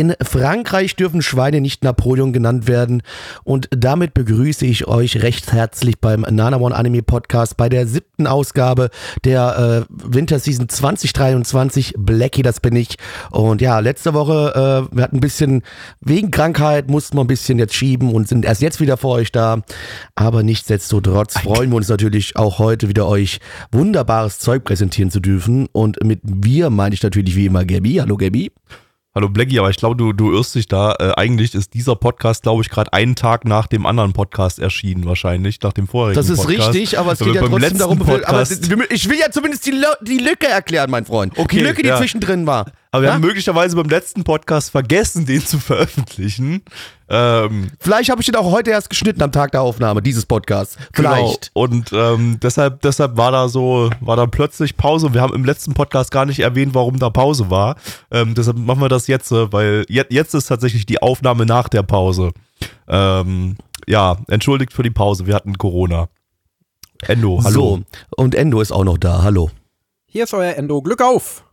In Frankreich dürfen Schweine nicht Napoleon genannt werden und damit begrüße ich euch recht herzlich beim Nanamon Anime Podcast bei der siebten Ausgabe der äh, Winterseason 2023. Blackie, das bin ich. Und ja, letzte Woche, äh, wir hatten ein bisschen, wegen Krankheit mussten wir ein bisschen jetzt schieben und sind erst jetzt wieder für euch da. Aber nichtsdestotrotz freuen wir uns natürlich auch heute wieder euch wunderbares Zeug präsentieren zu dürfen. Und mit wir meine ich natürlich wie immer Gabi. Hallo Gabi. Hallo Blackie, aber ich glaube, du, du irrst dich da. Äh, eigentlich ist dieser Podcast, glaube ich, gerade einen Tag nach dem anderen Podcast erschienen, wahrscheinlich, nach dem vorherigen Das ist Podcast. richtig, aber es Aber geht ja trotzdem darum, aber Podcast- ich will ja zumindest die, die Lücke erklären, mein Freund. Okay, die Lücke, die ja. zwischendrin war. Aber wir Ja? haben möglicherweise beim letzten Podcast vergessen, den zu veröffentlichen. Ähm, Vielleicht habe ich den auch heute erst geschnitten am Tag der Aufnahme dieses Podcasts. Vielleicht. Genau. Und ähm, deshalb, deshalb war da so, war da plötzlich Pause. Wir haben im letzten Podcast gar nicht erwähnt, warum da Pause war. Ähm, deshalb machen wir das jetzt, weil jetzt, jetzt ist tatsächlich die Aufnahme nach der Pause. Ähm, ja, entschuldigt für die Pause. Wir hatten Corona. Endo, hallo. So, und Endo ist auch noch da. Hallo. Hier ist euer Endo. Glück auf!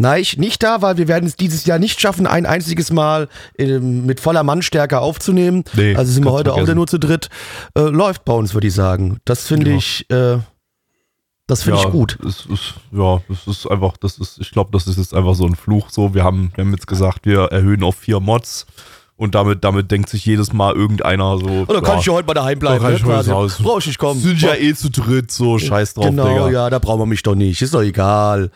Nein, ich nicht da, weil wir werden es dieses Jahr nicht schaffen, ein einziges Mal ähm, mit voller Mannstärke aufzunehmen. Nee, also sind wir heute auch vergessen. wieder nur zu dritt. Äh, läuft bei uns, würde ich sagen. Das finde Ja. ich, äh, das finde ja, ich gut. Es ist, ja, es ist einfach, das ist, ich glaube, das ist jetzt einfach so ein Fluch. So, wir haben, wir haben jetzt gesagt, wir erhöhen auf vier Mods und damit, damit denkt sich jedes Mal irgendeiner so. Oder kann ich ja heute mal daheim bleiben? Da kann ne, ich quasi. Hause. Brauch ich nicht kommen. Sind ja eh zu dritt, so scheiß drauf, Genau, Digga. ja, da brauchen wir mich doch nicht. Ist doch egal.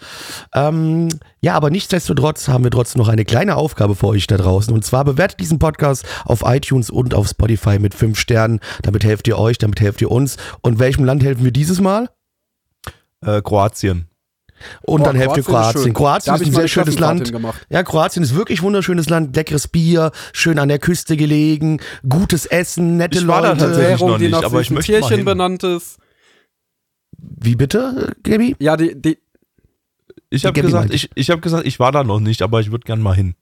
Ähm, ja, aber nichtsdestotrotz haben wir trotzdem noch eine kleine Aufgabe für euch da draußen. Und zwar bewertet diesen Podcast auf iTunes und auf Spotify mit fünf Sternen. Damit helft ihr euch, damit helft ihr uns. Und welchem Land helfen wir dieses Mal? Äh, Kroatien. Und Oh, dann helft ihr Kroatien Kroatien. hab ist ein sehr schönes Land. Ja, Kroatien ist wirklich ein wunderschönes Land. Leckeres Bier, schön an der Küste gelegen, gutes Essen, nette Ich war da Leute. tatsächlich Währung, noch die nicht, nach aber ich möchte mal Tierchen hin. benannt ist. Wie bitte, Gabi? Ja, die, die, Ich habe Gabi gesagt, ich, ich habe gesagt, ich war da noch nicht, aber ich würde gern mal hin.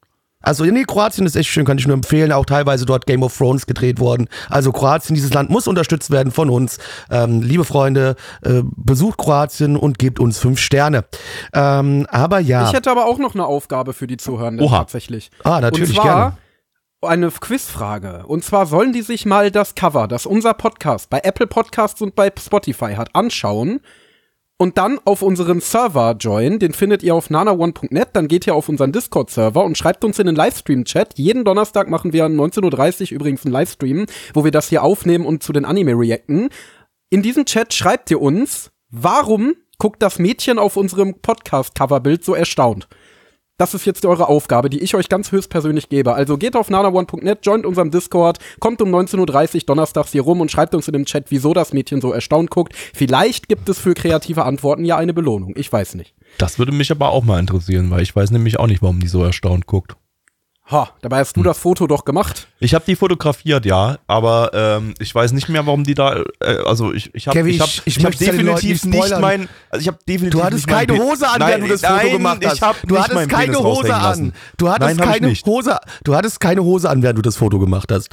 Also, nee, Kroatien ist echt schön, kann ich nur empfehlen. Auch teilweise dort Game of Thrones gedreht worden. Also, Kroatien, dieses Land muss unterstützt werden von uns. Ähm, liebe Freunde, äh, besucht Kroatien und gebt uns fünf Sterne. Ähm, aber ja. Ich hätte aber auch noch eine Aufgabe für die Zuhörenden Oha. tatsächlich. ah, natürlich Und zwar gerne. eine Quizfrage. Und zwar sollen die sich mal das Cover, das unser Podcast bei Apple Podcasts und bei Spotify hat, anschauen und dann auf unseren Server joinen. Den findet ihr auf nanaone.net. Dann geht ihr auf unseren Discord-Server und schreibt uns in den Livestream-Chat. Jeden Donnerstag machen wir 19.30 Uhr übrigens einen Livestream, wo wir das hier aufnehmen und zu den Anime reacten. In diesem Chat schreibt ihr uns, warum guckt das Mädchen auf unserem Podcast-Coverbild so erstaunt? Das ist jetzt eure Aufgabe, die ich euch ganz höchstpersönlich gebe. Also geht auf nanaone.net, joint unserem Discord, kommt um 19.30 Uhr donnerstags hier rum und schreibt uns in dem Chat, wieso das Mädchen so erstaunt guckt. Vielleicht gibt es für kreative Antworten ja eine Belohnung. Ich weiß nicht. Das würde mich aber auch mal interessieren, weil ich weiß nämlich auch nicht, warum die so erstaunt guckt. Ha, dabei hast du das Foto doch gemacht. Ich habe die fotografiert, ja, aber ähm, ich weiß nicht mehr, warum die da. Äh, also ich, ich habe ich hab, ich- ich ich hab definitiv nicht nicht mein. Also ich habe definitiv. Du hattest keine Hose an, nein, während du das Foto nein, gemacht hast. Du hattest keine Penis Hose an. Du hattest Nein, keine. Hose. Du hattest keine Hose an, während du das Foto gemacht hast.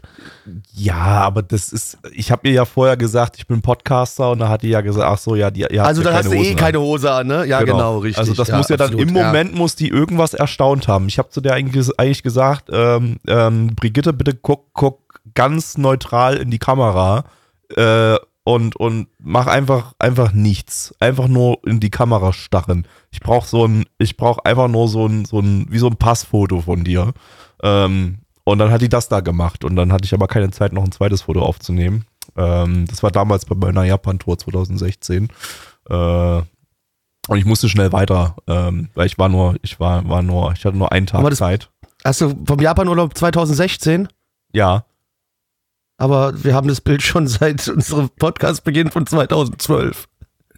Ja, aber das ist. Ich habe ihr ja vorher gesagt, ich bin Podcaster und da hat die ja gesagt, ach so, ja, die. Ihr Also ja dann hast du eh an. keine Hose an, ne? Ja, genau, richtig. Also das ja, muss ja dann absolut, im ja. Moment muss die irgendwas erstaunt haben. Ich habe zu der eigentlich, eigentlich gesagt, ähm, ähm, Brigitte, bitte guck, guck ganz neutral in die Kamera äh, und und mach einfach einfach nichts, einfach nur in die Kamera starren. Ich brauche so ein, ich brauche einfach nur so ein so ein wie so ein Passfoto von dir. Ähm, und dann hat die das da gemacht und dann hatte ich aber keine Zeit noch ein zweites Foto aufzunehmen. Ähm, das war damals bei meiner Japan-Tour 2016. Äh, und ich musste schnell weiter, ähm, weil ich war nur, ich war, war nur, ich hatte nur einen Tag das- Zeit. Hast du vom Japan-Urlaub 2016? Ja. Aber wir haben das Bild schon seit unserem Podcastbeginn von 2012.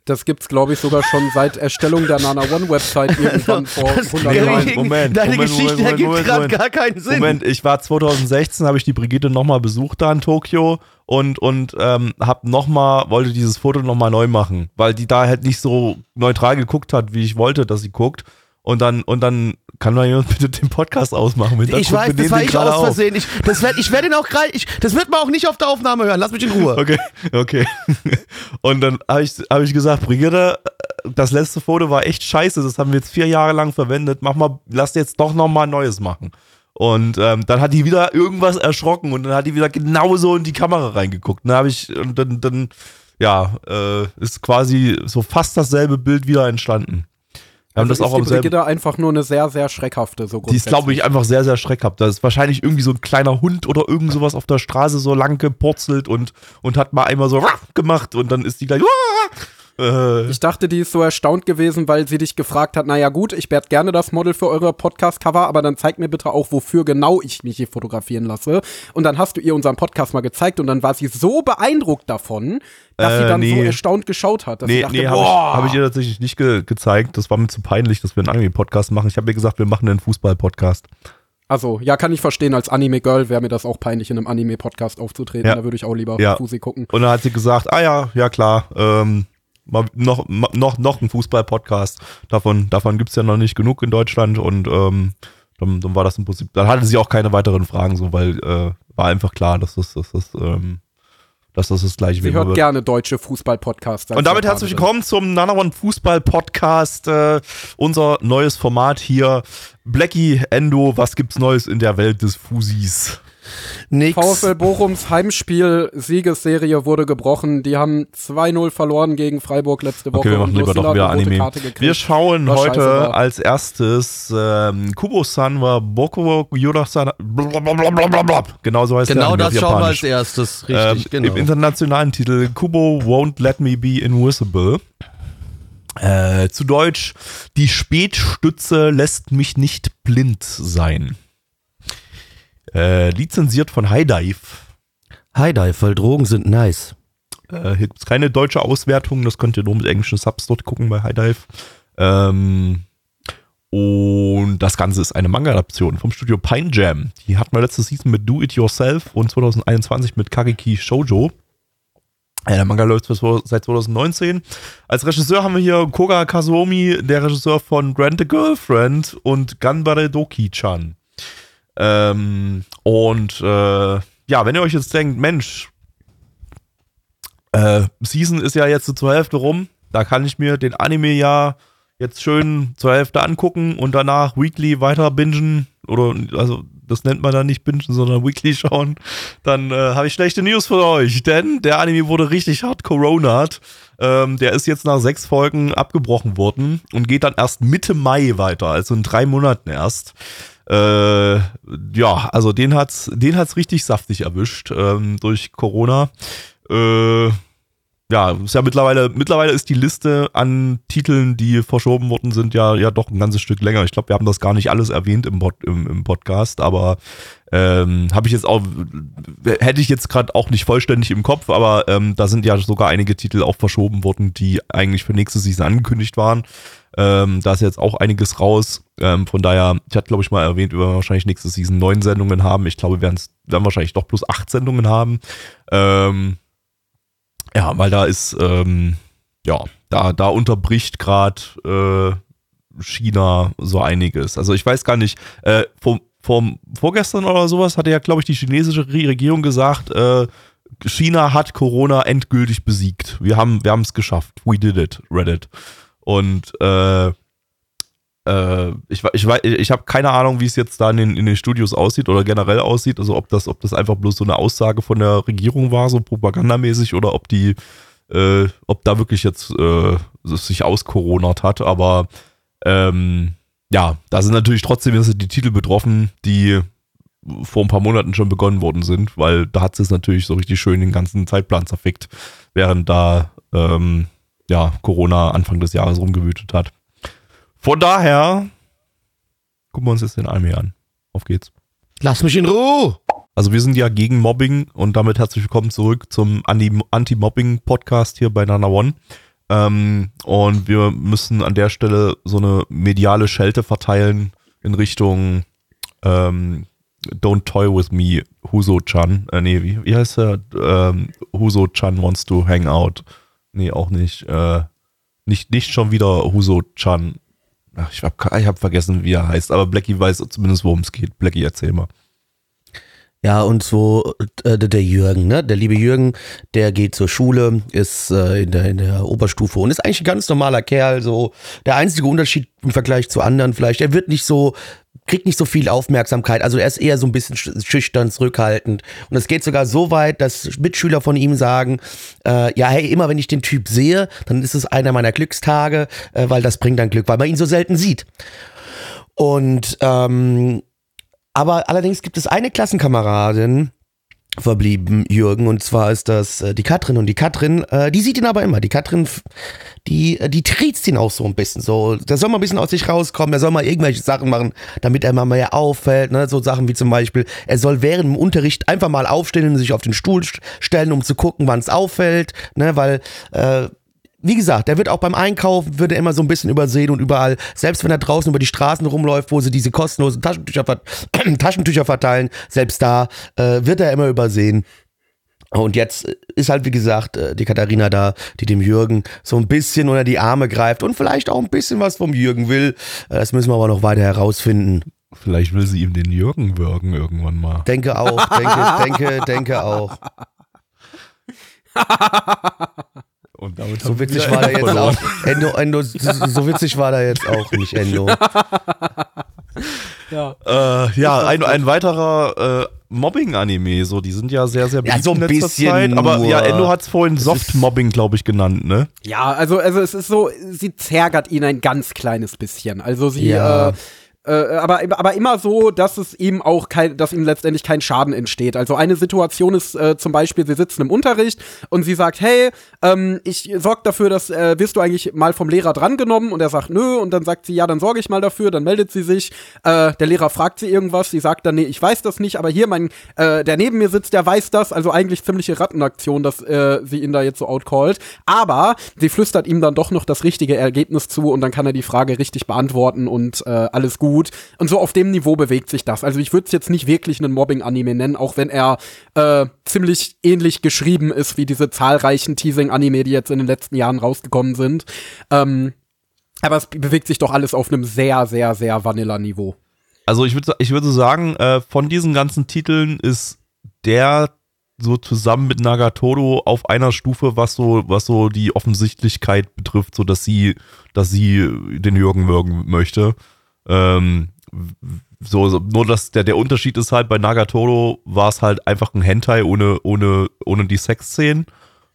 Das gibt's, glaube ich, sogar schon seit Erstellung der Nana One Website irgendwann vor Das- 100 Nee, Jahren. Moment, Moment, Deine Moment, Geschichte Moment, ergibt Moment, gerade Moment. gar keinen Sinn. Moment, ich war 2016, habe ich die Brigitte nochmal besucht da in Tokio und, und ähm, hab nochmal, wollte dieses Foto nochmal neu machen, weil die da halt nicht so neutral geguckt hat, wie ich wollte, dass sie guckt. Und dann, und dann kann man jemand bitte den Podcast ausmachen. Im Ich weiß, das war ich aus. Versehen. Ich, das werd, ich werde ihn auch gerade, das wird man auch nicht auf der Aufnahme hören. Lass mich in Ruhe. Okay, okay. Und dann habe ich, hab ich gesagt, Brigitte, das letzte Foto war echt scheiße, das haben wir jetzt vier Jahre lang verwendet. Mach mal, lass jetzt doch nochmal ein neues machen. Und ähm, dann hat die wieder irgendwas erschrocken und dann hat die wieder genauso in die Kamera reingeguckt. Und dann habe ich, und dann, dann ja, äh, ist quasi so fast dasselbe Bild wieder entstanden. Wir Also das auch ist die. Brigitte einfach nur eine sehr, sehr schreckhafte. So Die ist, glaube ich, einfach sehr, sehr schreckhaft. Da ist wahrscheinlich irgendwie so ein kleiner Hund oder irgend sowas auf der Straße so lang gepurzelt und, und hat mal einmal so gemacht und dann ist die gleich. Äh, Ich dachte, die ist so erstaunt gewesen, weil sie dich gefragt hat, naja gut, ich werde gerne das Model für eure Podcast-Cover, aber dann zeig mir bitte auch, wofür genau ich mich hier fotografieren lasse. Und dann hast du ihr unseren Podcast mal gezeigt und dann war sie so beeindruckt davon, dass sie Äh, dann so nee. erstaunt geschaut hat. Dass sie nee, dachte, nee, habe ich, hab ich ihr tatsächlich nicht ge gezeigt. Das war mir zu peinlich, dass wir einen Anime-Podcast machen. Ich habe ihr gesagt, wir machen einen Fußball-Podcast. Also, ja, kann ich verstehen, als Anime-Girl wäre mir das auch peinlich, in einem Anime-Podcast aufzutreten. Ja. Da würde ich auch lieber Ja. Fusi gucken. Und dann hat sie gesagt, ah ja, ja klar, ähm, mal noch, noch, noch ein Fußball-Podcast. Davon, davon gibt's ja noch nicht genug in Deutschland und ähm, dann, dann war das im Prinzip, dann hatte sie auch keine weiteren Fragen, so, weil äh, war einfach klar, dass das, dass das, ähm, dass das das gleiche Sie wie immer hört gerne deutsche Fußball-Podcasts. Und damit herzlich willkommen zum Nana One Fußball Podcast, äh, unser neues Format hier. Blackie, Endo, was gibt's Neues in der Welt des Fusis? Nix. VfL Bochums Heimspiel-Siegesserie wurde gebrochen. Die haben 2-0 verloren gegen Freiburg letzte Woche. Okay, wir machen und lieber doch wieder hat eine rote Anime. Karte gekriegt. Wir schauen scheiße heute war. als erstes ähm, Kubo-san wa Boko Yoda-san. blablabla. Genau so heißt Genau der Anime das auf schauen wir als erstes. Richtig, ähm, genau. Im internationalen Titel Kubo Won't Let Me Be Invisible. Äh, zu Deutsch, die Spätstütze lässt mich nicht blind sein. Äh, lizenziert von High Dive. Hi Dive, weil Drogen sind nice. Äh, hier gibt es keine deutsche Auswertung, das könnt ihr nur mit englischen Subs dort gucken bei High Dive. Ähm, und das Ganze ist eine Manga-Adaption vom Studio Pine Jam. Die hatten wir letzte Season mit Do It Yourself und 2021 mit Kariki Shoujo. Äh, der Manga läuft seit 2019. Als Regisseur haben wir hier Koga Kazuomi, der Regisseur von Grant the Girlfriend und Ganbare Doki-chan. Ähm, und äh, ja, wenn ihr euch jetzt denkt, Mensch, äh, Season ist ja jetzt so zur Hälfte rum. Da kann ich mir den Anime ja jetzt schön zur Hälfte angucken und danach weekly weiter bingen. Oder, also, das nennt man dann nicht bingen, sondern weekly schauen. Dann äh, habe ich schlechte News für euch, denn der Anime wurde richtig hart coronat. Ähm, der ist jetzt nach sechs Folgen abgebrochen worden und geht dann erst Mitte Mai weiter, also in drei Monaten erst. Äh, ja, also den hat's, den hat's richtig saftig erwischt ähm, durch Corona. Äh, ja, ist ja mittlerweile, mittlerweile ist die Liste an Titeln, die verschoben worden sind, ja, ja doch ein ganzes Stück länger. Ich glaube, wir haben das gar nicht alles erwähnt im, Pod, im, im Podcast, aber ähm, habe ich jetzt auch, hätte ich jetzt gerade auch nicht vollständig im Kopf, aber ähm, da sind ja sogar einige Titel auch verschoben worden, die eigentlich für nächste Season angekündigt waren. Ähm, da ist jetzt auch einiges raus. Ähm, von daher, ich hatte, glaube ich, mal erwähnt, wir werden wahrscheinlich nächste Season neun Sendungen haben. Ich glaube, wir werden's- werden wahrscheinlich doch plus acht Sendungen haben. Ähm, ja, weil da ist, ähm, ja, da, da unterbricht gerade äh, China so einiges. Also ich weiß gar nicht, äh, vom, vom vorgestern oder sowas hatte ja, glaube ich, die chinesische Re- Regierung gesagt, äh, China hat Corona endgültig besiegt. Wir haben wir haben es geschafft. We did it, Reddit. Und äh, äh, ich, ich, ich habe keine Ahnung, wie es jetzt da in den, in den Studios aussieht oder generell aussieht. Also ob das, ob das einfach bloß so eine Aussage von der Regierung war, so propagandamäßig, oder ob die, äh, ob da wirklich jetzt äh, sich auscoronert hat. Aber ähm, ja, da sind natürlich trotzdem die Titel betroffen, die vor ein paar Monaten schon begonnen worden sind, weil da hat es natürlich so richtig schön den ganzen Zeitplan zerfickt, während da ähm, ja, Corona Anfang des Jahres rumgewütet hat. Von daher gucken wir uns jetzt den Anime an. Auf geht's. Lass mich in Ruhe. Also wir sind ja gegen Mobbing und damit herzlich willkommen zurück zum Anti- Anti-Mobbing-Podcast hier bei Nana One. Ähm, und wir müssen an der Stelle so eine mediale Schelte verteilen in Richtung ähm, Don't Toy With Me, Huso-chan. Äh, nee, wie, wie heißt er? Ähm, Huso-chan wants to hang out. Nee, auch nicht. Äh, nicht, nicht schon wieder Huso-chan. Ach, ich hab, ich hab vergessen, wie er heißt, aber Blackie weiß zumindest, worum es geht. Blackie, erzähl mal. Ja, und so äh, der Jürgen, ne? Der liebe Jürgen, der geht zur Schule, ist äh, in, der, in der Oberstufe und ist eigentlich ein ganz normaler Kerl. So der einzige Unterschied im Vergleich zu anderen vielleicht, er wird nicht so, kriegt nicht so viel Aufmerksamkeit. Also er ist eher so ein bisschen schüchtern, zurückhaltend. Und es geht sogar so weit, dass Mitschüler von ihm sagen, äh, ja, hey, immer wenn ich den Typ sehe, dann ist es einer meiner Glückstage, äh, weil das bringt dann Glück, weil man ihn so selten sieht. Und ähm, aber allerdings gibt es eine Klassenkameradin, verblieben, Jürgen, und zwar ist das äh, die Katrin. Und die Katrin, äh, die sieht ihn aber immer. Die Katrin, die, äh, die triezt ihn auch so ein bisschen. So, der soll mal ein bisschen aus sich rauskommen, er soll mal irgendwelche Sachen machen, damit er mal mehr auffällt. Ne? So Sachen wie zum Beispiel, er soll während dem Unterricht einfach mal aufstehen und sich auf den Stuhl stellen, um zu gucken, wann es auffällt. Ne? Weil äh, wie gesagt, der wird auch beim Einkaufen, wird er immer so ein bisschen übersehen und überall, selbst wenn er draußen über die Straßen rumläuft, wo sie diese kostenlosen Taschentücher, Taschentücher verteilen, selbst da äh, wird er immer übersehen. Und jetzt ist halt, wie gesagt, äh, die Katharina da, die dem Jürgen so ein bisschen unter die Arme greift und vielleicht auch ein bisschen was vom Jürgen will. Äh, das müssen wir aber noch weiter herausfinden. Vielleicht will sie ihm den Jürgen würgen irgendwann mal. Denke auch, denke, denke, denke auch. Und damit so witzig war der jetzt auch. Endo, Endo, so witzig war der jetzt auch nicht, Endo. ja, äh, ja ein, ein weiterer äh, Mobbing-Anime, so, die sind ja sehr, sehr beliebt ja, so ein in bisschen Zeit. Aber ja, Endo hat es vorhin Soft-Mobbing, glaube ich, genannt, ne? Ja, also, also es ist so, sie zärgert ihn ein ganz kleines bisschen. Also sie, ja. äh, äh, aber, aber immer so, dass es ihm auch kein, dass ihm letztendlich kein Schaden entsteht. Also eine Situation ist äh, zum Beispiel, sie sitzen im Unterricht und sie sagt, hey, ähm, ich sorge dafür, dass äh, wirst du eigentlich mal vom Lehrer drangenommen? Und er sagt, nö, und dann sagt sie, ja, dann sorge ich mal dafür, dann meldet sie sich, äh, der Lehrer fragt sie irgendwas, sie sagt dann, nee, ich weiß das nicht, aber hier mein, äh, der neben mir sitzt, der weiß das, also eigentlich ziemliche Rattenaktion, dass äh, sie ihn da jetzt so outcallt, aber sie flüstert ihm dann doch noch das richtige Ergebnis zu und dann kann er die Frage richtig beantworten und äh, alles gut gut. Und so auf dem Niveau bewegt sich das. Also ich würde es jetzt nicht wirklich einen Mobbing-Anime nennen, auch wenn er äh, ziemlich ähnlich geschrieben ist wie diese zahlreichen Teasing-Anime, die jetzt in den letzten Jahren rausgekommen sind. Ähm, aber es bewegt sich doch alles auf einem sehr, sehr, sehr Vanilla-Niveau. Also ich würde ich würde sagen, äh, von diesen ganzen Titeln ist der so zusammen mit Nagatoro auf einer Stufe, was so, was so die Offensichtlichkeit betrifft, so dass sie, dass sie den Jürgen mögen möchte. Ähm, so, so, nur dass der, der Unterschied ist halt, bei Nagatoro war es halt einfach ein Hentai ohne, ohne, ohne die Sexszenen.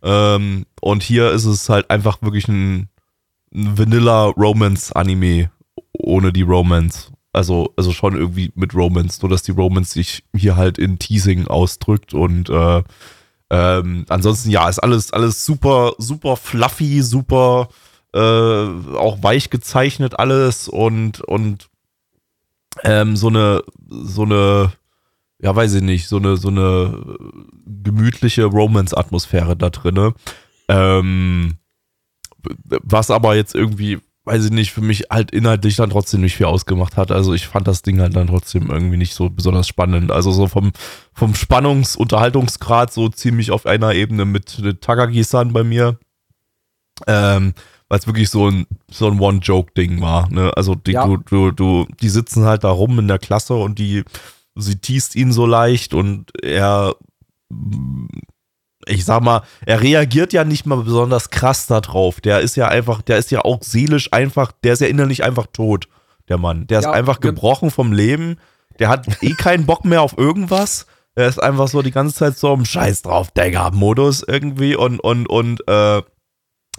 Ähm, und hier ist es halt einfach wirklich ein, ein Vanilla-Romance-Anime ohne die Romance. Also, also schon irgendwie mit Romance, nur dass die Romance sich hier halt in Teasing ausdrückt und äh, ähm, ansonsten ja, ist alles, alles super, super fluffy, super äh, auch weich gezeichnet alles und, und ähm, so eine, so eine, ja, weiß ich nicht, so eine, so eine gemütliche Romance-Atmosphäre da drinne. Ähm, was aber jetzt irgendwie, weiß ich nicht, für mich halt inhaltlich dann trotzdem nicht viel ausgemacht hat. Also ich fand das Ding halt dann trotzdem irgendwie nicht so besonders spannend. Also so vom, vom Spannungs-Unterhaltungsgrad so ziemlich auf einer Ebene mit, mit Takagi-san bei mir. Ähm, weil es wirklich so ein, so ein One-Joke-Ding war. Ne? Also die, ja. du, du, du, die sitzen halt da rum in der Klasse und die, sie teast ihn so leicht und er, ich sag mal, er reagiert ja nicht mal besonders krass da drauf. Der ist ja einfach, der ist ja auch seelisch einfach, der ist ja innerlich einfach tot, der Mann. Der ist ja, einfach gebrochen vom Leben. Der hat eh keinen Bock mehr auf irgendwas. Er ist einfach so die ganze Zeit so im Scheiß drauf, Digga-Modus irgendwie und, und, und, äh,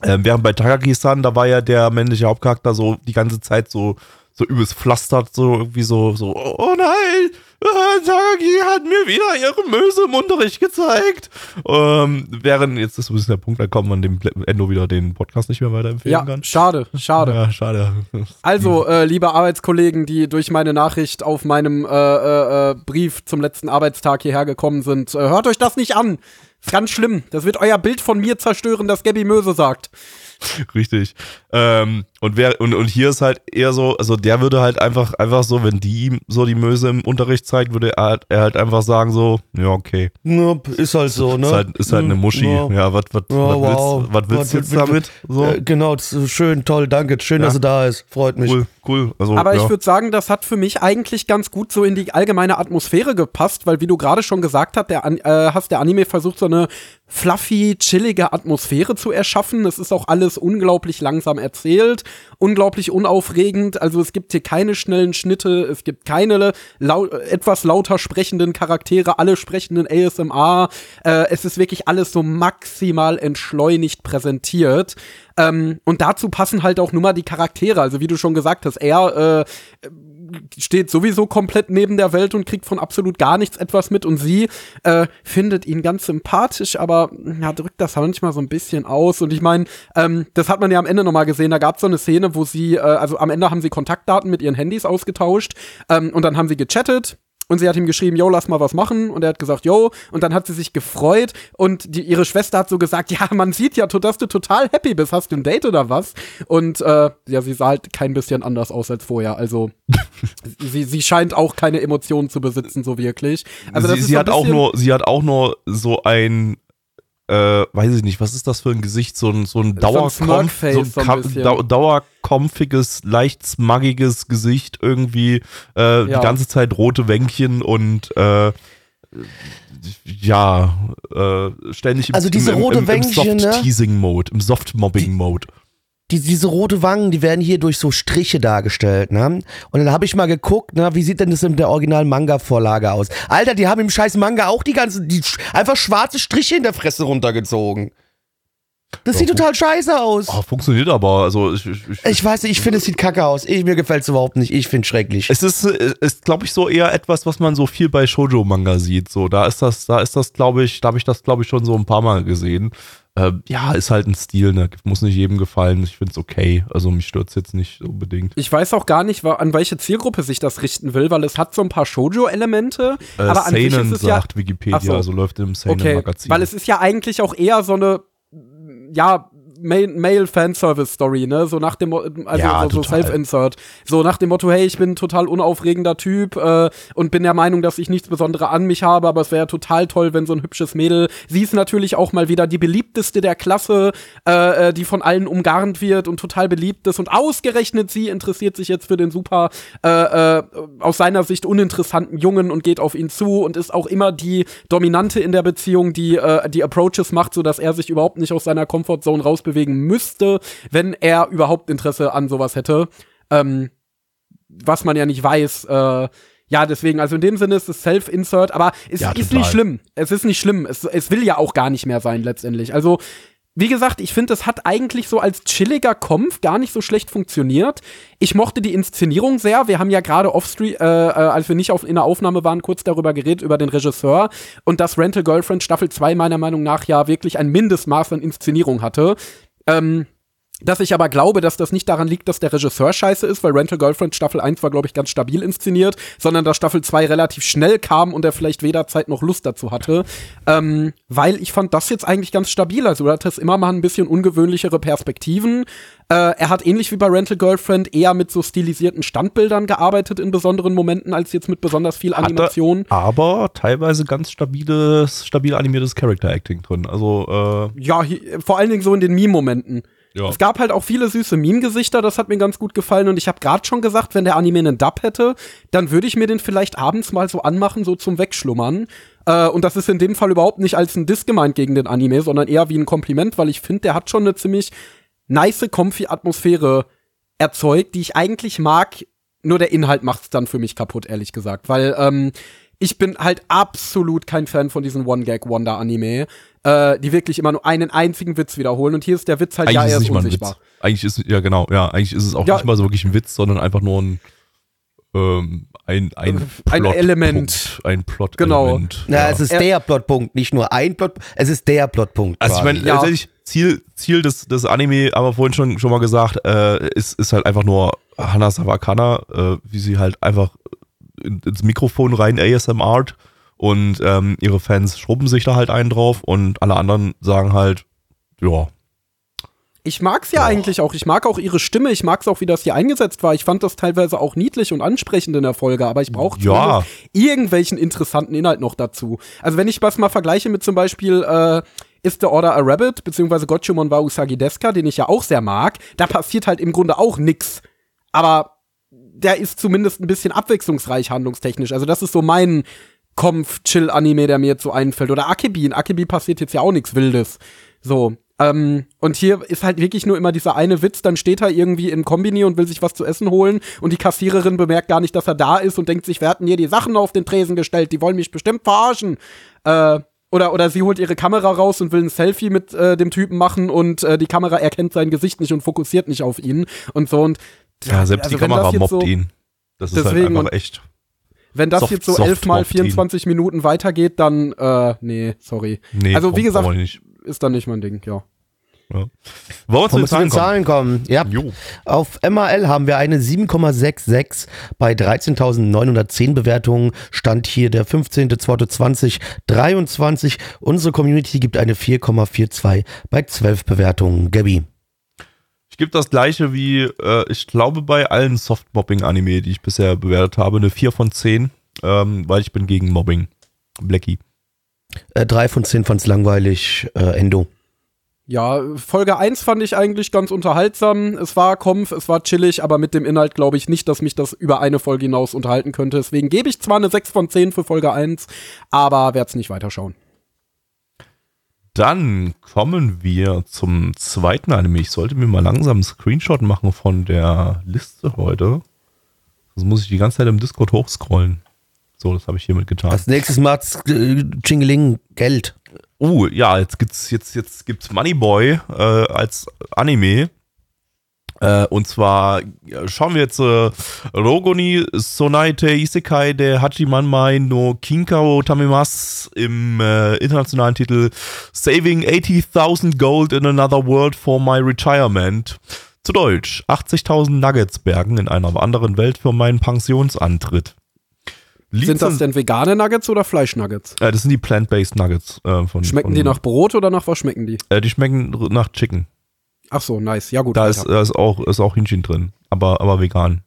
ähm, während bei Takagi-san, da war ja der männliche Hauptcharakter so die ganze Zeit so, so übelst pflastert, so irgendwie so, so, oh nein, äh, Takagi hat mir wieder ihre Möse im Unterricht gezeigt. Ähm, während, jetzt ist ein bisschen der Punkt, da kommt man dem Endo wieder den Podcast nicht mehr weiterempfehlen ja, kann. schade, schade. Ja, schade. Also, äh, liebe Arbeitskollegen, die durch meine Nachricht auf meinem äh, äh, äh Brief zum letzten Arbeitstag hierher gekommen sind, äh, hört euch das nicht an. Ganz schlimm. Das wird euer Bild von mir zerstören, das Gabby Möse sagt. Richtig. Ähm, und, wer, und, und hier ist halt eher so, also der würde halt einfach, einfach so, wenn die ihm so die Möse im Unterricht zeigt, würde er halt, er halt einfach sagen so, ja, okay. Ja, ist halt so, ne? Ist halt, ist halt eine Muschi. Ja. Ja, was was Ja, was wow. willst, willst du jetzt damit? So, Äh, genau, schön, toll, danke. Schön, Ja. dass du da ist. Freut mich. cool, cool. Also, Aber ja. ich würde sagen, das hat für mich eigentlich ganz gut so in die allgemeine Atmosphäre gepasst, weil wie du gerade schon gesagt hast, der, An- äh, hast, der Anime versucht so eine fluffy, chillige Atmosphäre zu erschaffen. Es ist auch alles unglaublich langsam erzählt, unglaublich unaufregend. Also es gibt hier keine schnellen Schnitte, es gibt keine lau etwas lauter sprechenden Charaktere, alle sprechenden ASMR. Äh, es ist wirklich alles so maximal entschleunigt präsentiert. Ähm, und dazu passen halt auch nur mal die Charaktere. Also wie du schon gesagt hast, er äh, steht sowieso komplett neben der Welt und kriegt von absolut gar nichts etwas mit. Und sie äh, findet ihn ganz sympathisch, aber ja, drückt das manchmal so ein bisschen aus. Und ich meine, ähm, das hat man ja am Ende nochmal gesehen, da gab es so eine Szene, wo sie, äh, also am Ende haben sie Kontaktdaten mit ihren Handys ausgetauscht ähm, und dann haben sie gechattet und sie hat ihm geschrieben, yo, lass mal was machen. Und er hat gesagt, yo. Und dann hat sie sich gefreut. Und die, ihre Schwester hat so gesagt, ja, man sieht ja, dass du total happy bist. Hast du ein Date oder was? Und äh, ja, sie sah halt kein bisschen anders aus als vorher. Also sie, sie scheint auch keine Emotionen zu besitzen, so wirklich. Also das sie, sie hat auch nur, sie hat auch nur so ein, äh, weiß ich nicht, was ist das für ein Gesicht? So ein, so ein Dauerkampf, so ein so ein. Dau dauerkampfiges, leicht smuggiges Gesicht irgendwie, äh, Ja. die ganze Zeit rote Wänkchen und äh, ja, äh, ständig im, Also diese im, im, rote im, im ne? Soft-Teasing-Mode, im Soft-Mobbing-Mode. Die, diese rote Wangen, die werden hier durch so Striche dargestellt, ne? Und dann habe ich mal geguckt, ne, wie sieht denn das in der originalen Manga-Vorlage aus? Alter, die haben im scheiß Manga auch die ganzen, die einfach schwarze Striche in der Fresse runtergezogen. Das sieht Ja, total scheiße aus. Oh, funktioniert aber, also ich, ich, ich Ich weiß nicht, ich finde, es sieht kacke aus. Ich, mir gefällt es überhaupt nicht. Ich finde schrecklich. Es ist, ist glaube ich, so eher etwas, was man so viel bei Shoujo-Manga sieht. So, da ist das, da ist das, glaube ich, da habe ich das, glaube ich, schon so ein paar Mal gesehen. Ähm, ja, ist halt ein Stil, ne? Muss nicht jedem gefallen. Ich finde es okay. Also mich stört jetzt nicht unbedingt. Ich weiß auch gar nicht, an welche Zielgruppe sich das richten will, weil es hat so ein paar Shoujo-Elemente, Äh, aber an sich Seinen ist es ja sagt Wikipedia, Ach so. also läuft im okay, Seinen-Magazin. weil es ist ja eigentlich auch eher so eine, ja, Male, Male Fanservice Story, ne? So nach dem, Mo- also Ja, so, so. Self-Insert. So nach dem Motto, hey, ich bin ein total unaufregender Typ äh, und bin der Meinung, dass ich nichts Besonderes an mich habe, aber es wäre total toll, wenn so ein hübsches Mädel, sie ist natürlich auch mal wieder die beliebteste der Klasse, äh, äh, die von allen umgarnt wird und total beliebt ist und ausgerechnet sie interessiert sich jetzt für den super, äh, äh, aus seiner Sicht uninteressanten Jungen und geht auf ihn zu und ist auch immer die Dominante in der Beziehung, die äh, die Approaches macht, so dass er sich überhaupt nicht aus seiner Comfortzone rausbewegen müsste, wenn er überhaupt Interesse an sowas hätte. Ähm, was man ja nicht weiß. Äh, ja, deswegen, also in dem Sinne ist es Self-Insert, aber es Ja, ist total. nicht schlimm. Es ist nicht schlimm. Es, es will ja auch gar nicht mehr sein, letztendlich. Also, wie gesagt, ich finde, es hat eigentlich so als chilliger Kampf gar nicht so schlecht funktioniert. Ich mochte die Inszenierung sehr. Wir haben ja gerade offstream, äh, äh, als wir nicht auf, in der Aufnahme waren, kurz darüber geredet, über den Regisseur. Und dass Rental Girlfriend Staffel 2 meiner Meinung nach ja wirklich ein Mindestmaß an Inszenierung hatte. Ähm, dass ich aber glaube, dass das nicht daran liegt, dass der Regisseur scheiße ist, weil Rental Girlfriend Staffel 1 war, glaube ich, ganz stabil inszeniert, sondern dass Staffel 2 relativ schnell kam und er vielleicht weder Zeit noch Lust dazu hatte. Ähm, weil ich fand das jetzt eigentlich ganz stabil. Also, er hat das immer mal ein bisschen ungewöhnlichere Perspektiven. Äh, er hat ähnlich wie bei Rental Girlfriend eher mit so stilisierten Standbildern gearbeitet in besonderen Momenten, als jetzt mit besonders viel Animation. aber teilweise ganz stabiles, stabil animiertes Character Acting drin. Also, äh, Ja, hi- vor allen Dingen so in den Meme-Momenten. Ja. Es gab halt auch viele süße Meme-Gesichter, das hat mir ganz gut gefallen. Und ich habe gerade schon gesagt, wenn der Anime einen Dub hätte, dann würde ich mir den vielleicht abends mal so anmachen, so zum Wegschlummern. Äh, und das ist in dem Fall überhaupt nicht als ein Diss gemeint gegen den Anime, sondern eher wie ein Kompliment, weil ich finde, der hat schon eine ziemlich nice, comfy Atmosphäre erzeugt, die ich eigentlich mag. Nur der Inhalt macht's dann für mich kaputt, ehrlich gesagt. Weil ähm, ich bin halt absolut kein Fan von diesen One-Gag-Wonder-Anime, äh, die wirklich immer nur einen einzigen Witz wiederholen. Und hier ist der Witz halt, Eigentlich ja, ist er es ist nicht mal ein unsichtbar. Witz. Eigentlich ist, ja genau, ja, eigentlich ist es auch Ja. nicht mal so wirklich ein Witz, sondern einfach nur ein, ähm, ein, ein, Ein Plot- Element. Punkt, Ein Plot. Genau. Element. Ja, es ist Er- der Plotpunkt, nicht nur ein Plot, es ist der Plotpunkt. Also ich meine, Ja. letztendlich Ziel, Ziel des, des Anime, haben wir vorhin schon, schon mal gesagt, äh, ist, ist halt einfach nur Hana Sawakana, äh, wie sie halt einfach in, ins Mikrofon rein ASMRt und ähm, ihre Fans schrubben sich da halt einen drauf und alle anderen sagen halt, ja, Ich mag's ja eigentlich auch. Ich mag auch ihre Stimme. Ich mag's auch, wie das hier eingesetzt war. Ich fand das teilweise auch niedlich und ansprechend in der Folge, aber ich brauche Ja. irgendwelchen interessanten Inhalt noch dazu. Also wenn ich was mal vergleiche mit zum Beispiel äh, Is the Order a Rabbit, beziehungsweise Gochumon wa Usagi Deska, den ich ja auch sehr mag, da passiert halt im Grunde auch nix. Aber der ist zumindest ein bisschen abwechslungsreich handlungstechnisch. Also das ist so mein Kampf-Chill-Anime, der mir jetzt so einfällt. Oder Akebi. In Akebi passiert jetzt ja auch nichts Wildes. So. Ähm, und hier ist halt wirklich nur immer dieser eine Witz, dann steht er irgendwie im Kombini und will sich was zu essen holen und die Kassiererin bemerkt gar nicht, dass er da ist und denkt sich, wir hatten hier die Sachen auf den Tresen gestellt, die wollen mich bestimmt verarschen. Äh, oder, oder sie holt ihre Kamera raus und will ein Selfie mit äh, dem Typen machen und äh, die Kamera erkennt sein Gesicht nicht und fokussiert nicht auf ihn und so und Ja, selbst also die Kamera mobbt so- ihn. Das ist Deswegen halt einfach echt. Wenn das Soft- jetzt so soft 11 mal mobbt ihn. 24 Minuten weitergeht, dann, äh, nee, sorry. Nee, also, wie gesagt, wir nicht. ist dann nicht mein Ding, ja. Ja. Wollen wir zu den zu Zahlen den? Zahlen kommen? Ja. Jo. Auf MAL haben wir eine 7,66 bei 13.910 Bewertungen. Stand hier der 15.02.2023. Unsere Community gibt eine 4,42 bei 12 Bewertungen. Gabi. Ich gebe das gleiche wie, äh, ich glaube, bei allen Soft-Mobbing-Anime, die ich bisher bewertet habe, eine 4 von 10, ähm, weil ich bin gegen Mobbing. Blackie. Äh, drei von zehn fand's langweilig. Äh, Endo. Ja, Folge 1 fand ich eigentlich ganz unterhaltsam. Es war Kampf, es war chillig, aber mit dem Inhalt glaube ich nicht, dass mich das über eine Folge hinaus unterhalten könnte. Deswegen gebe ich zwar eine 6 von 10 für Folge 1, aber werde es nicht weiterschauen. Dann kommen wir zum zweiten Anime. Ich sollte mir mal langsam einen Screenshot machen von der Liste heute. Das muss ich die ganze Zeit im Discord hochscrollen. So, das habe ich hiermit getan. Als nächstes macht's äh, Chingeling Geld. Oh, ja, jetzt gibt's jetzt jetzt gibt's Money Boy äh, als Anime. Äh, und zwar schauen wir jetzt äh, Rogoni Sonaite Isekai de Hachimanmai no Kinkao Tamimas im äh, internationalen Titel Saving 80.000 Gold in Another World for My Retirement. Zu Deutsch 80.000 Nuggets bergen in einer anderen Welt für meinen Pensionsantritt. Sind das denn vegane Nuggets oder Fleischnuggets? äh, das sind die Plant-Based Nuggets äh, von Schmecken von, die nach Brot oder nach was schmecken die? Äh, die schmecken nach Chicken. Ach so, nice. Ja gut. Da ist, da ist, auch, ist auch Hähnchen drin, aber, aber vegan.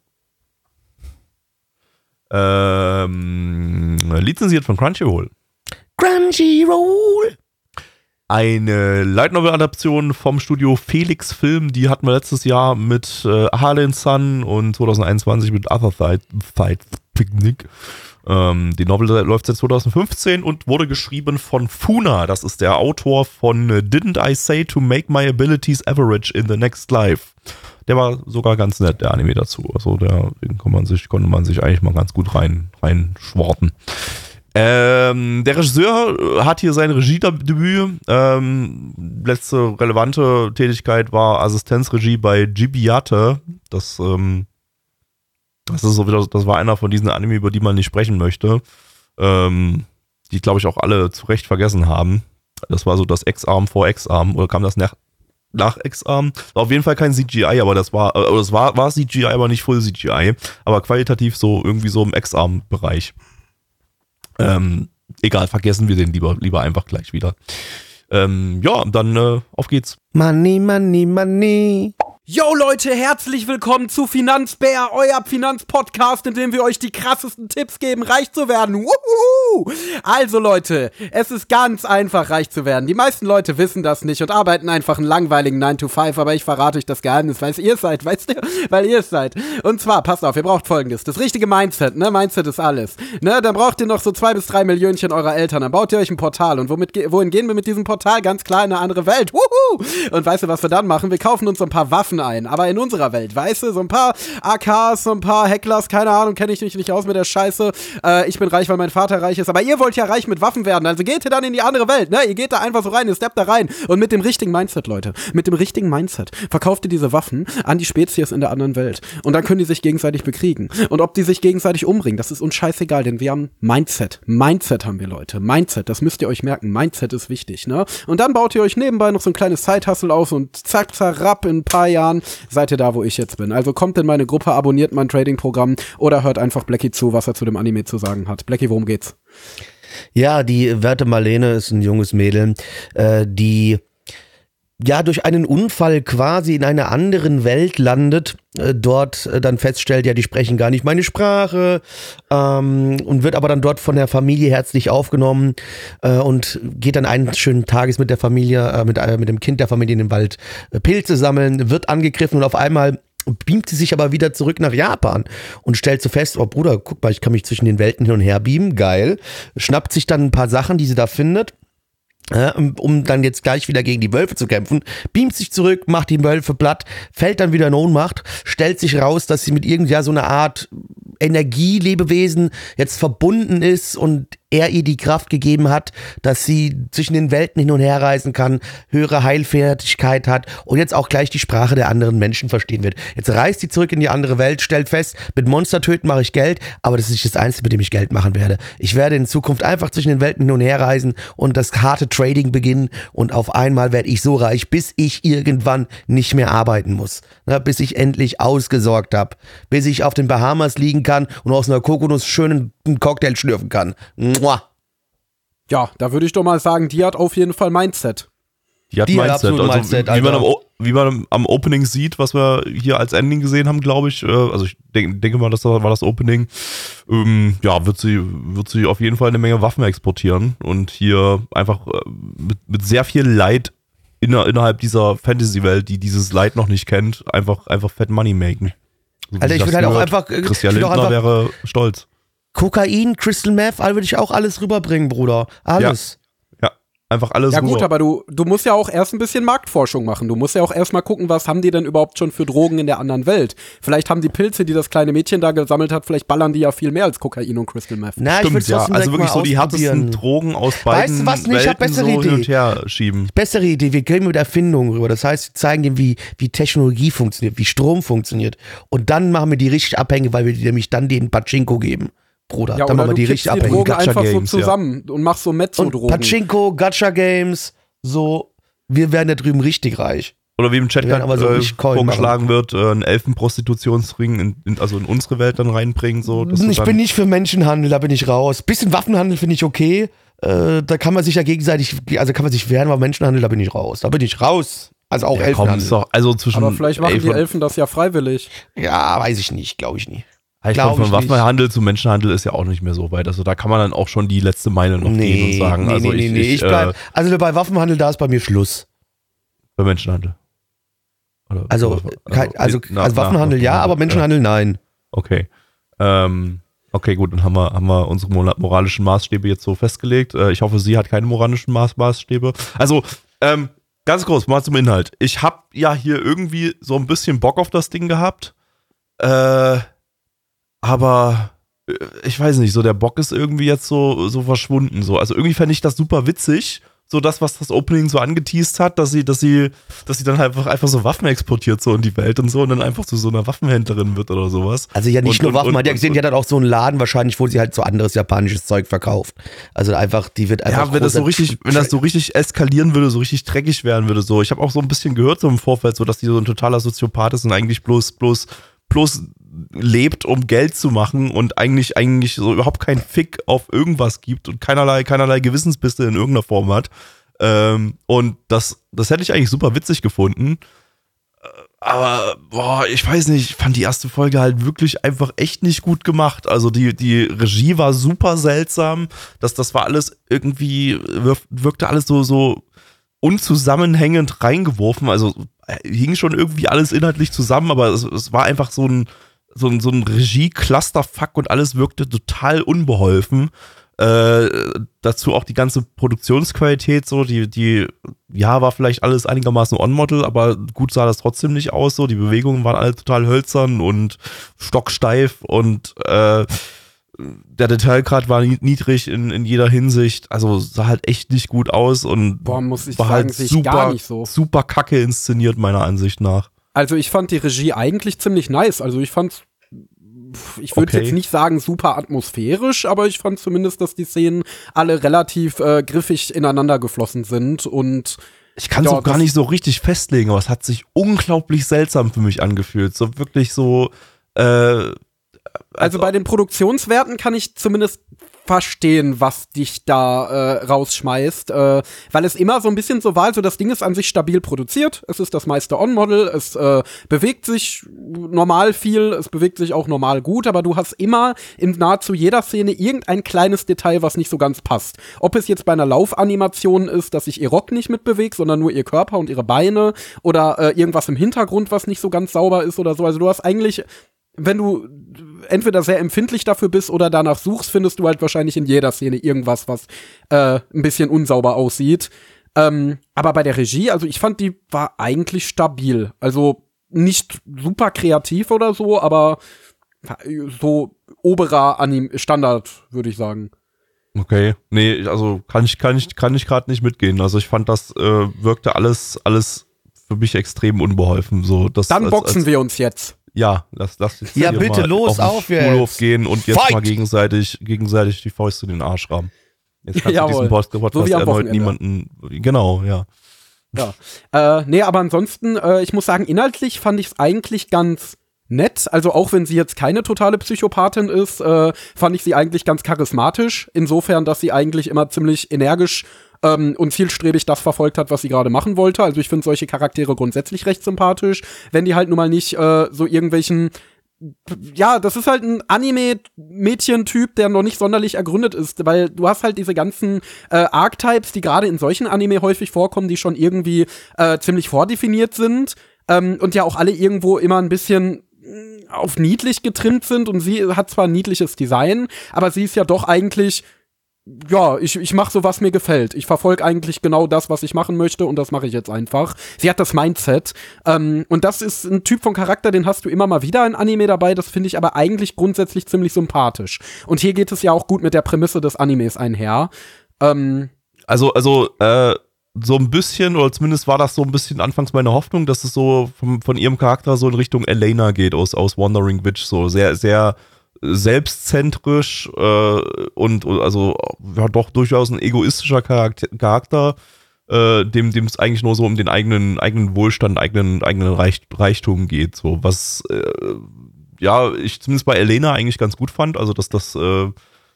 Ähm, lizenziert von Crunchyroll. Crunchyroll. Eine Light Novel Adaption vom Studio Felix Film, die hatten wir letztes Jahr mit äh, Harlan Sun und 2021 mit Other Side, Side Picnic. Ähm, die Novel läuft seit 2015 und wurde geschrieben von Funa. Das ist der Autor von äh, Didn't I Say to Make My Abilities Average in the Next Life? Der war sogar ganz nett, der Anime dazu. Also der, den konnte man sich, konnte man sich eigentlich mal ganz gut rein, rein schworten. Ähm, der Regisseur äh, hat hier sein Regiedebüt. Ähm, letzte relevante Tätigkeit war Assistenzregie bei Gibiate. Das, ähm, das ist so wieder, das war einer von diesen Anime, über die man nicht sprechen möchte. Ähm, die, glaube ich, auch alle zu Recht vergessen haben. Das war so das X-Arm vor X-Arm. Oder kam das nach, nach X-Arm? War auf jeden Fall kein CGI, aber das war, äh, das war, war CGI, aber nicht Full CGI. Aber qualitativ so irgendwie so im X-Arm-Bereich. Ähm, egal, vergessen wir den lieber, lieber einfach gleich wieder. Ähm, ja, dann äh, auf geht's. Money, money, money. Yo Leute, herzlich willkommen zu Finanzbär, euer Finanzpodcast, in dem wir euch die krassesten Tipps geben, reich zu werden. Wuhu! Also Leute, es ist ganz einfach, reich zu werden. Die meisten Leute wissen das nicht und arbeiten einfach einen langweiligen 9 to 5, aber ich verrate euch das Geheimnis, weil ihr seid, weißt ihr? Weil ihr es seid. Und zwar, passt auf, ihr braucht folgendes, das richtige Mindset, ne? Mindset ist alles. Ne? Dann braucht ihr noch so zwei bis drei Millionchen eurer Eltern, dann baut ihr euch ein Portal und womit, wohin gehen wir mit diesem Portal? Ganz klar in eine andere Welt. Wuhu! Und weißt du, was wir dann machen? Wir kaufen uns ein paar Waffen ein, aber in unserer Welt, weißt du, so ein paar AKs, so ein paar Hecklers, keine Ahnung, kenne ich mich nicht aus mit der Scheiße. Äh, ich bin reich, weil mein Vater reich ist, aber ihr wollt ja reich mit Waffen werden, also geht ihr dann in die andere Welt, ne? Ihr geht da einfach so rein, ihr steppt da rein. Und mit dem richtigen Mindset, Leute, mit dem richtigen Mindset verkauft ihr diese Waffen an die Spezies in der anderen Welt. Und dann können die sich gegenseitig bekriegen. Und ob die sich gegenseitig umbringen, das ist uns scheißegal, denn wir haben Mindset, Mindset haben wir Leute, Mindset, das müsst ihr euch merken, Mindset ist wichtig, ne? Und dann baut ihr euch nebenbei noch so ein kleines Side-Hustle auf und zack, zerrapp, in ein paar Jahren seid ihr da, wo ich jetzt bin. Also kommt in meine Gruppe, abonniert mein Trading-Programm oder hört einfach Blackie zu, was er zu dem Anime zu sagen hat. Blackie, worum geht's? Ja, die Werte Marlene ist ein junges Mädel, äh, die ja durch einen Unfall quasi in einer anderen Welt landet, äh, dort äh, dann feststellt, ja, die sprechen gar nicht meine Sprache ähm, und wird aber dann dort von der Familie herzlich aufgenommen äh, und geht dann eines schönen Tages mit der Familie, äh, mit, äh, mit dem Kind der Familie in den Wald äh, Pilze sammeln, wird angegriffen und auf einmal beamt sie sich aber wieder zurück nach Japan und stellt so fest, oh Bruder, guck mal, ich kann mich zwischen den Welten hin und her beamen, geil. Schnappt sich dann ein paar Sachen, die sie da findet um dann jetzt gleich wieder gegen die Wölfe zu kämpfen, beamt sich zurück, macht die Wölfe platt, fällt dann wieder in Ohnmacht, stellt sich raus, dass sie mit irgendeiner so einer Art Energielebewesen jetzt verbunden ist und er ihr die Kraft gegeben hat, dass sie zwischen den Welten hin und her reisen kann, höhere Heilfertigkeit hat und jetzt auch gleich die Sprache der anderen Menschen verstehen wird. Jetzt reist sie zurück in die andere Welt, stellt fest, mit Monster töten mache ich Geld, aber das ist nicht das Einzige, mit dem ich Geld machen werde. Ich werde in Zukunft einfach zwischen den Welten hin und her reisen und das harte Trading beginnen und auf einmal werde ich so reich, bis ich irgendwann nicht mehr arbeiten muss. Na, bis ich endlich ausgesorgt habe. Bis ich auf den Bahamas liegen kann und aus einer Kokosnuss schönen Cocktail schlürfen kann. Mua. Ja, da würde ich doch mal sagen, die hat auf jeden Fall Mindset. Die hat Die hat Mindset. absolut Also, Mindset, wie, man am, wie man am Opening sieht, was wir hier als Ending gesehen haben, glaube ich. Äh, also ich denk, denke mal, das war das Opening. Ähm, ja, wird sie, wird sie auf jeden Fall eine Menge Waffen exportieren und hier einfach äh, mit, mit sehr viel Leid inner, innerhalb dieser Fantasy-Welt, die dieses Leid noch nicht kennt, einfach, einfach Fett Money machen. So wie Alter, ich will halt auch einfach- ich Christian Lindner einfach- wäre stolz. Kokain, Crystal Meth, all würde ich auch alles rüberbringen, Bruder. Alles. Ja, einfach alles Ja gut, rüber. aber du, du musst ja auch erst ein bisschen Marktforschung machen. Du musst ja auch erst mal gucken, was haben die denn überhaupt schon für Drogen in der anderen Welt. Vielleicht haben die Pilze, die das kleine Mädchen da gesammelt hat, vielleicht ballern die ja viel mehr als Kokain und Crystal Meth. Na, ich Stimmt, würde ja. trotzdem Also wirklich mal so die härtesten. Drogen aus Weißt beiden du was? Nee, ich hab Welten bessere so hin Idee. und her schieben. Bessere Idee, wir gehen mit Erfindungen rüber. Das heißt, wir zeigen dem, wie, wie Technologie funktioniert, wie Strom funktioniert. Und dann machen wir die richtig abhängig, weil wir die nämlich dann den Pachinko geben. Bruder, Ja, dann machen wir du die richtig die abhängig. Drogen Gacha einfach Games, so ja. zusammen und machst so Und Mezzo-Drogen. Pachinko, Gacha Games, so, wir werden da drüben richtig reich. Oder wie im Chat gerade aber so äh, vorgeschlagen wird, äh, einen Elfenprostitutionsring in, in, also in unsere Welt dann reinbringen. So, Ich bin nicht für Menschenhandel, da bin ich raus. Bisschen Waffenhandel finde ich okay. Äh, da kann man sich ja gegenseitig, also kann man sich wehren, aber Menschenhandel, da bin ich raus. Da bin ich raus. Also auch ja, komm, Elfenhandel. ist doch, also zwischen Aber vielleicht machen die von, Elfen das ja freiwillig. Ja, weiß ich nicht, glaube ich nicht. Ich glaub glaub, ich von. Waffenhandel zu Menschenhandel ist ja auch nicht mehr so weit. Also da kann man dann auch schon die letzte Meile noch gehen und sagen, nee, also nee, ich, nee, ich, ich bleib, äh, also bei Waffenhandel, da ist bei mir Schluss. bei Menschenhandel. Oder, Also, kein, also, na- also Waffenhandel ja, aber Menschenhandel nein. Okay. Ähm, okay, gut, dann haben wir, haben wir unsere mora- moralischen Maßstäbe jetzt so festgelegt. Äh, ich hoffe, sie hat keine moralischen Maß Maßstäbe. Also, ähm, ganz kurz, mal zum Inhalt. Ich habe ja hier irgendwie so ein bisschen Bock auf das Ding gehabt. Äh, aber äh, ich weiß nicht, so der Bock ist irgendwie jetzt so, so verschwunden. So. Also irgendwie fände ich das super witzig. So das, was das Opening so angeteased hat, dass sie, dass sie, dass sie dann einfach, einfach so Waffen exportiert so in die Welt und so und dann einfach zu so einer Waffenhändlerin wird oder sowas. Also ja, nicht Und- nur Waffen, und- man hat ja gesehen, die hat dann auch so einen Laden wahrscheinlich, wo sie halt so anderes japanisches Zeug verkauft. Also einfach, die wird einfach Ja, wenn das so richtig, wenn das so richtig eskalieren würde, so richtig dreckig werden würde, so. Ich habe auch so ein bisschen gehört so im Vorfeld, so dass die so ein totaler Soziopath ist und eigentlich bloß, bloß, bloß lebt, um Geld zu machen und eigentlich, eigentlich so überhaupt keinen Fick auf irgendwas gibt und keinerlei, keinerlei Gewissensbisse in irgendeiner Form hat. Ähm, und das, das hätte ich eigentlich super witzig gefunden. Äh, Aber, boah, ich weiß nicht, ich fand die erste Folge halt wirklich einfach echt nicht gut gemacht. Also die, die Regie war super seltsam. Das, das war alles irgendwie, wirkte alles so, so unzusammenhängend reingeworfen. Also äh, hing schon irgendwie alles inhaltlich zusammen, aber es, es war einfach so ein, so ein, so ein Regie-Clusterfuck und alles wirkte total unbeholfen. Äh, dazu auch die ganze Produktionsqualität, so, die, die, ja, war vielleicht alles einigermaßen on-model, aber gut sah das trotzdem nicht aus, so, die Bewegungen waren alle total hölzern und stocksteif und äh, der Detailgrad war ni- niedrig in, in jeder Hinsicht, also sah halt echt nicht gut aus und Boah, muss ich war sagen, halt sehe ich super, so. super kacke inszeniert, meiner Ansicht nach. Also ich fand die Regie eigentlich ziemlich nice. Also ich fand, ich würde Okay. jetzt nicht sagen super atmosphärisch, aber ich fand zumindest, dass die Szenen alle relativ äh, griffig ineinander geflossen sind und Ich kann es Ja, auch gar nicht so richtig festlegen, aber es hat sich unglaublich seltsam für mich angefühlt. So wirklich so, äh, Also bei den Produktionswerten kann ich zumindest verstehen, was dich da äh, rausschmeißt, äh, weil es immer so ein bisschen so war, also das Ding ist an sich stabil produziert, es ist das meiste On-Model, es äh, bewegt sich normal viel, es bewegt sich auch normal gut, aber du hast immer in nahezu jeder Szene irgendein kleines Detail, was nicht so ganz passt. Ob es jetzt bei einer Laufanimation ist, dass sich ihr Rock nicht mitbewegt, sondern nur ihr Körper und ihre Beine oder äh, irgendwas im Hintergrund, was nicht so ganz sauber ist oder so. Also du hast eigentlich wenn du entweder sehr empfindlich dafür bist oder danach suchst, findest du halt wahrscheinlich in jeder Szene irgendwas, was äh, ein bisschen unsauber aussieht. Ähm, aber bei der Regie, also ich fand, die war eigentlich stabil. Also nicht super kreativ oder so, aber so oberer Anim Standard, würde ich sagen. Okay, nee, also kann ich, kann ich, kann ich gerade nicht mitgehen. Also ich fand, das äh, wirkte alles, alles für mich extrem unbeholfen. So, das, Dann als, boxen als, wir uns jetzt. Ja, lass, lass jetzt Ja, bitte, mal los, auf, auf den Schulhof gehen und jetzt Fight! mal gegenseitig, gegenseitig die Fäuste in den Arsch rammen. Jetzt kannst Jawohl. du diesen Post- Podcast So erneut niemanden, genau, ja. Ja. Äh, nee, aber ansonsten, äh, ich muss sagen, inhaltlich fand ich es eigentlich ganz nett. Also auch wenn sie jetzt keine totale Psychopathin ist, äh, fand ich sie eigentlich ganz charismatisch. Insofern, dass sie eigentlich immer ziemlich energisch ähm, und zielstrebig das verfolgt hat, was sie gerade machen wollte. Also ich finde solche Charaktere grundsätzlich recht sympathisch, wenn die halt nun mal nicht äh, so irgendwelchen ja, das ist halt ein Anime-Mädchen-Typ, der noch nicht sonderlich ergründet ist, weil du hast halt diese ganzen äh, Archetypes, die gerade in solchen Anime häufig vorkommen, die schon irgendwie äh, ziemlich vordefiniert sind ähm, und ja auch alle irgendwo immer ein bisschen mh, auf niedlich getrimmt sind und sie hat zwar ein niedliches Design, aber sie ist ja doch eigentlich ja, ich, ich mache so, was mir gefällt. Ich verfolge eigentlich genau das, was ich machen möchte und das mache ich jetzt einfach. Sie hat das Mindset. Ähm, und das ist ein Typ von Charakter, den hast du immer mal wieder in Anime dabei. Das finde ich aber eigentlich grundsätzlich ziemlich sympathisch. Und hier geht es ja auch gut mit der Prämisse des Animes einher. Ähm, Also, also, äh, so ein bisschen, oder zumindest war das so ein bisschen anfangs meine Hoffnung, dass es so vom, von ihrem Charakter so in Richtung Elena geht aus, aus Wandering Witch, so sehr, sehr selbstzentrisch äh, und, also ja doch durchaus ein egoistischer Charakter, äh, dem dem es eigentlich nur so um den eigenen eigenen Wohlstand, eigenen eigenen Reich, Reichtum geht, so. Was äh, ja ich zumindest bei Elena eigentlich ganz gut fand, also dass das äh,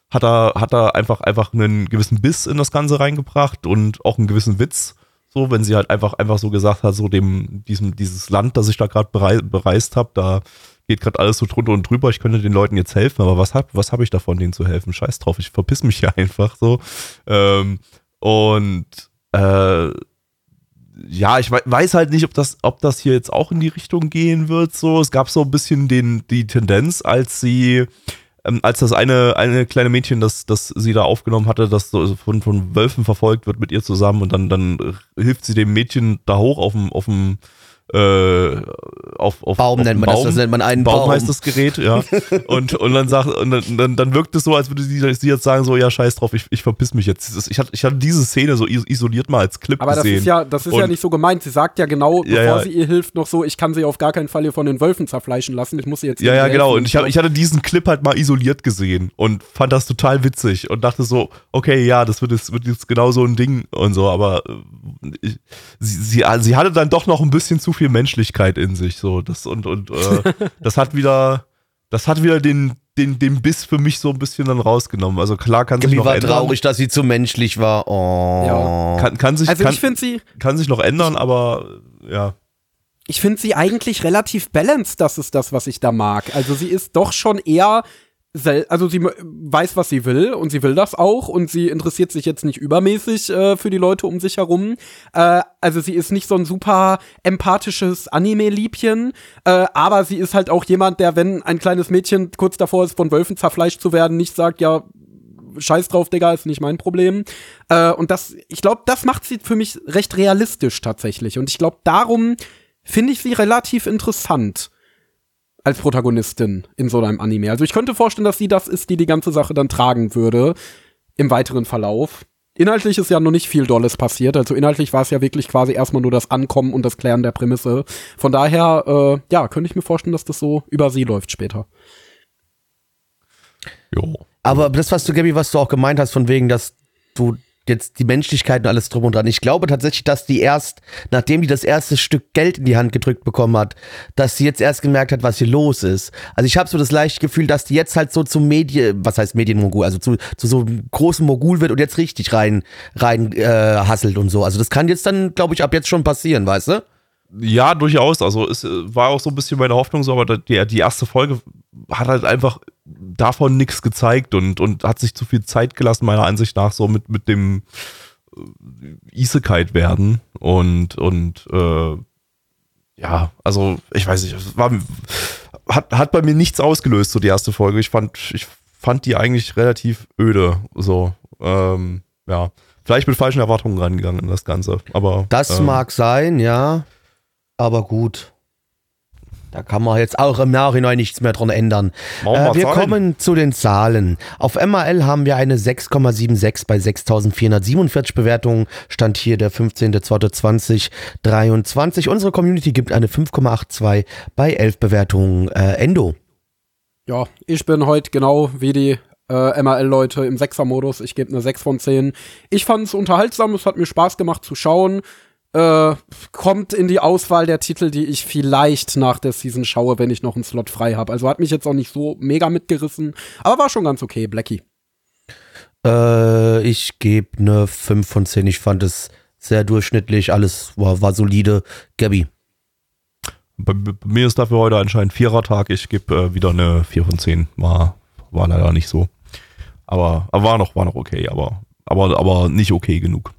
hat er hat er einfach einfach einen gewissen Biss in das Ganze reingebracht und auch einen gewissen Witz, so wenn sie halt einfach einfach so gesagt hat, so dem diesem dieses Land, das ich da gerade berei bereist habe, da geht gerade alles so drunter und drüber, ich könnte den Leuten jetzt helfen, aber was hab, was hab ich davon, denen zu helfen? Scheiß drauf, ich verpiss mich ja einfach so. Ähm, und äh, ja, ich wei- weiß halt nicht, ob das, ob das hier jetzt auch in die Richtung gehen wird. So, es gab so ein bisschen den, die Tendenz, als sie, ähm, als das eine, eine kleine Mädchen, das, das sie da aufgenommen hatte, das so von, von Wölfen verfolgt wird mit ihr zusammen und dann, dann äh, hilft sie dem Mädchen da hoch auf dem, auf dem äh, auf, auf Baum auf nennt man das, das nennt man einen Baum, Baum. heißt das Gerät, ja. Und, und dann sagt, und dann, dann, dann wirkt es so, als würde sie, sie jetzt sagen, so, ja, scheiß drauf, ich, ich verpiss mich jetzt. Das- Ich hatte, ich hatte diese Szene so is- isoliert mal als Clip aber das gesehen. ist ja, das ist ja Und- nicht so gemeint. Sie sagt ja genau, Ja, bevor ja. sie ihr hilft, noch so, ich kann sie auf gar keinen Fall hier von den Wölfen zerfleischen lassen. Ich muss sie jetzt Ja, ja, genau. Und ich, hab, ich hatte diesen Clip halt mal isoliert gesehen und fand das total witzig und dachte so, okay, ja, das wird jetzt, wird jetzt genau so ein Ding und so, aber äh, ich, sie, sie, sie hatte dann doch noch ein bisschen zu viel Menschlichkeit in sich, so, das und, und äh, das hat wieder, das hat wieder den, den, den Biss für mich so ein bisschen dann rausgenommen. Also klar kann sich Gabi noch war ändern. traurig, dass sie zu menschlich war. Oh. Ja. Kann, kann sich, Also kann, ich finde sie, kann sich noch ändern, aber ja. ich finde sie eigentlich relativ balanced, das ist das, was ich da mag. Also sie ist doch schon eher, also sie weiß, was sie will und sie will das auch und sie interessiert sich jetzt nicht übermäßig äh, für die Leute um sich herum. Äh, also sie ist nicht so ein super empathisches Anime-Liebchen, äh, aber sie ist halt auch jemand, der, wenn ein kleines Mädchen kurz davor ist, von Wölfen zerfleischt zu werden, nicht sagt, ja, Scheiß drauf, Digga, ist nicht mein Problem. Äh, und das, ich glaube, das macht sie für mich recht realistisch tatsächlich. Und ich glaube, darum finde ich sie relativ interessant als Protagonistin in so einem Anime. Also ich könnte vorstellen, dass sie das ist, die die ganze Sache dann tragen würde im weiteren Verlauf. Inhaltlich ist ja noch nicht viel Dolles passiert. Also inhaltlich war es ja wirklich quasi erstmal nur das Ankommen und das Klären der Prämisse. Von daher, äh, ja, könnte ich mir vorstellen, dass das so über sie läuft später. Jo. Aber das, was du, Gabi, was du auch gemeint hast, von wegen, dass du jetzt die Menschlichkeit und alles drum und dran. Ich glaube tatsächlich, dass die erst, nachdem die das erste Stück Geld in die Hand gedrückt bekommen hat, dass sie jetzt erst gemerkt hat, was hier los ist. Also ich habe so das leichte Gefühl, dass die jetzt halt so zum Medien, was heißt Medienmogul, also zu, zu so einem großen Mogul wird und jetzt richtig rein, rein äh, hasselt und so. Also das kann jetzt dann, glaube ich, ab jetzt schon passieren, weißt du? Ja, durchaus. Also es äh, war auch so ein bisschen meine Hoffnung so, aber die, die erste Folge hat halt einfach davon nichts gezeigt und, und hat sich zu viel Zeit gelassen, meiner Ansicht nach, so mit, mit dem äh, Isekite werden. Und, und äh, ja, also ich weiß nicht, es war, hat, hat bei mir nichts ausgelöst, so die erste Folge. Ich fand, ich fand die eigentlich relativ öde. So, ähm, ja. Vielleicht mit falschen Erwartungen rangegangen in das Ganze. Aber. Das ähm, mag sein, ja. Aber gut. Da kann man jetzt auch im Nachhinein nichts mehr dran ändern. Äh, wir Zahlen. kommen zu den Zahlen. Auf MAL haben wir eine 6,76 bei 6.447 Bewertungen. Stand hier der 15.02.2023. Unsere Community gibt eine 5,82 bei 11 Bewertungen. Äh, Endo. Ja, ich bin heute genau wie die äh, MRL-Leute im Sechser-Modus. Ich gebe eine 6 von 10. Ich fand es unterhaltsam, es hat mir Spaß gemacht zu schauen. Äh, kommt in die Auswahl der Titel, die ich vielleicht nach der Season schaue, wenn ich noch einen Slot frei habe. Also hat mich jetzt auch nicht so mega mitgerissen, aber war schon ganz okay, Blackie. Äh, ich gebe eine 5 von 10. Ich fand es sehr durchschnittlich. Alles war, war solide. Gabby. Bei, bei mir ist dafür heute anscheinend Vierertag. Ich gebe äh, wieder eine 4 von 10. War, war leider nicht so. Aber, aber war noch, war noch okay, aber, aber, aber nicht okay genug.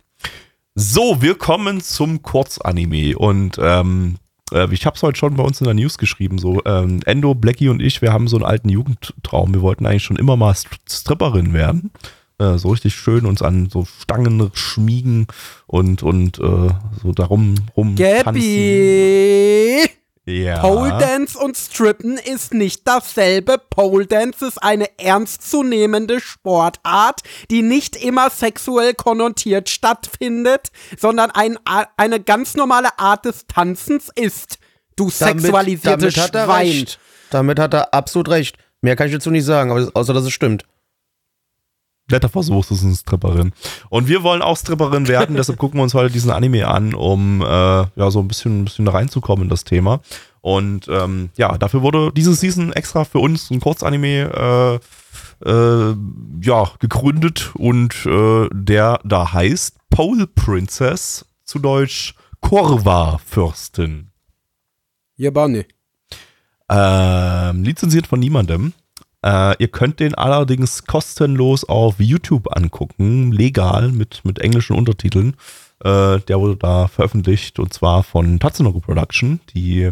So, wir kommen zum Kurzanime und ähm, äh, ich habe es heute schon bei uns in der News geschrieben. So, ähm, Endo, Blackie und ich, wir haben so einen alten Jugendtraum. Wir wollten eigentlich schon immer mal St Stripperin werden. Äh, so richtig schön uns an so Stangen schmiegen und, und äh, so darum rum tanzen. Ja. Pole Dance und Strippen ist nicht dasselbe. Pole Dance ist eine ernstzunehmende Sportart, die nicht immer sexuell konnotiert stattfindet, sondern ein, eine ganz normale Art des Tanzens ist. Du sexualisierte damit hat er Schwein. recht. Damit hat er absolut recht. Mehr kann ich dazu nicht sagen, aber außer dass es stimmt. Netter Versuch, das ist eine Stripperin. Und wir wollen auch Stripperin werden, deshalb gucken wir uns heute diesen Anime an, um äh, ja so ein bisschen, ein bisschen reinzukommen in das Thema. Und ähm, ja, dafür wurde diese Season extra für uns ein Kurzanime äh, äh, ja, gegründet und äh, der da heißt Pole Princess, zu Deutsch Korva Fürstin. Ja, Bunny. Ähm, lizenziert von niemandem. Äh, ihr könnt den allerdings kostenlos auf YouTube angucken, legal mit, mit englischen Untertiteln. Äh, der wurde da veröffentlicht und zwar von Tatsunoko Production, die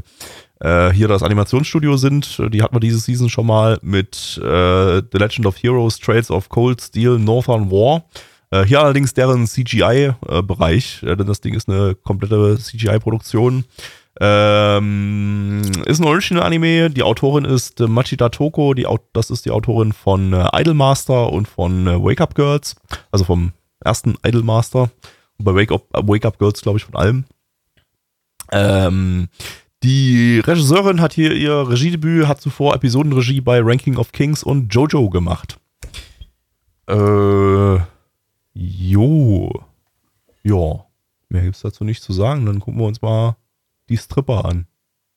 äh, hier das Animationsstudio sind. Die hatten wir diese Season schon mal mit äh, The Legend of Heroes, Trails of Cold Steel, Northern War. Äh, hier allerdings deren CGI-Bereich, äh, denn das Ding ist eine komplette CGI-Produktion. Ähm, ist ein Original-Anime. Die Autorin ist äh, Machida Toko. Die, das ist die Autorin von äh, Idolmaster und von äh, Wake Up Girls. Also vom ersten Idolmaster. Und bei Wake Up, äh, Wake Up Girls, glaube ich, von allem. Ähm, die Regisseurin hat hier ihr Regiedebüt, hat zuvor Episodenregie bei Ranking of Kings und Jojo gemacht. Äh, jo. Ja. Mehr gibt's dazu nicht zu sagen. Dann gucken wir uns mal die Stripper an.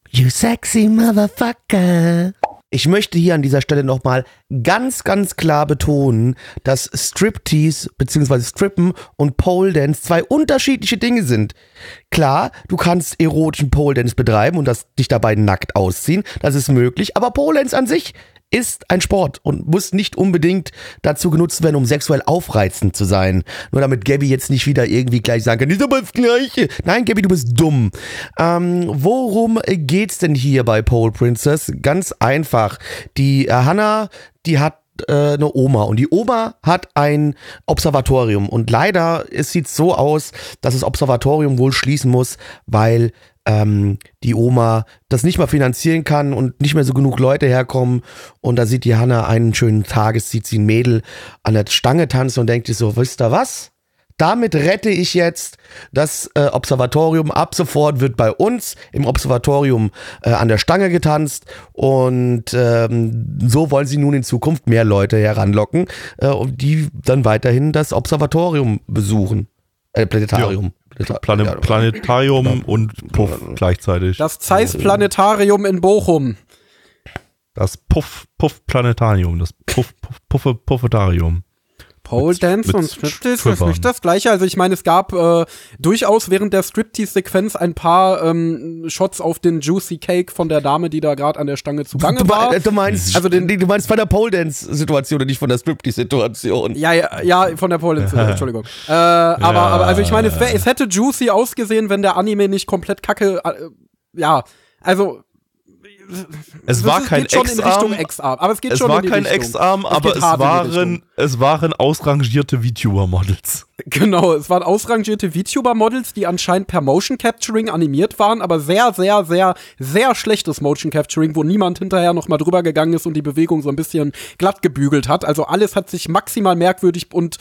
You sexy motherfucker. Ich möchte hier an dieser Stelle nochmal ganz, ganz klar betonen, dass Striptease bzw. Strippen und Pole Dance zwei unterschiedliche Dinge sind. Klar, du kannst erotischen Pole Dance betreiben und das, dich dabei nackt ausziehen, das ist möglich, aber Pole Dance an sich ist ein Sport und muss nicht unbedingt dazu genutzt werden, um sexuell aufreizend zu sein. Nur damit Gabby jetzt nicht wieder irgendwie gleich sagen kann, ist aber das Gleiche. Nein, Gabby, du bist dumm. Ähm, worum geht's denn hier bei Pole Princess? Ganz einfach. Die äh, Hannah, die hat äh, eine Oma und die Oma hat ein Observatorium und leider es sieht so aus, dass das Observatorium wohl schließen muss, weil ähm, die Oma das nicht mal finanzieren kann und nicht mehr so genug Leute herkommen und da sieht die Hanna einen schönen Tages, sieht sie ein Mädel an der Stange tanzen und denkt sich so, wisst ihr was? damit rette ich jetzt das äh, Observatorium. Ab sofort wird bei uns im Observatorium äh, an der Stange getanzt und ähm, so wollen sie nun in Zukunft mehr Leute heranlocken, äh, die dann weiterhin das Observatorium besuchen. Äh, Planetarium. Planeta- Plane ja, Planetarium und Puff gleichzeitig. Das Zeiss Planetarium in Bochum. Das Puff, Puff Planetarium, das Puff, Puff, Puffe, Puffetarium. Pole Dance mit und Striptease ist nicht das gleiche. Also ich meine, es gab äh, durchaus während der Striptease-Sequenz ein paar ähm, Shots auf den Juicy Cake von der Dame, die da gerade an der Stange zugange Du, war. du meinst, Also den- du meinst von der Pole Dance Situation und nicht von der Striptease Situation. Ja, ja, ja, von der Pole Dance, Entschuldigung. Äh, aber, aber, also ich meine, es, wär, es hätte juicy ausgesehen, wenn der Anime nicht komplett kacke, äh, ja, also. Es war es kein geht schon in Richtung X-Arm. X-Arm, aber es geht Es schon war in die kein Richtung. X-Arm, aber es waren, es waren ausrangierte VTuber-Models. Genau, es waren ausrangierte VTuber-Models, die anscheinend per Motion Capturing animiert waren, aber sehr, sehr, sehr, sehr schlechtes Motion Capturing, wo niemand hinterher noch mal drüber gegangen ist und die Bewegung so ein bisschen glatt gebügelt hat. Also alles hat sich maximal merkwürdig und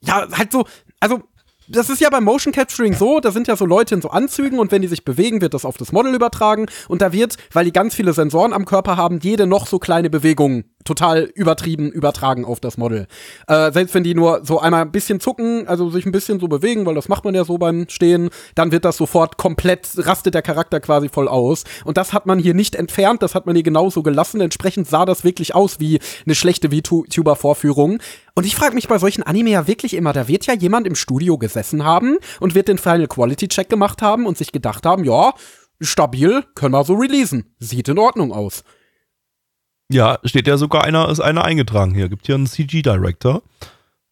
ja, halt so, also das ist ja beim Motion Capturing so, da sind ja so Leute in so Anzügen und wenn die sich bewegen, wird das auf das Model übertragen. Und da wird, weil die ganz viele Sensoren am Körper haben, jede noch so kleine Bewegung total übertrieben übertragen auf das Model. Äh, selbst wenn die nur so einmal ein bisschen zucken, also sich ein bisschen so bewegen, weil das macht man ja so beim Stehen, dann wird das sofort komplett, rastet der Charakter quasi voll aus. Und das hat man hier nicht entfernt, das hat man hier genauso gelassen. Entsprechend sah das wirklich aus wie eine schlechte VTuber-Vorführung. Und ich frage mich bei solchen Anime ja wirklich immer, da wird ja jemand im Studio gesessen haben und wird den Final Quality Check gemacht haben und sich gedacht haben, ja, stabil, können wir so releasen. Sieht in Ordnung aus. Ja, steht ja sogar einer, ist einer eingetragen hier. Gibt hier einen CG-Director.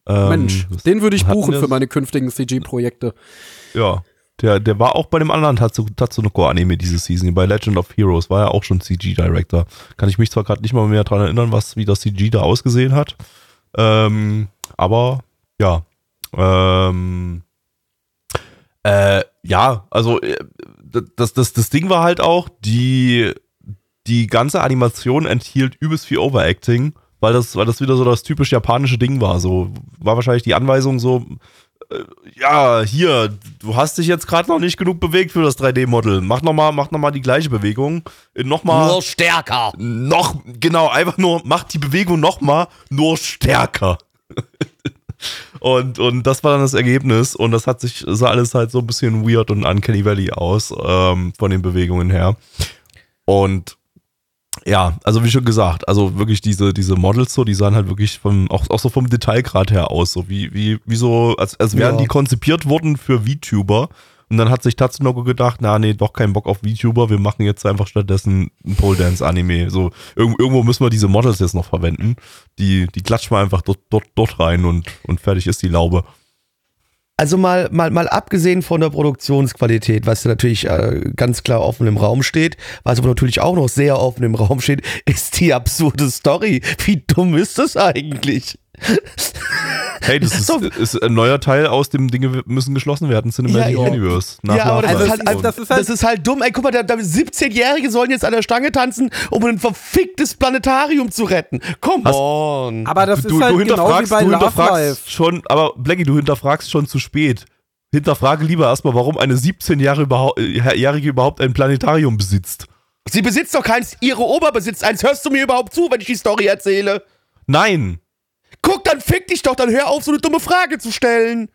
Ähm, Mensch, den würde ich buchen für meine künftigen CG-Projekte. Ja. Der, der war auch bei dem anderen Tatsu, Tatsunoko-Anime diese Season, bei Legend of Heroes, war er auch schon CG-Director. Kann ich mich zwar gerade nicht mal mehr dran erinnern, was, wie das CG da ausgesehen hat. Ähm, aber ja. Ähm, äh, ja, also äh, das, das, das Ding war halt auch, die, die ganze Animation enthielt übelst viel Overacting, weil das, weil das wieder so das typisch japanische Ding war. So war wahrscheinlich die Anweisung so, äh, ja, hier, du hast dich jetzt gerade noch nicht genug bewegt für das 3D-Model. Mach nochmal, mach noch mal die gleiche Bewegung. Nochmal. Nur stärker. Noch, genau, einfach nur, mach die Bewegung nochmal, nur stärker. und, und das war dann das Ergebnis. Und das hat sich, sah alles halt so ein bisschen weird und Uncanny Valley aus, ähm, von den Bewegungen her. Und ja, also wie schon gesagt, also wirklich diese, diese Models so, die sahen halt wirklich vom, auch, auch so vom Detailgrad her aus, so wie, wie, wie so, als, als wären Ja. die konzipiert worden für VTuber. Und dann hat sich Tatsunoko gedacht, na nee, doch keinen Bock auf VTuber, wir machen jetzt einfach stattdessen ein Pole Dance Anime. So, irg irgendwo müssen wir diese Models jetzt noch verwenden. Die, die klatschen wir einfach dort, dort, dort rein und, und fertig ist die Laube. Also mal, mal, mal abgesehen von der Produktionsqualität, was natürlich äh, ganz klar offen im Raum steht, was aber natürlich auch noch sehr offen im Raum steht, ist die absurde Story. Wie dumm ist das eigentlich? Hey, das ist, So. ist ein neuer Teil aus dem Dinge müssen geschlossen werden, Cinematic Ja, ja. Universe. Nach ja, aber das, ist halt, also das ist halt- das ist halt dumm. Ey, guck mal, da, da 17-Jährige sollen jetzt an der Stange tanzen, um ein verficktes Planetarium zu retten. Come Hast- on. Aber das du, ist halt du genau wie hinterfragst, bei du Love hinterfragst Life. schon, aber Blackie, du hinterfragst schon zu spät. Hinterfrage lieber erstmal, warum eine 17-Jährige überhaupt, äh, überhaupt ein Planetarium besitzt. Sie besitzt doch keins, ihre Oma besitzt eins. Hörst du mir überhaupt zu, wenn ich die Story erzähle? Nein. Guck, dann fick dich doch, dann hör auf, so eine dumme Frage zu stellen.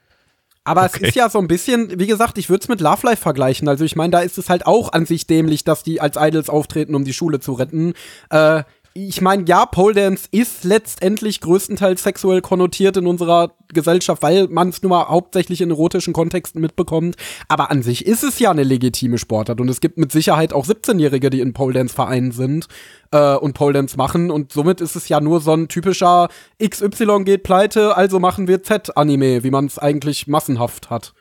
Aber es ist ja so ein bisschen, wie gesagt, ich würde es mit Love Life vergleichen. Also ich meine, da ist es halt auch an sich dämlich, dass die als Idols auftreten, um die Schule zu retten. Äh, ich meine, ja, Pole Dance ist letztendlich größtenteils sexuell konnotiert in unserer Gesellschaft, weil man es nun mal hauptsächlich in erotischen Kontexten mitbekommt. Aber an sich ist es ja eine legitime Sportart und es gibt mit Sicherheit auch 17-Jährige, die in Pole Dance Vereinen sind äh, und Pole Dance machen und somit ist es ja nur so ein typischer XY geht pleite, also machen wir Z-Anime, wie man es eigentlich massenhaft hat.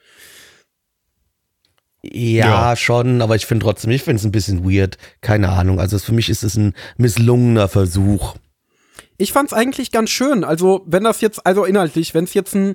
Ja, Ja. schon, aber ich finde trotzdem, ich finde es ein bisschen weird. Keine Ahnung. Also für mich ist es ein misslungener Versuch. Ich fand's eigentlich ganz schön. Also, wenn das jetzt, also inhaltlich, wenn es jetzt ein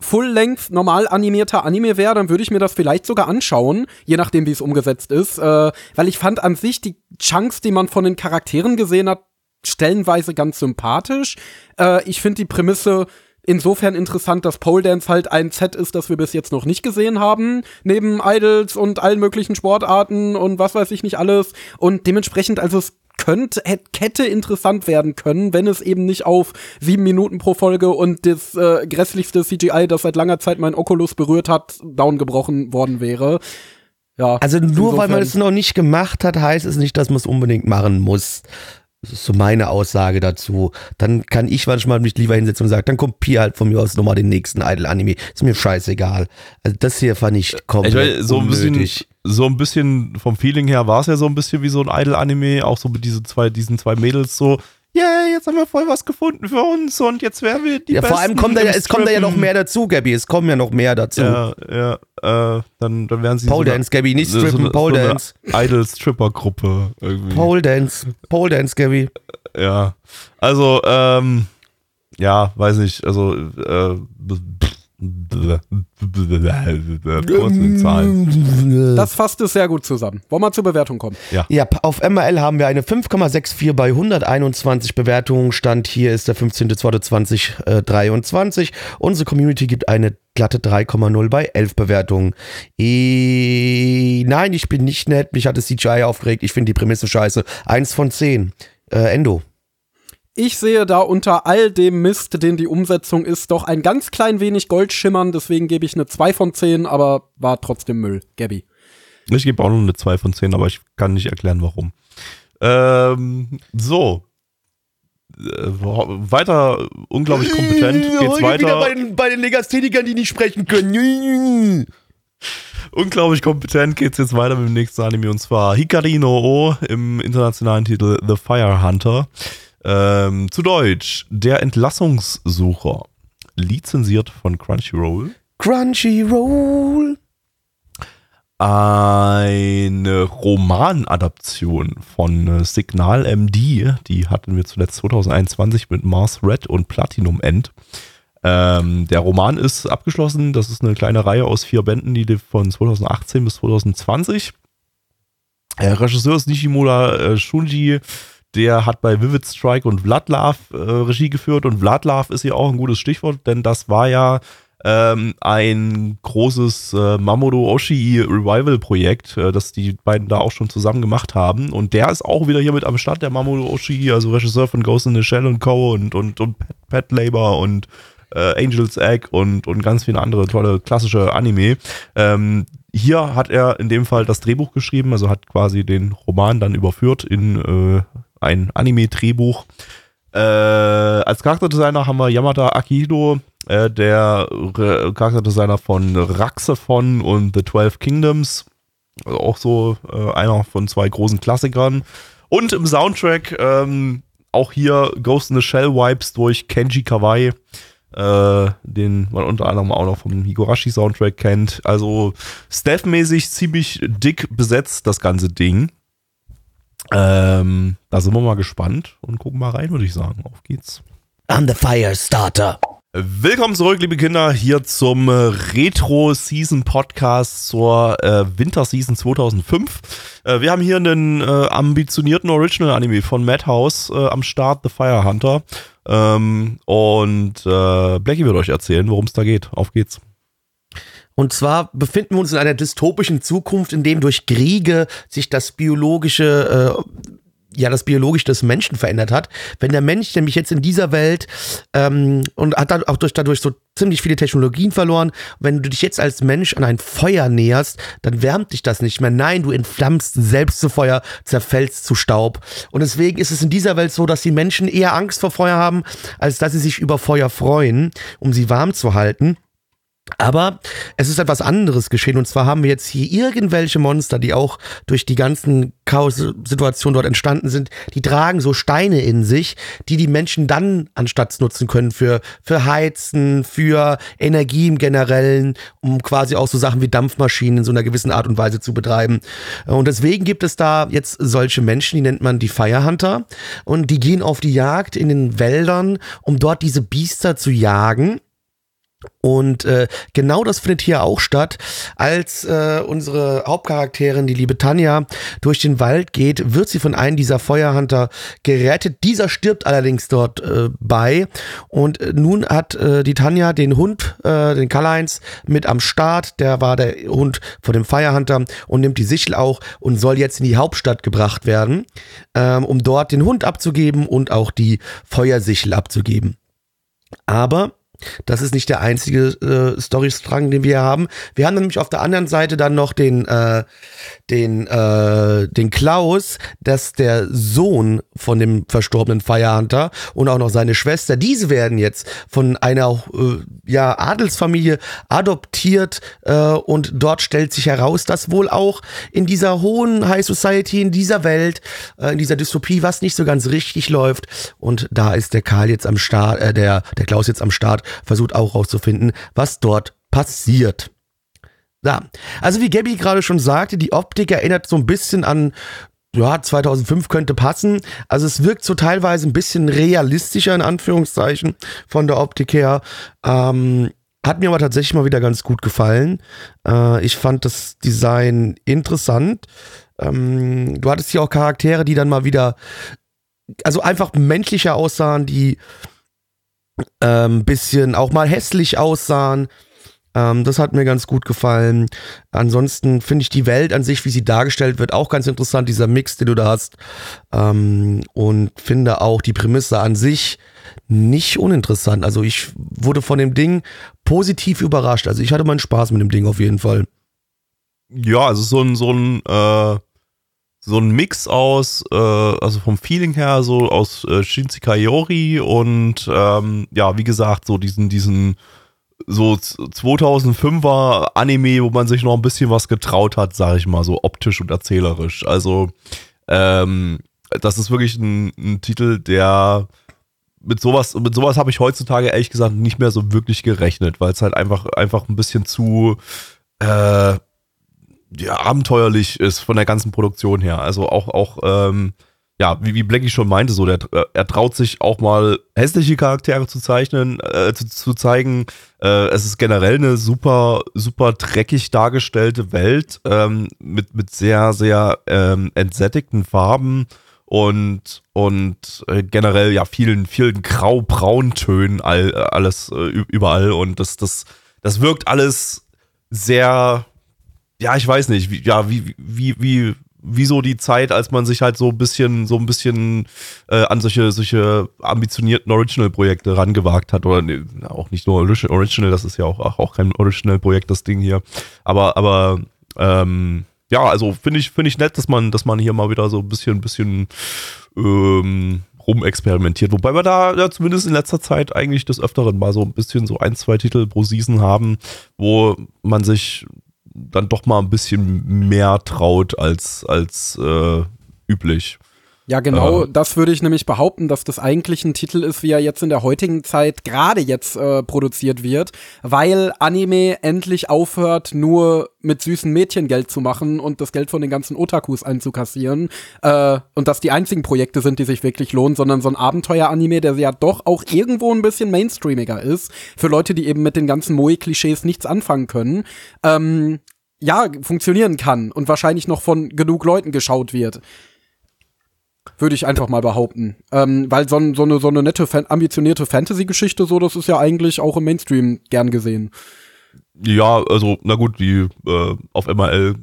Full-Length, normal animierter Anime wäre, dann würde ich mir das vielleicht sogar anschauen, je nachdem, wie es umgesetzt ist. Äh, weil ich fand an sich die Chunks, die man von den Charakteren gesehen hat, stellenweise ganz sympathisch. Äh, ich finde die Prämisse insofern interessant, dass Pole Dance halt ein Set ist, das wir bis jetzt noch nicht gesehen haben, neben Idols und allen möglichen Sportarten und was weiß ich nicht alles. Und dementsprechend, also es könnte, hätte interessant werden können, wenn es eben nicht auf sieben Minuten pro Folge und das äh, grässlichste CGI, das seit langer Zeit mein Oculus berührt hat, downgebrochen worden wäre. Ja, Also nur insofern- weil man es noch nicht gemacht hat, heißt es nicht, dass man es unbedingt machen muss. Das ist so meine Aussage dazu. Dann kann ich manchmal mich lieber hinsetzen und sagen, dann kopier halt von mir aus nochmal den nächsten Idol-Anime. Ist mir scheißegal. Also das hier fand ich Ich komplett meine, so ein bisschen, so ein bisschen vom Feeling her war es ja so ein bisschen wie so ein Idol-Anime, auch so mit diese zwei, diesen zwei Mädels so, yeah, jetzt haben wir voll was gefunden für uns und jetzt werden wir die Ja, vor allem Besten kommt da es kommt da ja noch mehr dazu, Gabby. Es kommen ja noch mehr dazu. Ja, ja, äh, dann, dann werden sie Pole so eine- Dance, Gabby, nicht so strippen, eine- Pole so eine Dance. Idol-Stripper-Gruppe irgendwie. Pole Dance, Pole Dance, Gabby. Ja, also, ähm, ja, weiß nicht, also, äh, Zahlen. Das fasst es sehr gut zusammen. Wollen wir zur Bewertung kommen? Ja, auf MRL haben wir eine 5,64 bei 121 Bewertungen. Stand hier ist der 15.02.2023. Unsere Community gibt eine glatte 3,0 bei 11 Bewertungen. Eh, nein, ich bin nicht nett. Mich hat das CGI aufgeregt. Ich finde die Prämisse scheiße. Eins von zehn. Äh, Endo. Ich sehe da unter all dem Mist, den die Umsetzung ist, doch ein ganz klein wenig Gold schimmern. Deswegen gebe ich eine 2 von 10, aber war trotzdem Müll. Gabby. Ich gebe auch noch eine 2 von 10, aber ich kann nicht erklären, warum. Ähm, so. Äh, weiter, unglaublich kompetent, geht's Heute Wieder weiter. bei den, bei den Legasthenikern, die nicht sprechen können. Unglaublich kompetent geht's jetzt weiter mit dem nächsten Anime und zwar Hikari no O im internationalen Titel The Fire Hunter. Ähm, zu Deutsch, der Entlassungssucher. Lizenziert von Crunchyroll. Crunchyroll. Eine Romanadaption von äh, Signal MD, die hatten wir zuletzt 2021 mit Mars Red und Platinum End. Ähm, der Roman ist abgeschlossen, das ist eine kleine Reihe aus vier Bänden, die von 2018 bis 2020. Der Regisseur ist Nishimura äh, Shunji, der hat bei Vivid Strike und Vladlav äh, Regie geführt und Vladlav ist ja auch ein gutes Stichwort, denn das war ja ähm, ein großes äh, Mamoru Oshii Revival Projekt, äh, das die beiden da auch schon zusammen gemacht haben. Und der ist auch wieder hier mit am Start, der Mamoru Oshii, also Regisseur von Ghost in the Shell und Co. und, und, und Pet, Pet Labor und äh, Angel's Egg und, und ganz viele andere tolle klassische Anime. Ähm, hier hat er in dem Fall das Drehbuch geschrieben, also hat quasi den Roman dann überführt in äh, ein Anime-Drehbuch. Äh, als Charakterdesigner haben wir Yamada Akihiro, äh, der Re Charakterdesigner von Raxephon und The Twelve Kingdoms. Also auch so äh, einer von zwei großen Klassikern. Und im Soundtrack ähm, auch hier Ghost in the Shell Vibes durch Kenji Kawai, äh, den man unter anderem auch noch vom Higurashi Soundtrack kennt. Also staffmäßig ziemlich dick besetzt, das ganze Ding. Ähm, da sind wir mal gespannt und gucken mal rein, würde ich sagen. Auf geht's. I'm the fire starter. Willkommen zurück, liebe Kinder, hier zum äh, Retro-Season-Podcast zur äh, Winter-Season 2005. Äh, wir haben hier einen äh, ambitionierten Original-Anime von Madhouse äh, am Start, The Fire Hunter. Ähm, und äh, Blackie wird euch erzählen, worum es da geht. Auf geht's. Und zwar befinden wir uns in einer dystopischen Zukunft, in dem durch Kriege sich das biologische, äh, ja, das biologisch des Menschen verändert hat. Wenn der Mensch nämlich jetzt in dieser Welt ähm, und hat auch durch, dadurch so ziemlich viele Technologien verloren, wenn du dich jetzt als Mensch an ein Feuer näherst, dann wärmt dich das nicht mehr. Nein, du entflammst selbst zu Feuer, zerfällst zu Staub. Und deswegen ist es in dieser Welt so, dass die Menschen eher Angst vor Feuer haben, als dass sie sich über Feuer freuen, um sie warm zu halten. Aber es ist etwas anderes geschehen und zwar haben wir jetzt hier irgendwelche Monster, die auch durch die ganzen Chaos-Situationen dort entstanden sind, die tragen so Steine in sich, die die Menschen dann anstatt nutzen können für, für Heizen, für Energie im Generellen, um quasi auch so Sachen wie Dampfmaschinen in so einer gewissen Art und Weise zu betreiben. Und deswegen gibt es da jetzt solche Menschen, die nennt man die Firehunter und die gehen auf die Jagd in den Wäldern, um dort diese Biester zu jagen. Und äh, genau das findet hier auch statt, als äh, unsere Hauptcharakterin, die liebe Tanja, durch den Wald geht, wird sie von einem dieser Feuerhunter gerettet. Dieser stirbt allerdings dort äh, bei. Und äh, nun hat äh, die Tanja den Hund, äh, den Karl-Heinz, mit am Start. Der war der Hund von dem Firehunter und nimmt die Sichel auch und soll jetzt in die Hauptstadt gebracht werden, ähm, um dort den Hund abzugeben und auch die Feuersichel abzugeben. Aber das ist nicht der einzige äh, Storystrang, den wir haben. Wir haben nämlich auf der anderen Seite dann noch den, äh, den, äh, den Klaus, das der Sohn von dem verstorbenen Firehunter und auch noch seine Schwester. Diese werden jetzt von einer äh, ja, Adelsfamilie adoptiert äh, und dort stellt sich heraus, dass wohl auch in dieser hohen High Society, in dieser Welt, äh, in dieser Dystopie, was nicht so ganz richtig läuft. Und da ist der Karl jetzt am Start, äh, der, der Klaus jetzt am Start versucht auch rauszufinden, was dort passiert. Ja, also wie Gabby gerade schon sagte, die Optik erinnert so ein bisschen an ja, 2005 könnte passen. Also es wirkt so teilweise ein bisschen realistischer in Anführungszeichen von der Optik her. Ähm, hat mir aber tatsächlich mal wieder ganz gut gefallen. Äh, ich fand das Design interessant. Ähm, du hattest hier auch Charaktere, die dann mal wieder, also einfach menschlicher aussahen, die ähm, bisschen auch mal hässlich aussahen. Ähm, das hat mir ganz gut gefallen. Ansonsten finde ich die Welt an sich, wie sie dargestellt wird, auch ganz interessant, dieser Mix, den du da hast. Ähm, und finde auch die Prämisse an sich nicht uninteressant. Also ich wurde von dem Ding positiv überrascht. Also ich hatte meinen Spaß mit dem Ding auf jeden Fall. Ja, also so ein, so ein, äh, so ein Mix aus, äh, also vom Feeling her, so aus äh, Shinsekai und ähm, ja, wie gesagt, so diesen, diesen so 2005er Anime, wo man sich noch ein bisschen was getraut hat, sage ich mal, so optisch und erzählerisch. Also, ähm, das ist wirklich ein, ein Titel, der mit sowas, mit sowas habe ich heutzutage ehrlich gesagt nicht mehr so wirklich gerechnet, weil es halt einfach, einfach ein bisschen zu äh, ja, abenteuerlich ist von der ganzen Produktion her. Also auch, auch ähm, ja, wie, wie Blackie schon meinte, so, der, äh, er traut sich auch mal hässliche Charaktere zu zeichnen, äh, zu, zu zeigen. Äh, es ist generell eine super, super dreckig dargestellte Welt ähm, mit, mit sehr, sehr ähm, entsättigten Farben und, und äh, generell ja vielen, vielen grau-braun-Tönen all, alles äh, überall und das, das, das wirkt alles sehr, ja, ich weiß nicht, wie, ja, wie, wie, wie, wie so die Zeit, als man sich halt so ein bisschen, so ein bisschen äh, an solche, solche ambitionierten Original-Projekte rangewagt hat. Oder nee, auch nicht nur Original, das ist ja auch, auch kein Original-Projekt, das Ding hier. Aber, aber ähm, ja, also finde ich, finde ich nett, dass man, dass man hier mal wieder so ein bisschen, ein bisschen ähm, rumexperimentiert. Wobei wir da ja, zumindest in letzter Zeit eigentlich des Öfteren mal so ein bisschen so ein, zwei Titel pro Season haben, wo man sich dann doch mal ein bisschen mehr traut als, als äh, üblich. Ja, genau, äh, das würde ich nämlich behaupten, dass das eigentlich ein Titel ist, wie er jetzt in der heutigen Zeit gerade jetzt äh, produziert wird, weil Anime endlich aufhört, nur mit süßen Mädchen Geld zu machen und das Geld von den ganzen Otakus einzukassieren äh, und dass die einzigen Projekte sind, die sich wirklich lohnen, sondern so ein Abenteuer-Anime, der ja doch auch irgendwo ein bisschen mainstreamiger ist, für Leute, die eben mit den ganzen Moe-Klischees nichts anfangen können, ähm, ja, funktionieren kann und wahrscheinlich noch von genug Leuten geschaut wird. Würde ich einfach mal behaupten. Ähm, weil so, so, eine, so eine nette, ambitionierte Fantasy-Geschichte, so, das ist ja eigentlich auch im Mainstream gern gesehen. Ja, also, na gut, die äh, auf MRL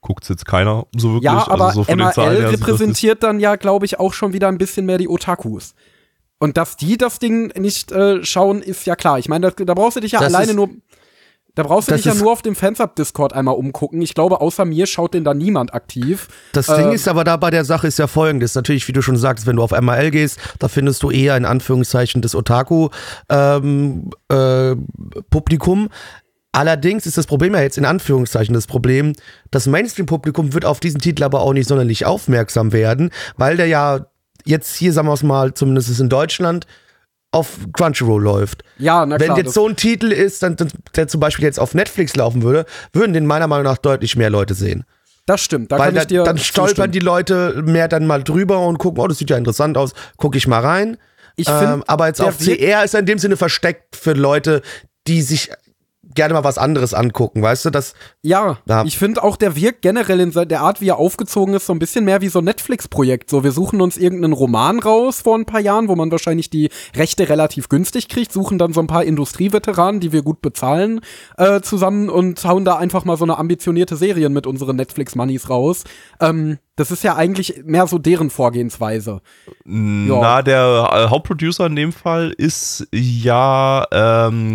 guckt jetzt keiner so wirklich. Ja, aber also so MRL repräsentiert dann ja, glaube ich, auch schon wieder ein bisschen mehr die Otakus. Und dass die das Ding nicht äh, schauen, ist ja klar. Ich meine, da, da brauchst du dich ja das alleine nur da brauchst du das dich ja nur auf dem Fansub-Discord einmal umgucken. Ich glaube, außer mir schaut den da niemand aktiv. Das äh, Ding ist aber da bei der Sache ist ja folgendes. Natürlich, wie du schon sagst, wenn du auf MRL gehst, da findest du eher in Anführungszeichen das Otaku-Publikum. Ähm, äh, Allerdings ist das Problem ja jetzt in Anführungszeichen das Problem, das Mainstream-Publikum wird auf diesen Titel aber auch nicht sonderlich aufmerksam werden, weil der ja jetzt hier, sagen wir es mal, zumindest in Deutschland, auf Crunchyroll läuft. Ja, na klar. Wenn jetzt so ein Titel ist, dann, der zum Beispiel jetzt auf Netflix laufen würde, würden den meiner Meinung nach deutlich mehr Leute sehen. Das stimmt. Da Weil kann ich dir dann stolpern zustimmen. die Leute mehr dann mal drüber und gucken, oh, das sieht ja interessant aus, gucke ich mal rein. Ich ähm, aber jetzt auf CR ist er in dem Sinne versteckt für Leute, die sich gerne mal was anderes angucken, weißt du? Das, Ja, Ja. ich finde auch, der wirkt generell in der Art, wie er aufgezogen ist, so ein bisschen mehr wie so ein Netflix-Projekt. So, wir suchen uns irgendeinen Roman raus vor ein paar Jahren, wo man wahrscheinlich die Rechte relativ günstig kriegt, suchen dann so ein paar Industrieveteranen, die wir gut bezahlen, äh, zusammen und hauen da einfach mal so eine ambitionierte Serie mit unseren Netflix-Moneys raus. Ähm, das ist ja eigentlich mehr so deren Vorgehensweise. Na, der äh, Hauptproducer in dem Fall ist ja ähm,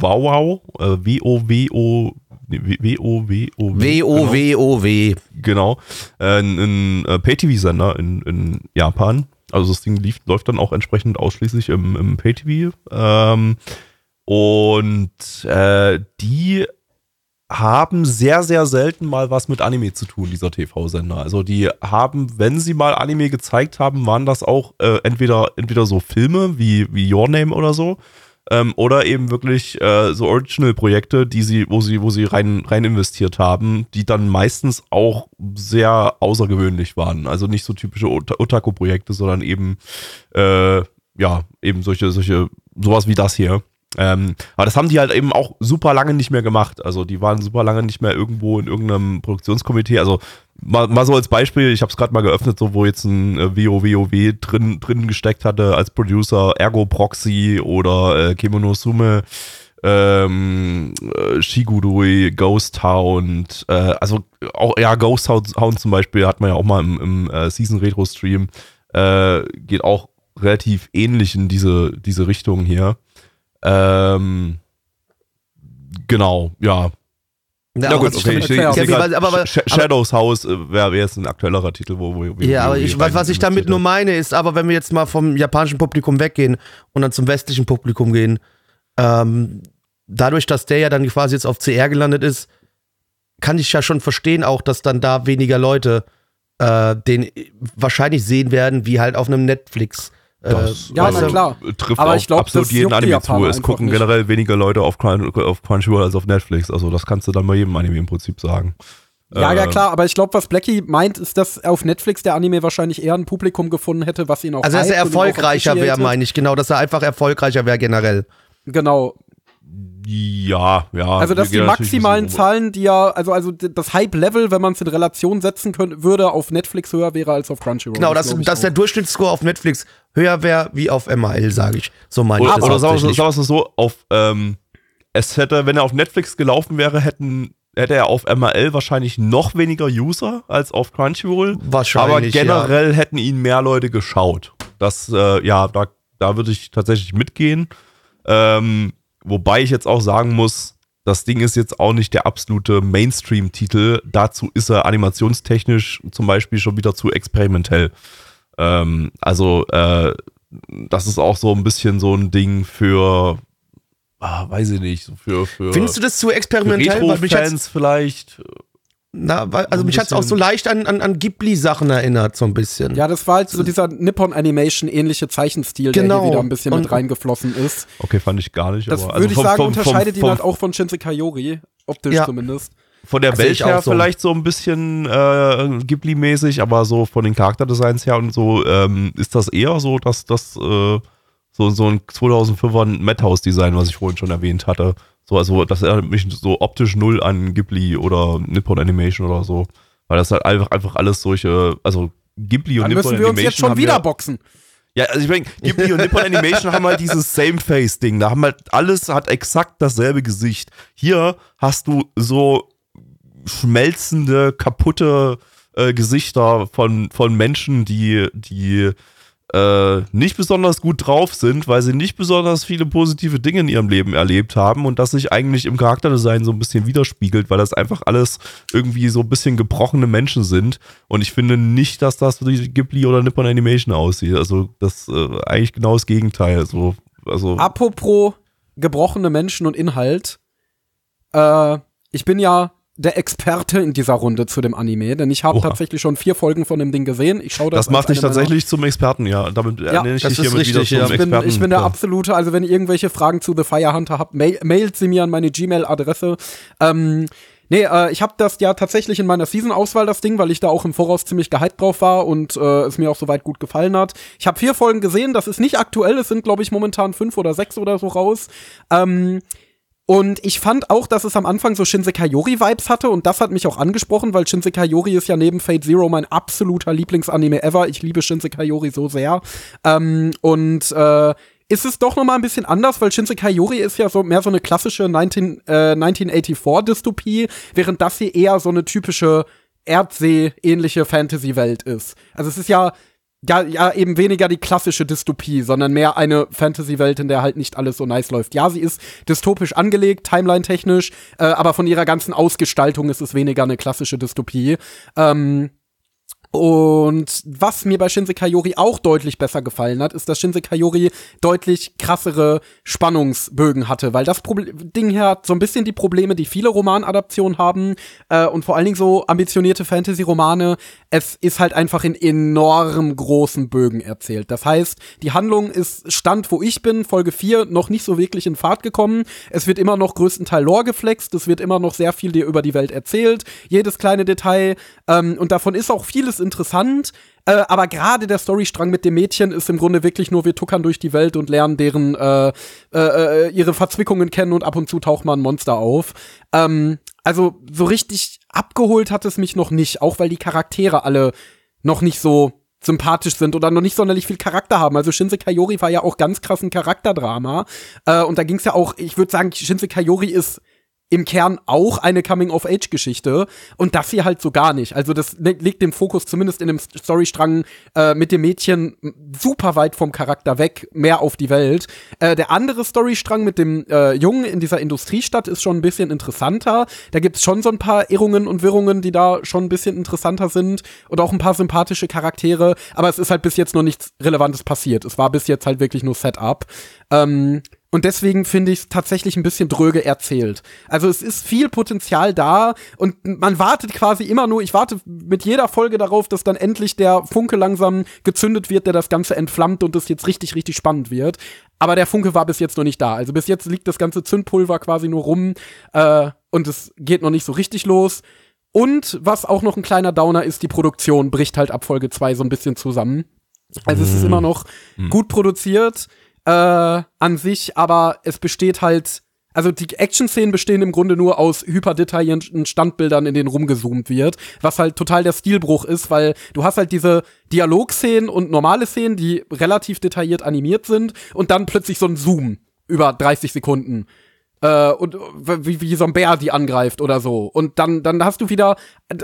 Wow Wow, äh, W-O-W-O, W-O-W-O, W-O-W-O-W. Genau, ein, ein äh, Pay-TV-Sender in, in Japan. Also das Ding lief, läuft dann auch entsprechend ausschließlich im, im Pay-TV. Ähm, und äh, die haben sehr, sehr selten mal was mit Anime zu tun, dieser TV-Sender. Also die haben, wenn sie mal Anime gezeigt haben, waren das auch äh, entweder, entweder so Filme wie, wie Your Name oder so, ähm, oder eben wirklich äh, so Original-Projekte, die sie, wo sie, wo sie rein, rein investiert haben, die dann meistens auch sehr außergewöhnlich waren. Also nicht so typische Ota- Otaku-Projekte, sondern eben, äh, ja, eben solche, solche, sowas wie das hier. Ähm, aber das haben die halt eben auch super lange nicht mehr gemacht. Also die waren super lange nicht mehr irgendwo in irgendeinem Produktionskomitee. Also mal, mal so als Beispiel, ich habe es gerade mal geöffnet, so wo jetzt ein äh, WoWoW drin, drin gesteckt hatte als Producer, Ergo Proxy oder äh, Kemonosume, ähm, äh, Shigurui, Ghost Hound, äh, also auch, ja, Ghost Hound, Hound zum Beispiel hat man ja auch mal im, im äh, Season Retro Stream, äh, geht auch relativ ähnlich in diese, diese Richtung hier. Ähm, genau, ja. Ja, Ja, gut, okay. ich Ich, ich, Ja, aber- aber- aber- Sh Shadows House äh, wäre wär jetzt ein aktuellerer Titel, wo, wo, wo Ja, aber ich, was, was ich damit nur meine ist, aber wenn wir jetzt mal vom japanischen Publikum weggehen und dann zum westlichen Publikum gehen, ähm, dadurch, dass der ja dann quasi jetzt auf CR gelandet ist, kann ich ja schon verstehen auch, dass dann da weniger Leute äh, den wahrscheinlich sehen werden, wie halt auf einem Netflix. Äh, Das, Ja, weißt na klar. trifft Aber auf ich glaub, absolut jeden Anime zu. Japaner Es gucken nicht. generell weniger Leute auf, Crun auf Crunchyroll als auf Netflix. Also das kannst du dann bei jedem Anime im Prinzip sagen. Ja, ja, Äh, klar, aber ich glaube, was Blackie meint, ist, dass auf Netflix der Anime wahrscheinlich eher ein Publikum gefunden hätte, was ihn auch Also, dass er erfolgreicher wäre, meine ich, genau, dass er einfach erfolgreicher wäre generell. Genau. Ja, ja. Also, dass die maximalen Zahlen, die ja, also, also das Hype-Level, wenn man es in Relation setzen könnte, würde auf Netflix höher wäre als auf Crunchyroll. Genau, dass, ich dass auch. der Durchschnittsscore auf Netflix höher wäre wie auf MAL, sage ich. So meine ich das oder sagen wir es so, auf, ähm, es hätte, wenn er auf Netflix gelaufen wäre, hätten, hätte er auf MRL wahrscheinlich noch weniger User als auf Crunchyroll. Wahrscheinlich, Aber generell hätten ihn mehr Leute geschaut. Das, äh, ja, da, da würde ich tatsächlich mitgehen. Ähm, wobei ich jetzt auch sagen muss, das Ding ist jetzt auch nicht der absolute Mainstream-Titel. Dazu ist er animationstechnisch zum Beispiel schon wieder zu experimentell. Ähm, also, äh, das ist auch so ein bisschen so ein Ding für, ah, weiß ich nicht, für, für Findest du das zu experimentell? Retro-Fans vielleicht. Na, weil, also mich hat's auch bisschen- so leicht an, an, an Ghibli-Sachen erinnert, so ein bisschen. Ja, das war halt so dieser Nippon Animation ähnliche Zeichenstil, der Genau. hier wieder ein bisschen Und- mit reingeflossen ist. Okay, fand ich gar nicht. Das aber, würde ich vom- sagen, vom- vom- unterscheidet ihn vom- halt auch von Shinse Kayori, optisch Ja. zumindest. Von der Welt auch her so. vielleicht so ein bisschen äh, Ghibli-mäßig, aber so von den Charakterdesigns her und so ähm, ist das eher so, dass das äh, so, so ein 2005er Madhouse-Design, was ich vorhin schon erwähnt hatte. So, also das erinnert mich so optisch null an Ghibli oder Nippon Animation oder so. Weil das halt einfach, einfach alles solche, also Ghibli und Dann Nippon müssen wir uns Animation jetzt schon wieder ja, boxen. ja, also ich meine, Ghibli und Nippon Animation haben halt dieses Same-Face-Ding. Da haben halt alles hat exakt dasselbe Gesicht. Hier hast du so schmelzende, kaputte äh, Gesichter von, von Menschen, die, die äh, nicht besonders gut drauf sind, weil sie nicht besonders viele positive Dinge in ihrem Leben erlebt haben und das sich eigentlich im Charakterdesign so ein bisschen widerspiegelt, weil das einfach alles irgendwie so ein bisschen gebrochene Menschen sind. Und ich finde nicht, dass das wie Ghibli oder Nippon Animation aussieht. Also das äh, eigentlich genau das Gegenteil. So, also Apropos gebrochene Menschen und Inhalt. Äh, ich bin ja der Experte in dieser Runde zu dem Anime, denn ich habe tatsächlich schon vier Folgen von dem Ding gesehen. Ich schaue das das macht dich tatsächlich zum Experten, ja. Damit Ja, nenne ich dich hiermit wieder richtig, zum ja. Ich bin, Experten. ich bin der Ja. absolute, also wenn ihr irgendwelche Fragen zu The Fire Hunter habt, mail, mailt sie mir an meine Gmail-Adresse. Ähm, Nee, äh, ich habe das ja tatsächlich in meiner Season-Auswahl, das Ding, weil ich da auch im Voraus ziemlich gehypt drauf war und äh, es mir auch soweit gut gefallen hat. Ich habe vier Folgen gesehen, das ist nicht aktuell, es sind, glaube ich, momentan fünf oder sechs oder so raus. Ähm, und ich fand auch, dass es am Anfang so Shinsekai Yori-Vibes hatte und das hat mich auch angesprochen, weil Shinsekai Yori ist ja neben Fate Zero mein absoluter Lieblingsanime ever. Ich liebe Shinsekai Yori so sehr. Ähm, und äh, ist es doch noch mal ein bisschen anders, weil Shinsekai Yori ist ja so mehr so eine klassische 19, äh, 1984-Dystopie, während das hier eher so eine typische Erdsee-ähnliche Fantasy-Welt ist. Also es ist ja ja, ja, eben weniger die klassische Dystopie, sondern mehr eine Fantasy-Welt, in der halt nicht alles so nice läuft. Ja, sie ist dystopisch angelegt, timeline-technisch, äh, aber von ihrer ganzen Ausgestaltung ist es weniger eine klassische Dystopie. Ähm, und was mir bei Shinse Kayori auch deutlich besser gefallen hat, ist, dass Shinse Kayori deutlich krassere Spannungsbögen hatte, weil das Proble Ding hier hat so ein bisschen die Probleme, die viele Romanadaptionen haben äh, und vor allen Dingen so ambitionierte Fantasy-Romane. Es ist halt einfach in enorm großen Bögen erzählt. Das heißt, die Handlung ist Stand, wo ich bin, Folge 4, noch nicht so wirklich in Fahrt gekommen. Es wird immer noch größtenteils Lore geflext, es wird immer noch sehr viel dir über die Welt erzählt, jedes kleine Detail ähm, und davon ist auch vieles interessant, äh, aber gerade der Storystrang mit dem Mädchen ist im Grunde wirklich nur, wir tuckern durch die Welt und lernen deren äh, äh, äh, ihre Verzwickungen kennen und ab und zu taucht mal ein Monster auf. Ähm, also so richtig abgeholt hat es mich noch nicht, auch weil die Charaktere alle noch nicht so sympathisch sind oder noch nicht sonderlich viel Charakter haben. Also Shinse Kayori war ja auch ganz krass ein Charakterdrama. Äh, und da ging es ja auch, ich würde sagen, Shinse Kayori ist im Kern auch eine Coming-of-Age-Geschichte und das hier halt so gar nicht. Also das legt den Fokus zumindest in dem Storystrang äh, mit dem Mädchen super weit vom Charakter weg, mehr auf die Welt. Äh, der andere Storystrang mit dem äh, Jungen in dieser Industriestadt ist schon ein bisschen interessanter. Da gibt's schon so ein paar Irrungen und Wirrungen, die da schon ein bisschen interessanter sind und auch ein paar sympathische Charaktere, aber es ist halt bis jetzt noch nichts Relevantes passiert. Es war bis jetzt halt wirklich nur Setup. Ähm, und deswegen finde ich es tatsächlich ein bisschen dröge erzählt. Also es ist viel Potenzial da und man wartet quasi immer nur, ich warte mit jeder Folge darauf, dass dann endlich der Funke langsam gezündet wird, der das Ganze entflammt und es jetzt richtig, richtig spannend wird. Aber der Funke war bis jetzt noch nicht da. Also bis jetzt liegt das ganze Zündpulver quasi nur rum äh, und es geht noch nicht so richtig los. Und was auch noch ein kleiner Downer ist, die Produktion bricht halt ab Folge 2 so ein bisschen zusammen. Also es ist immer noch mhm. gut produziert äh, an sich, aber es besteht halt, also die Action-Szenen bestehen im Grunde nur aus hyperdetaillierten Standbildern, in denen rumgezoomt wird, was halt total der Stilbruch ist, weil du hast halt diese Dialogszenen und normale Szenen, die relativ detailliert animiert sind und dann plötzlich so ein Zoom über 30 Sekunden äh, und wie, wie so ein Bär die angreift oder so. Und dann, dann hast du wieder,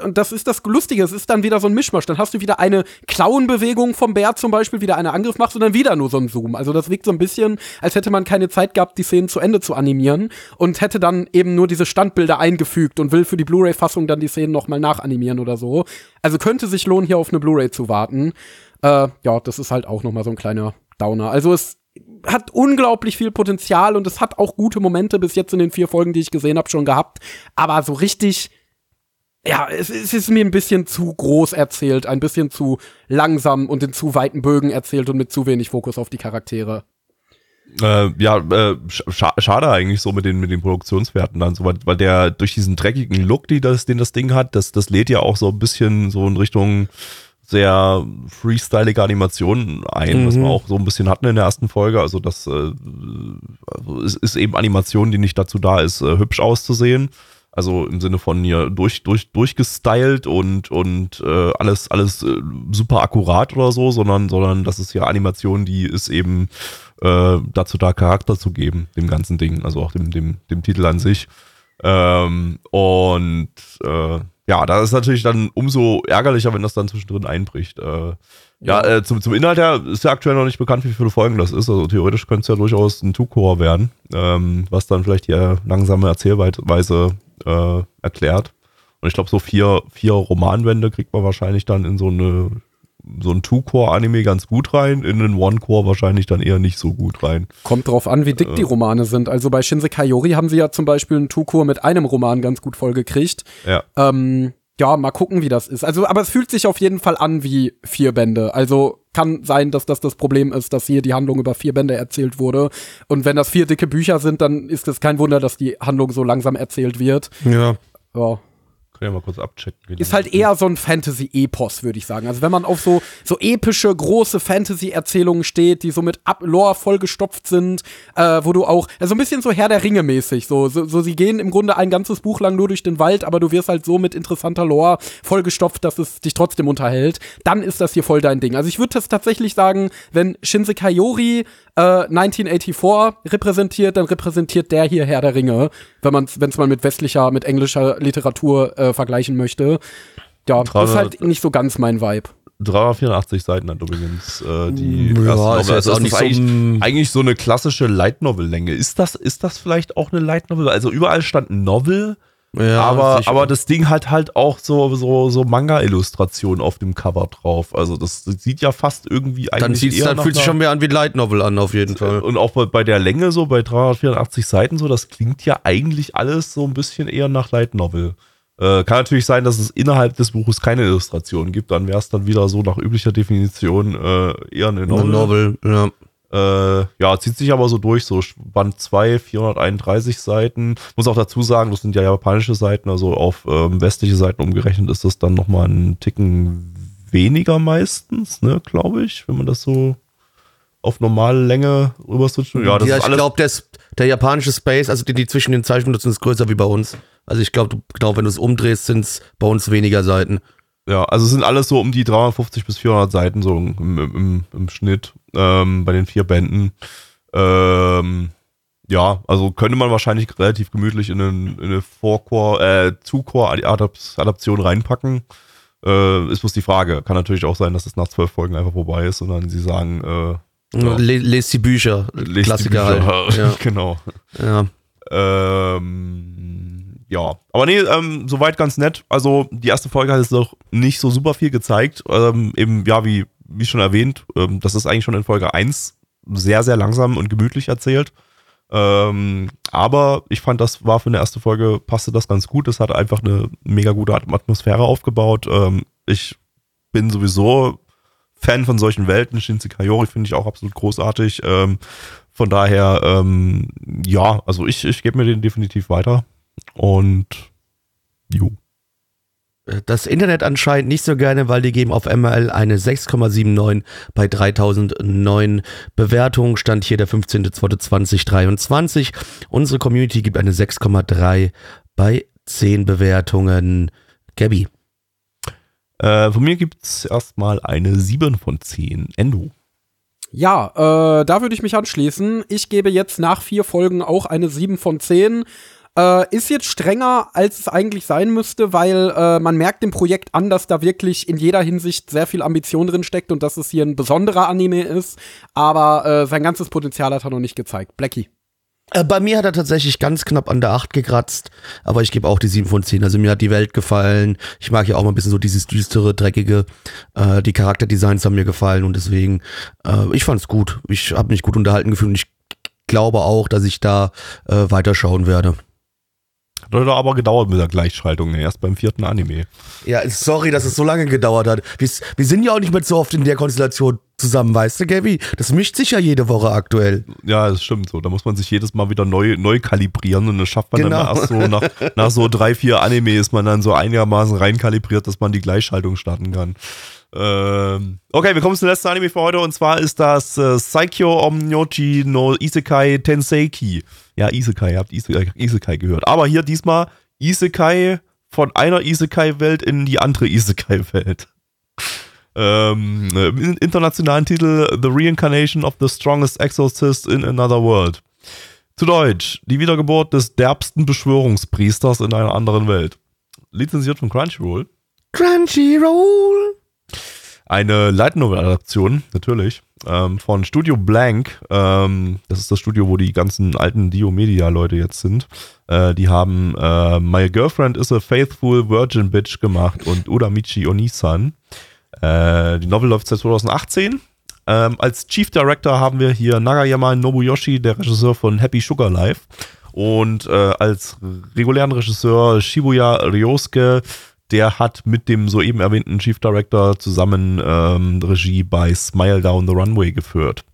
und das ist das Lustige, es ist dann wieder so ein Mischmasch. Dann hast du wieder eine Klauenbewegung vom Bär zum Beispiel, wieder eine Angriff machst und dann wieder nur so ein Zoom. Also das wirkt so ein bisschen, als hätte man keine Zeit gehabt, die Szenen zu Ende zu animieren und hätte dann eben nur diese Standbilder eingefügt und will für die Blu-ray-Fassung dann die Szenen nochmal nachanimieren oder so. Also könnte sich lohnen, hier auf eine Blu-ray zu warten. Äh, ja, das ist halt auch nochmal so ein kleiner Downer. Also es hat unglaublich viel Potenzial und es hat auch gute Momente bis jetzt in den vier Folgen, die ich gesehen habe, schon gehabt. Aber so richtig, ja, es, es, ist mir ein bisschen zu groß erzählt, ein bisschen zu langsam und in zu weiten Bögen erzählt und mit zu wenig Fokus auf die Charaktere. Äh, ja, äh, scha schade eigentlich so mit den, mit den Produktionswerten dann so, weil, weil der durch diesen dreckigen Look, die das, den das Ding hat, das, das lädt ja auch so ein bisschen so in Richtung sehr freestylige Animationen ein, mhm. was wir mhm. auch so ein bisschen hatten in der ersten Folge. Also das äh, also es ist eben Animation, die nicht dazu da ist, äh, hübsch auszusehen. Also im Sinne von hier durch, durch, durchgestylt und, und äh, alles, alles äh, super akkurat oder so, sondern, sondern das ist ja Animation, die ist eben äh, dazu da, Charakter zu geben, dem ganzen Ding, also auch dem, dem, dem Titel an sich. Ähm, und äh, ja, da ist natürlich dann umso ärgerlicher, wenn das dann zwischendrin einbricht. Äh, ja, äh, zum, zum Inhalt her ist ja aktuell noch nicht bekannt, wie viele Folgen das ist. Also theoretisch könnte es ja durchaus ein Two-Core werden, ähm, was dann vielleicht die äh, langsame Erzählweise äh, erklärt. Und ich glaube, so vier, vier Romanwände kriegt man wahrscheinlich dann in so eine so ein Two-Core-Anime ganz gut rein, in einen One-Core wahrscheinlich dann eher nicht so gut rein. Kommt drauf an, wie dick äh. die Romane sind. Also bei Shinse Kayori haben sie ja zum Beispiel einen Two-Core mit einem Roman ganz gut vollgekriegt. Ja. Ähm, ja, mal gucken, wie das ist. Also, aber es fühlt sich auf jeden Fall an wie vier Bände. Also kann sein, dass das das Problem ist, dass hier die Handlung über vier Bände erzählt wurde. Und wenn das vier dicke Bücher sind, dann ist es kein Wunder, dass die Handlung so langsam erzählt wird. Ja. Ja. Können ja mal kurz abchecken. Ist halt eher so ein Fantasy-Epos, würde ich sagen. Also wenn man auf so, so epische, große Fantasy-Erzählungen steht, die so mit Ab Lore vollgestopft sind, äh, wo du auch, also ein bisschen so Herr der Ringe mäßig, so, so, so sie gehen im Grunde ein ganzes Buch lang nur durch den Wald, aber du wirst halt so mit interessanter Lore vollgestopft, dass es dich trotzdem unterhält, dann ist das hier voll dein Ding. Also ich würde das tatsächlich sagen, wenn Shinse Kayori äh, 1984 repräsentiert, dann repräsentiert der hier Herr der Ringe, wenn man wenn es mal mit westlicher, mit englischer Literatur äh, vergleichen möchte. Ja, Trauer- ist halt nicht so ganz mein Vibe. 384 Seiten hat übrigens äh, die Ja, erste Novel. ist Also auch das nicht ist so, eigentlich, eigentlich so eine klassische Light Novel Länge. Ist das ist das vielleicht auch eine Light Novel? Also überall stand Novel, Ja, aber sicher. aber das Ding hat halt auch so so so Manga Illustrationen auf dem Cover drauf. Also das sieht ja fast irgendwie eigentlich dann sieht's, eher dann fühlt sich schon mehr an wie Light Novel an, auf jeden Fall. und auch bei, bei der Länge so, bei 384 Seiten so, das klingt ja eigentlich alles so ein bisschen eher nach Light Novel. Äh, kann natürlich sein, dass es innerhalb des Buches keine Illustrationen gibt, dann wäre es dann wieder so nach üblicher Definition äh, eher eine Novel. Novel, ja. Äh, ja, zieht sich aber so durch, so Band 2, 431 Seiten. Muss auch dazu sagen, das sind ja japanische Seiten, also auf ähm, westliche Seiten umgerechnet ist das dann nochmal einen Ticken weniger meistens, ne, glaube ich, wenn man das so auf normale Länge rüber switcht. Ja, das ja, ist ich glaube, der, der japanische Space, also die, die zwischen den Zeichen benutzen, ist größer wie bei uns. Also ich glaube, genau, wenn du es umdrehst, sind es bei uns weniger Seiten. Ja, also es sind alles so um die 350 bis 400 Seiten so im, im, im Schnitt ähm, bei den vier Bänden. Ähm, ja, also könnte man wahrscheinlich relativ gemütlich in, einen, in eine Vorchor, äh, Zuchor-Adaption reinpacken. Äh, ist bloß die Frage. Kann natürlich auch sein, dass es nach zwölf Folgen einfach vorbei ist und dann sie sagen, äh, Ja. Le lest die Bücher, lest die Klassiker Bücher. halt. Ja, genau. ja. Ähm, ja, aber nee, ähm, soweit ganz nett. Also die erste Folge hat jetzt noch nicht so super viel gezeigt. Ähm, eben, ja, wie, wie schon erwähnt, ähm, das ist eigentlich schon in Folge 1 sehr, sehr langsam und gemütlich erzählt. Ähm, aber ich fand, das war für eine erste Folge, passte das ganz gut. Es hat einfach eine mega gute At- Atmosphäre aufgebaut. Ähm, ich bin sowieso Fan von solchen Welten. Shinse Kayori finde ich auch absolut großartig. Ähm, von daher, ähm, ja, also ich, ich gebe mir den definitiv weiter. Und jo. Das Internet anscheinend nicht so gerne, weil die geben auf MRL eine 6,79 bei 3009 Bewertungen. Stand hier der 15.02.2023. Unsere Community gibt eine 6,3 bei 10 Bewertungen. Gabby. Äh, von mir gibt es erstmal eine 7 von 10. Endo. Ja, äh, da würde ich mich anschließen. Ich gebe jetzt nach vier Folgen auch eine 7 von 10. Äh, ist jetzt strenger, als es eigentlich sein müsste, weil äh, man merkt dem Projekt an, dass da wirklich in jeder Hinsicht sehr viel Ambition drin steckt und dass es hier ein besonderer Anime ist. Aber äh, sein ganzes Potenzial hat er noch nicht gezeigt. Blackie. Äh, bei mir hat er tatsächlich ganz knapp an der 8 gekratzt, aber ich gebe auch die 7 von 10. Also mir hat die Welt gefallen. Ich mag ja auch mal ein bisschen so dieses düstere, dreckige. Äh, die Charakterdesigns haben mir gefallen und deswegen, äh, ich fand's gut. Ich habe mich gut unterhalten gefühlt und ich glaube auch, dass ich da äh, weiterschauen werde. Hat heute aber gedauert mit der Gleichschaltung, ne? erst beim vierten Anime. Ja, sorry, dass es so lange gedauert hat. Wir, wir sind ja auch nicht mehr so oft in der Konstellation zusammen, weißt du, Gabby? Das mischt sich ja jede Woche aktuell. Ja, das stimmt so. Da muss man sich jedes Mal wieder neu, neu kalibrieren und das schafft man Genau. dann erst so nach, nach so drei, vier Anime ist man dann so einigermaßen reinkalibriert, dass man die Gleichschaltung starten kann. Ähm, okay, wir kommen zum letzten Anime für heute und zwar ist das äh, Saikyo Omnyochi no Isekai Tenseiki. Ja, Isekai, ihr habt Isekai, Isekai gehört. Aber hier diesmal Isekai von einer Isekai-Welt in die andere Isekai-Welt. Ähm, äh, internationalen Titel The Reincarnation of the Strongest Exorcist in Another World. Zu Deutsch, die Wiedergeburt des derbsten Beschwörungspriesters in einer anderen Welt. Lizenziert von Crunchyroll. Crunchyroll. Eine Light Novel Adaption, natürlich, ähm, von Studio Blank. Ähm, das ist das Studio, wo die ganzen alten Dio Media Leute jetzt sind. Äh, die haben äh, My Girlfriend is a Faithful Virgin Bitch gemacht und Uramichi Onisan. Äh, die Novel läuft seit 2018. Ähm, als Chief Director haben wir hier Nagayama Nobuyoshi, der Regisseur von Happy Sugar Life. Und äh, als regulären Regisseur Shibuya Ryosuke, der hat mit dem soeben erwähnten Chief Director zusammen ähm, Regie bei Smile Down the Runway geführt.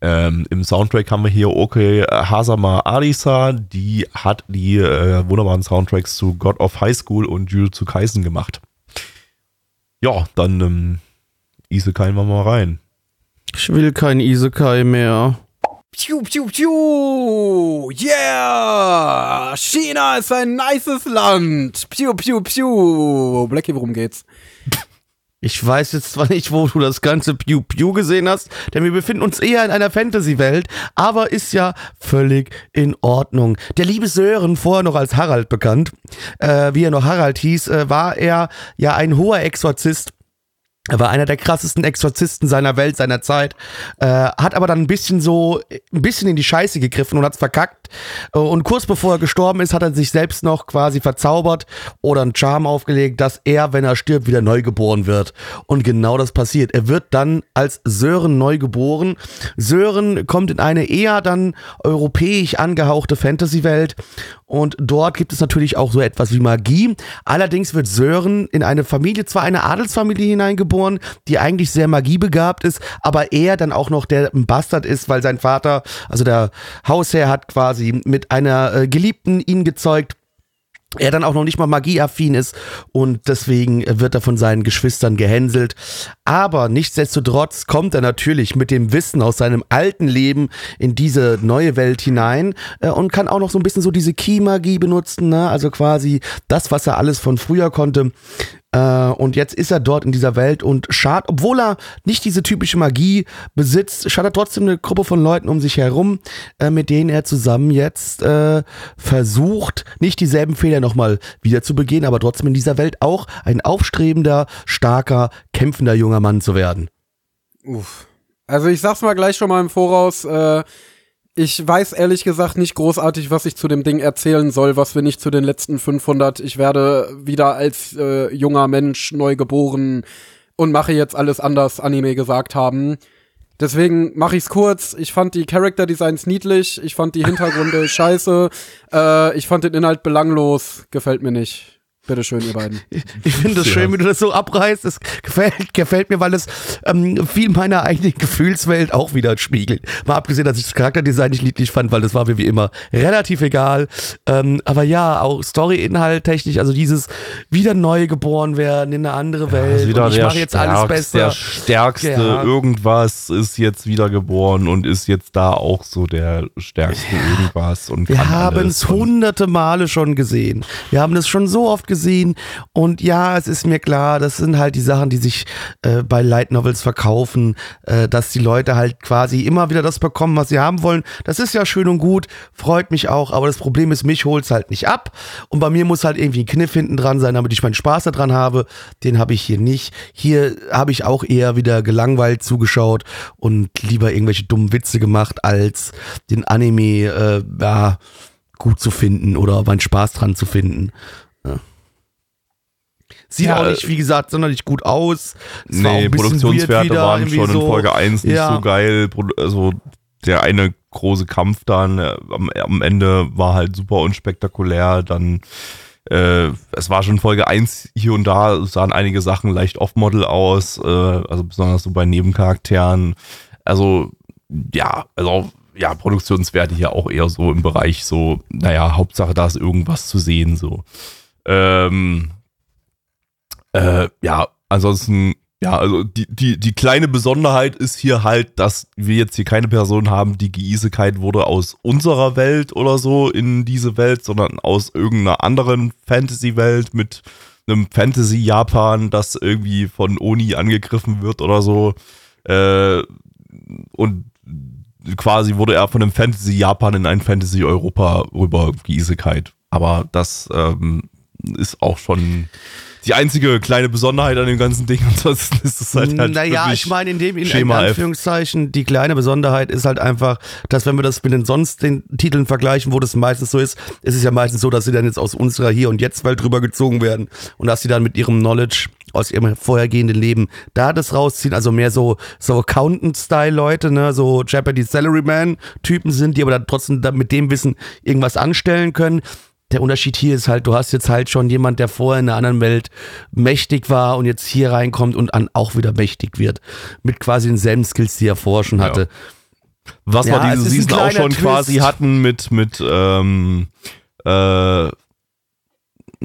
Ähm, Im Soundtrack haben wir hier Oke Hazama Arisa, die hat die äh, wunderbaren Soundtracks zu God of High School und Jujutsu Kaisen gemacht. Ja, dann ähm, Isekai wir mal rein. Ich will kein Isekai mehr. Piu, piu, piu. Yeah. China ist ein nices Land. Piu, piu, piu. Blackie, worum geht's? Ich weiß jetzt zwar nicht, wo du das ganze Pew Pew gesehen hast, denn wir befinden uns eher in einer Fantasy-Welt, aber ist ja völlig in Ordnung. Der liebe Sören, vorher noch als Harald bekannt, äh, wie er noch Harald hieß, äh, war er ja ein hoher Exorzist er war einer der krassesten Exorzisten seiner Welt, seiner Zeit, äh, hat aber dann ein bisschen so, ein bisschen in die Scheiße gegriffen und hat's verkackt. Äh, und kurz bevor er gestorben ist, hat er sich selbst noch quasi verzaubert oder einen Charme aufgelegt, dass er, wenn er stirbt, wieder neu geboren wird. Und genau das passiert. Er wird dann als Sören neu geboren. Sören kommt in eine eher dann europäisch angehauchte Fantasy-Welt und dort gibt es natürlich auch so etwas wie Magie. Allerdings wird Sören in eine Familie, zwar eine Adelsfamilie hineingeboren, die eigentlich sehr magiebegabt ist, aber er dann auch noch der Bastard ist, weil sein Vater, also der Hausherr, hat quasi mit einer äh, Geliebten ihn gezeugt er dann auch noch nicht mal magieaffin ist und deswegen wird er von seinen Geschwistern gehänselt. Aber nichtsdestotrotz kommt er natürlich mit dem Wissen aus seinem alten Leben in diese neue Welt hinein äh, und kann auch noch so ein bisschen so diese Key-Magie benutzen, ne? also quasi das, was er alles von früher konnte, und jetzt ist er dort in dieser Welt und schart, obwohl er nicht diese typische Magie besitzt, schart er trotzdem eine Gruppe von Leuten um sich herum, äh, mit denen er zusammen jetzt äh, versucht, nicht dieselben Fehler nochmal wieder zu begehen, aber trotzdem in dieser Welt auch ein aufstrebender, starker, kämpfender junger Mann zu werden. Uff. Also ich sag's mal gleich schon mal im Voraus, äh, ich weiß ehrlich gesagt nicht großartig, was ich zu dem Ding erzählen soll, was wir nicht zu den letzten 500. Ich werde wieder als äh, junger Mensch neu geboren und mache jetzt alles anders Anime gesagt haben. Deswegen mache ich's kurz. Ich fand die Character Designs niedlich, ich fand die Hintergründe scheiße, äh, ich fand den Inhalt belanglos, gefällt mir nicht. Bitte schön, ihr beiden. Ich finde es schön, wie du das so abreißt. Es gefällt, gefällt mir, weil es ähm, viel meiner eigenen Gefühlswelt auch wieder spiegelt. Mal abgesehen, dass ich das Charakterdesign nicht niedlich fand, weil das war mir wie immer relativ egal. Ähm, aber ja, auch Story-Inhalt technisch, also dieses wieder neu geboren werden in eine andere Welt. Ja, wieder und ich der mache jetzt alles besser. Der stärkste Ja. irgendwas ist jetzt wiedergeboren und ist jetzt da auch so der stärkste irgendwas. Und Wir haben es und- hunderte Male schon gesehen. Wir haben es schon so oft gesehen. Und ja, es ist mir klar, das sind halt die Sachen, die sich äh, bei Light Novels verkaufen, äh, dass die Leute halt quasi immer wieder das bekommen, was sie haben wollen. Das ist ja schön und gut, freut mich auch, aber das Problem ist, mich holt's halt nicht ab. Und bei mir muss halt irgendwie ein Kniff hinten dran sein, damit ich meinen Spaß daran habe. Den habe ich hier nicht. Hier habe ich auch eher wieder gelangweilt zugeschaut und lieber irgendwelche dummen Witze gemacht, als den Anime, äh, ja, gut zu finden oder meinen Spaß dran zu finden. Ja. Sieht Ja, auch nicht, wie gesagt, sonderlich gut aus. Es war Nee, bisschen Produktionswerte waren schon in so. Folge 1 nicht Ja. so geil. Also der eine große Kampf dann äh, am, am Ende war halt super unspektakulär. Dann äh, es war schon Folge 1 hier und da sahen einige Sachen leicht off-Model aus, äh, also besonders so bei Nebencharakteren. Also ja, also ja, Produktionswerte hier auch eher so im Bereich so, naja, Hauptsache da ist irgendwas zu sehen so. Ähm, äh, ja, ansonsten, ja, also die, die, die kleine Besonderheit ist hier halt, dass wir jetzt hier keine Person haben, die geisekeit wurde aus unserer Welt oder so in diese Welt, sondern aus irgendeiner anderen Fantasy-Welt mit einem Fantasy-Japan, das irgendwie von Oni angegriffen wird oder so. Äh, und quasi wurde er von einem Fantasy-Japan in ein Fantasy-Europa rüber geisekeit. Aber das ähm, ist auch schon die einzige kleine Besonderheit an dem ganzen Ding. Ansonsten ist es halt, halt naja, ich meine, in dem, in, in. Anführungszeichen, die kleine Besonderheit ist halt einfach, dass wenn wir das mit den sonst den Titeln vergleichen, wo das meistens so ist, ist es ja meistens so, dass sie dann jetzt aus unserer Hier- und Jetzt-Welt rübergezogen werden und dass sie dann mit ihrem Knowledge aus ihrem vorhergehenden Leben da das rausziehen, also mehr so, so Accountant-Style-Leute, ne, so Japanese Salaryman-Typen sind, die aber dann trotzdem da mit dem Wissen irgendwas anstellen können. Der Unterschied hier ist halt, du hast jetzt halt schon jemand, der vorher in einer anderen Welt mächtig war und jetzt hier reinkommt und an auch wieder mächtig wird. Mit quasi denselben Skills, die er vorher schon hatte. Was Ja, wir es diese Season auch schon Twist. quasi hatten mit, mit ähm, äh,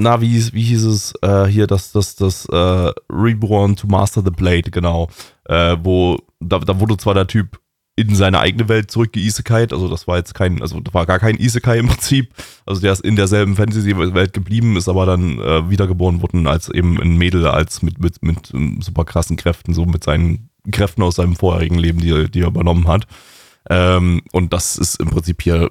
na, wie, hieß- wie hieß es äh, hier, das, das, das äh, Reborn to Master the Blade, genau. Äh, wo, da, da wurde zwar der Typ in seine eigene Welt zurückgeisekait, also das war jetzt kein, also das war gar kein Isekai im Prinzip, also der ist in derselben Fantasy-Welt geblieben, ist aber dann äh, wiedergeboren worden als eben ein Mädel, als mit, mit, mit ähm, super krassen Kräften, so mit seinen Kräften aus seinem vorherigen Leben, die, er- die er übernommen hat. Ähm, und das ist im Prinzip hier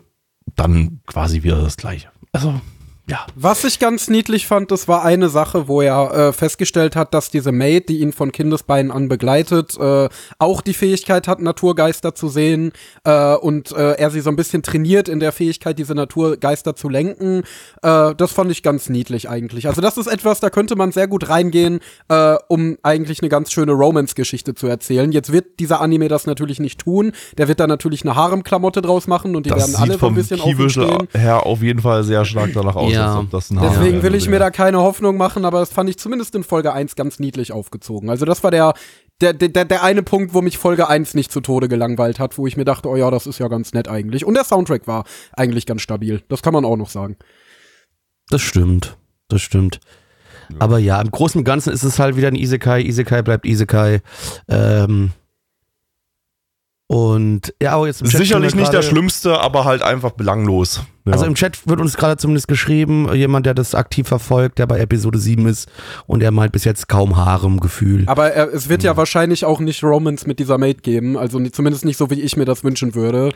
dann quasi wieder das Gleiche. Also, ja. Was ich ganz niedlich fand, das war eine Sache, wo er äh, festgestellt hat, dass diese Maid, die ihn von Kindesbeinen an begleitet, äh, auch die Fähigkeit hat, Naturgeister zu sehen äh, und äh, er sie so ein bisschen trainiert in der Fähigkeit, diese Naturgeister zu lenken. Äh, das fand ich ganz niedlich eigentlich. Also das ist etwas, da könnte man sehr gut reingehen, äh, um eigentlich eine ganz schöne Romance-Geschichte zu erzählen. Jetzt wird dieser Anime das natürlich nicht tun. Der wird da natürlich eine Harem-Klamotte draus machen und die Das werden alle so ein bisschen her auf jeden Fall sehr stark danach aus, Ja. Als ob das ein Deswegen will ich wäre. mir da keine Hoffnung machen, aber das fand ich zumindest in Folge 1 ganz niedlich aufgezogen. Also das war der, der, der, der eine Punkt, wo mich Folge 1 nicht zu Tode gelangweilt hat, wo ich mir dachte, oh ja, das ist ja ganz nett eigentlich. Und der Soundtrack war eigentlich ganz stabil. Das kann man auch noch sagen. Das stimmt. Das stimmt. Aber ja, im Großen und Ganzen ist es halt wieder ein Isekai. Isekai bleibt Isekai. Ähm, und ja, aber jetzt im Chat Sicherlich nicht der schlimmste, aber halt einfach belanglos. Ja. Also im Chat wird uns gerade zumindest geschrieben, jemand, der das aktiv verfolgt, der bei Episode 7 ist und er meint bis jetzt kaum Harem-Gefühl. Aber er, es wird ja wahrscheinlich auch nicht Romance mit dieser Maid geben. Also zumindest nicht so, wie ich mir das wünschen würde.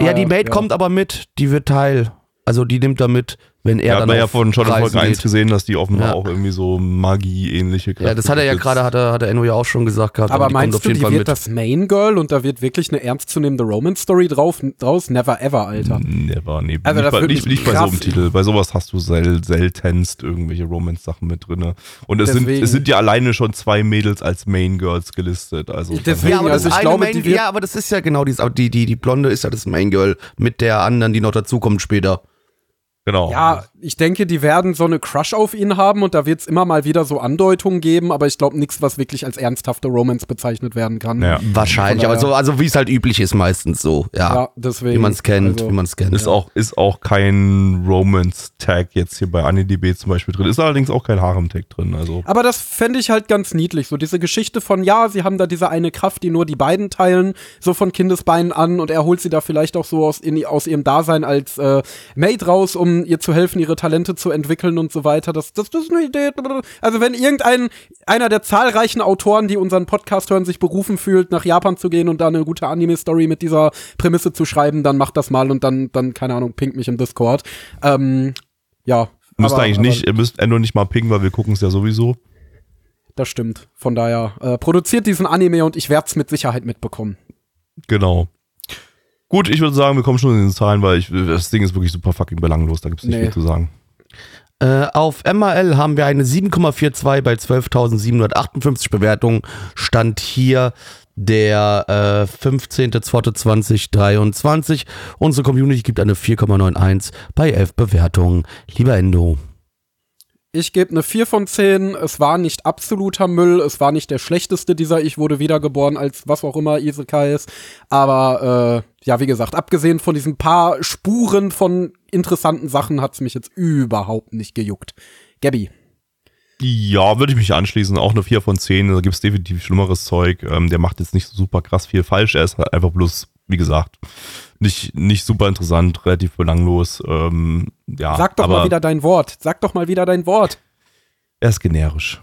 Ja, die Äh, Maid kommt aber mit, die wird Teil. Also die nimmt da mit, wenn er ja, dann hat man ja von schon in Reisen Folge 1 geht. gesehen, dass die offenbar Ja. auch irgendwie so Magie-ähnliche Kräfte Ja, das hat er ja gerade, hat er, hat er Enno ja auch schon gesagt gehabt. Aber die kommt meinst auf du, jeden die Fall wird mit. das Main Girl und da wird wirklich eine ernstzunehmende Romance-Story drauf, draus? Never ever, Alter. Never, nee. Also nicht, das bei, nicht, nicht bei so einem krass- Titel. Bei sowas hast du sel seltenst irgendwelche Romance-Sachen mit drin. Und es sind, es sind ja alleine schon zwei Mädels als Main Girls gelistet. Also Deswegen, ja, aber das also ich glaube, Main, die ja, aber das ist ja genau dieses, die, die, die Blonde ist ja das Main Girl mit der anderen, die noch dazukommt später. Genau. Ja, ich denke, die werden so eine Crush auf ihn haben und da wird es immer mal wieder so Andeutungen geben, aber ich glaube nichts, was wirklich als ernsthafte Romance bezeichnet werden kann. Ja. Wahrscheinlich, so, also wie es halt üblich ist meistens so, ja. Ja, deswegen. wie man es kennt, also- wie man es kennt. Ist, auch, ist auch kein Romance-Tag jetzt hier bei AniDB zum Beispiel drin. Ist allerdings auch kein Harem-Tag drin. Also. Aber das fände ich halt ganz niedlich. So diese Geschichte von, ja, sie haben da diese eine Kraft, die nur die beiden teilen, so von Kindesbeinen an und er holt sie da vielleicht auch so aus, in, aus ihrem Dasein als äh, Maid raus, um ihr zu helfen, ihre Talente zu entwickeln und so weiter. Das, das, das ist eine Idee. Also wenn irgendein, einer der zahlreichen Autoren, die unseren Podcast hören, sich berufen fühlt, nach Japan zu gehen und da eine gute Anime-Story mit dieser Prämisse zu schreiben, dann macht das mal und dann, dann keine Ahnung, pinkt mich im Discord. Ähm, ja. Müsst aber- eigentlich aber- nicht, ihr müsst nur nicht mal pingen, weil wir gucken es ja sowieso. Das stimmt. Von daher, äh, produziert diesen Anime und ich werde es mit Sicherheit mitbekommen. Genau. Gut, ich würde sagen, wir kommen schon in den Zahlen, weil ich, das Ding ist wirklich super fucking belanglos. Da gibt es nicht Nee. viel zu sagen. Äh, auf MRL haben wir eine 7,42 bei 12.758 Bewertungen. Stand hier der äh, 15.02.2023. Unsere Community gibt eine 4,91 bei 11 Bewertungen. Lieber Endo. Ich gebe eine 4 von 10. Es war nicht absoluter Müll. Es war nicht der schlechteste dieser Ich wurde wiedergeboren als was auch immer Isekai ist. Aber äh, ja, wie gesagt, abgesehen von diesen paar Spuren von interessanten Sachen hat's mich jetzt überhaupt nicht gejuckt. Gabby. Ja, würde ich mich anschließen. Auch eine 4 von 10. Da gibt es definitiv schlimmeres Zeug. Ähm, der macht jetzt nicht so super krass viel falsch. Er ist halt einfach bloß, wie gesagt, nicht, nicht super interessant, relativ belanglos. Ähm, ja, Sag doch aber mal wieder dein Wort. Sag doch mal wieder dein Wort. er ist generisch.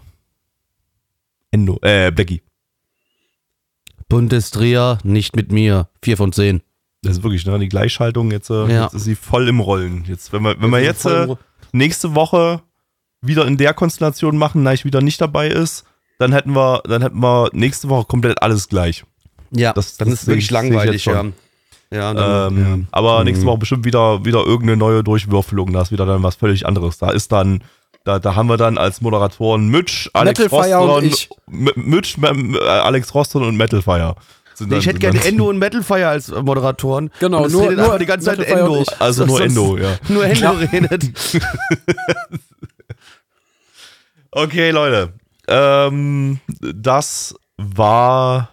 Endo, äh, Becky. Bundesdreher, nicht mit mir. 4 von 10. Das ist wirklich ne, die Gleichschaltung. Jetzt, äh, Ja. jetzt ist sie voll im Rollen. Jetzt, wenn wir, wenn wir jetzt äh, nächste Woche wieder in der Konstellation machen, da ich wieder nicht dabei ist, dann hätten wir, dann hätten wir nächste Woche komplett alles gleich. Ja, das- dann das ist wirklich sehe ich- sehe ich langweilig, ja. Ja, dann, Ähm, Aber nächste Mhm. Woche bestimmt wieder, wieder irgendeine neue Durchwürfelung. Da ist wieder dann was völlig anderes. Da ist dann, da, da haben wir dann als Moderatoren Mitch, Alex Metalfire und Rostron, ich. Mitch, äh, Alex Rostron und Metalfire. Sind ich dann- hätte gerne Endo und Metalfire als Moderatoren. Genau, und es nur- nur die ganze Zeit Endo. Also nur Endo, ja. Nur Endo redet. Okay, Leute. Ähm, das war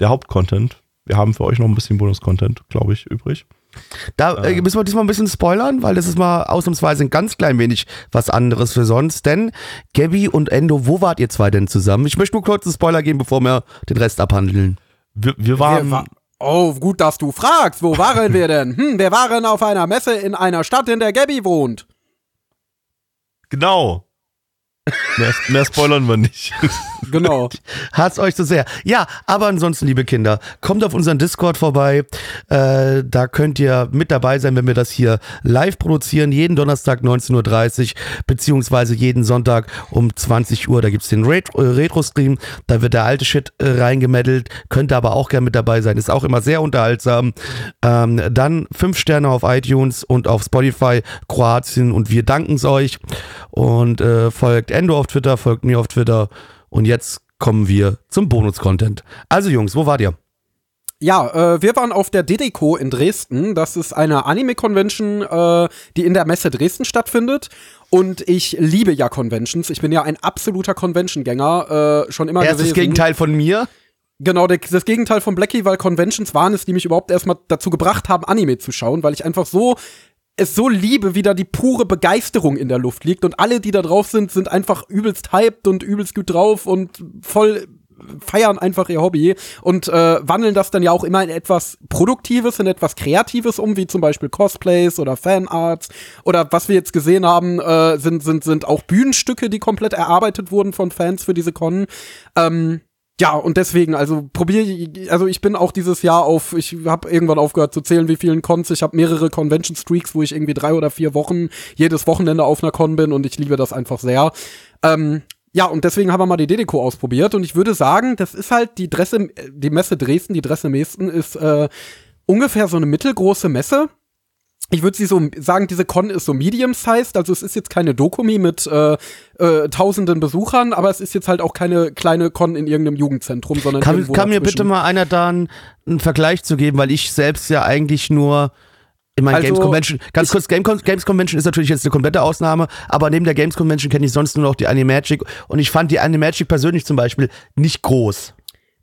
der Hauptcontent. wir haben für euch noch ein bisschen Bonus-Content, glaube ich, übrig. Da äh, müssen wir diesmal ein bisschen spoilern, weil das ist mal ausnahmsweise ein ganz klein wenig was anderes für sonst. Denn Gabby und Endo, wo wart ihr zwei denn zusammen? Ich möchte nur kurz einen Spoiler geben, bevor wir den Rest abhandeln. Wir, wir waren. Wir wa oh, gut, dass du fragst. Wo waren wir denn? Hm, wir waren auf einer Messe in einer Stadt, in der Gabby wohnt. genau. Mehr, mehr spoilern wir nicht. Genau. Hat's euch so sehr. Ja, aber ansonsten, liebe Kinder, kommt auf unseren Discord vorbei. Äh, da könnt ihr mit dabei sein, wenn wir das hier live produzieren. Jeden Donnerstag 19.30 Uhr, beziehungsweise jeden Sonntag um 20 Uhr. Da gibt's den Ret äh, Retro-Stream. Da wird der alte Shit äh, reingemeddelt. Könnt ihr aber auch gerne mit dabei sein. Ist auch immer sehr unterhaltsam. Ähm, dann fünf Sterne auf iTunes und auf Spotify, Kroatien und wir danken's euch. Und äh, folgt Endo auf Twitter, folgt mir auf Twitter. Und jetzt kommen wir zum Bonus-Content. Also Jungs, wo wart ihr? Ja, äh, wir waren auf der DDCO in Dresden. Das ist eine Anime-Convention, äh, die in der Messe Dresden stattfindet. Und ich liebe ja Conventions. Ich bin ja ein absoluter Convention-Gänger, äh, schon immer Erstes gewesen. Gegenteil von mir. Genau, das Gegenteil von Blackie, weil Conventions waren es, die mich überhaupt erstmal dazu gebracht haben, Anime zu schauen, weil ich einfach so es so liebe, wie da die pure Begeisterung in der Luft liegt und alle, die da drauf sind, sind einfach übelst hyped und übelst gut drauf und voll feiern einfach ihr Hobby und äh, wandeln das dann ja auch immer in etwas Produktives, in etwas Kreatives um, wie zum Beispiel Cosplays oder Fanarts oder was wir jetzt gesehen haben, äh, sind, sind, sind auch Bühnenstücke, die komplett erarbeitet wurden von Fans für diese Con. Ähm, ja, und deswegen, also probiere also ich bin auch dieses Jahr auf, ich habe irgendwann aufgehört zu zählen, wie vielen Cons. Ich habe mehrere Convention Streaks, wo ich irgendwie drei oder vier Wochen jedes Wochenende auf einer Con bin und ich liebe das einfach sehr. Ähm, ja, und deswegen haben wir mal die Dedeco ausprobiert und ich würde sagen, das ist halt die Dresse, die Messe Dresden, die Dresse Mesten ist äh, ungefähr so eine mittelgroße Messe ich würde sie so sagen, diese Con ist so medium-sized, also es ist jetzt keine Dokumi mit äh, äh, tausenden Besuchern, aber es ist jetzt halt auch keine kleine Con in irgendeinem Jugendzentrum, sondern kann, kann mir bitte mal einer da einen, einen Vergleich zu geben, weil ich selbst ja eigentlich nur in meinen Also, Games Convention, ganz kurz, Game, Games Convention ist natürlich jetzt eine komplette Ausnahme, aber neben der Games Convention kenne ich sonst nur noch die Animagic und ich fand die Animagic persönlich zum Beispiel nicht groß.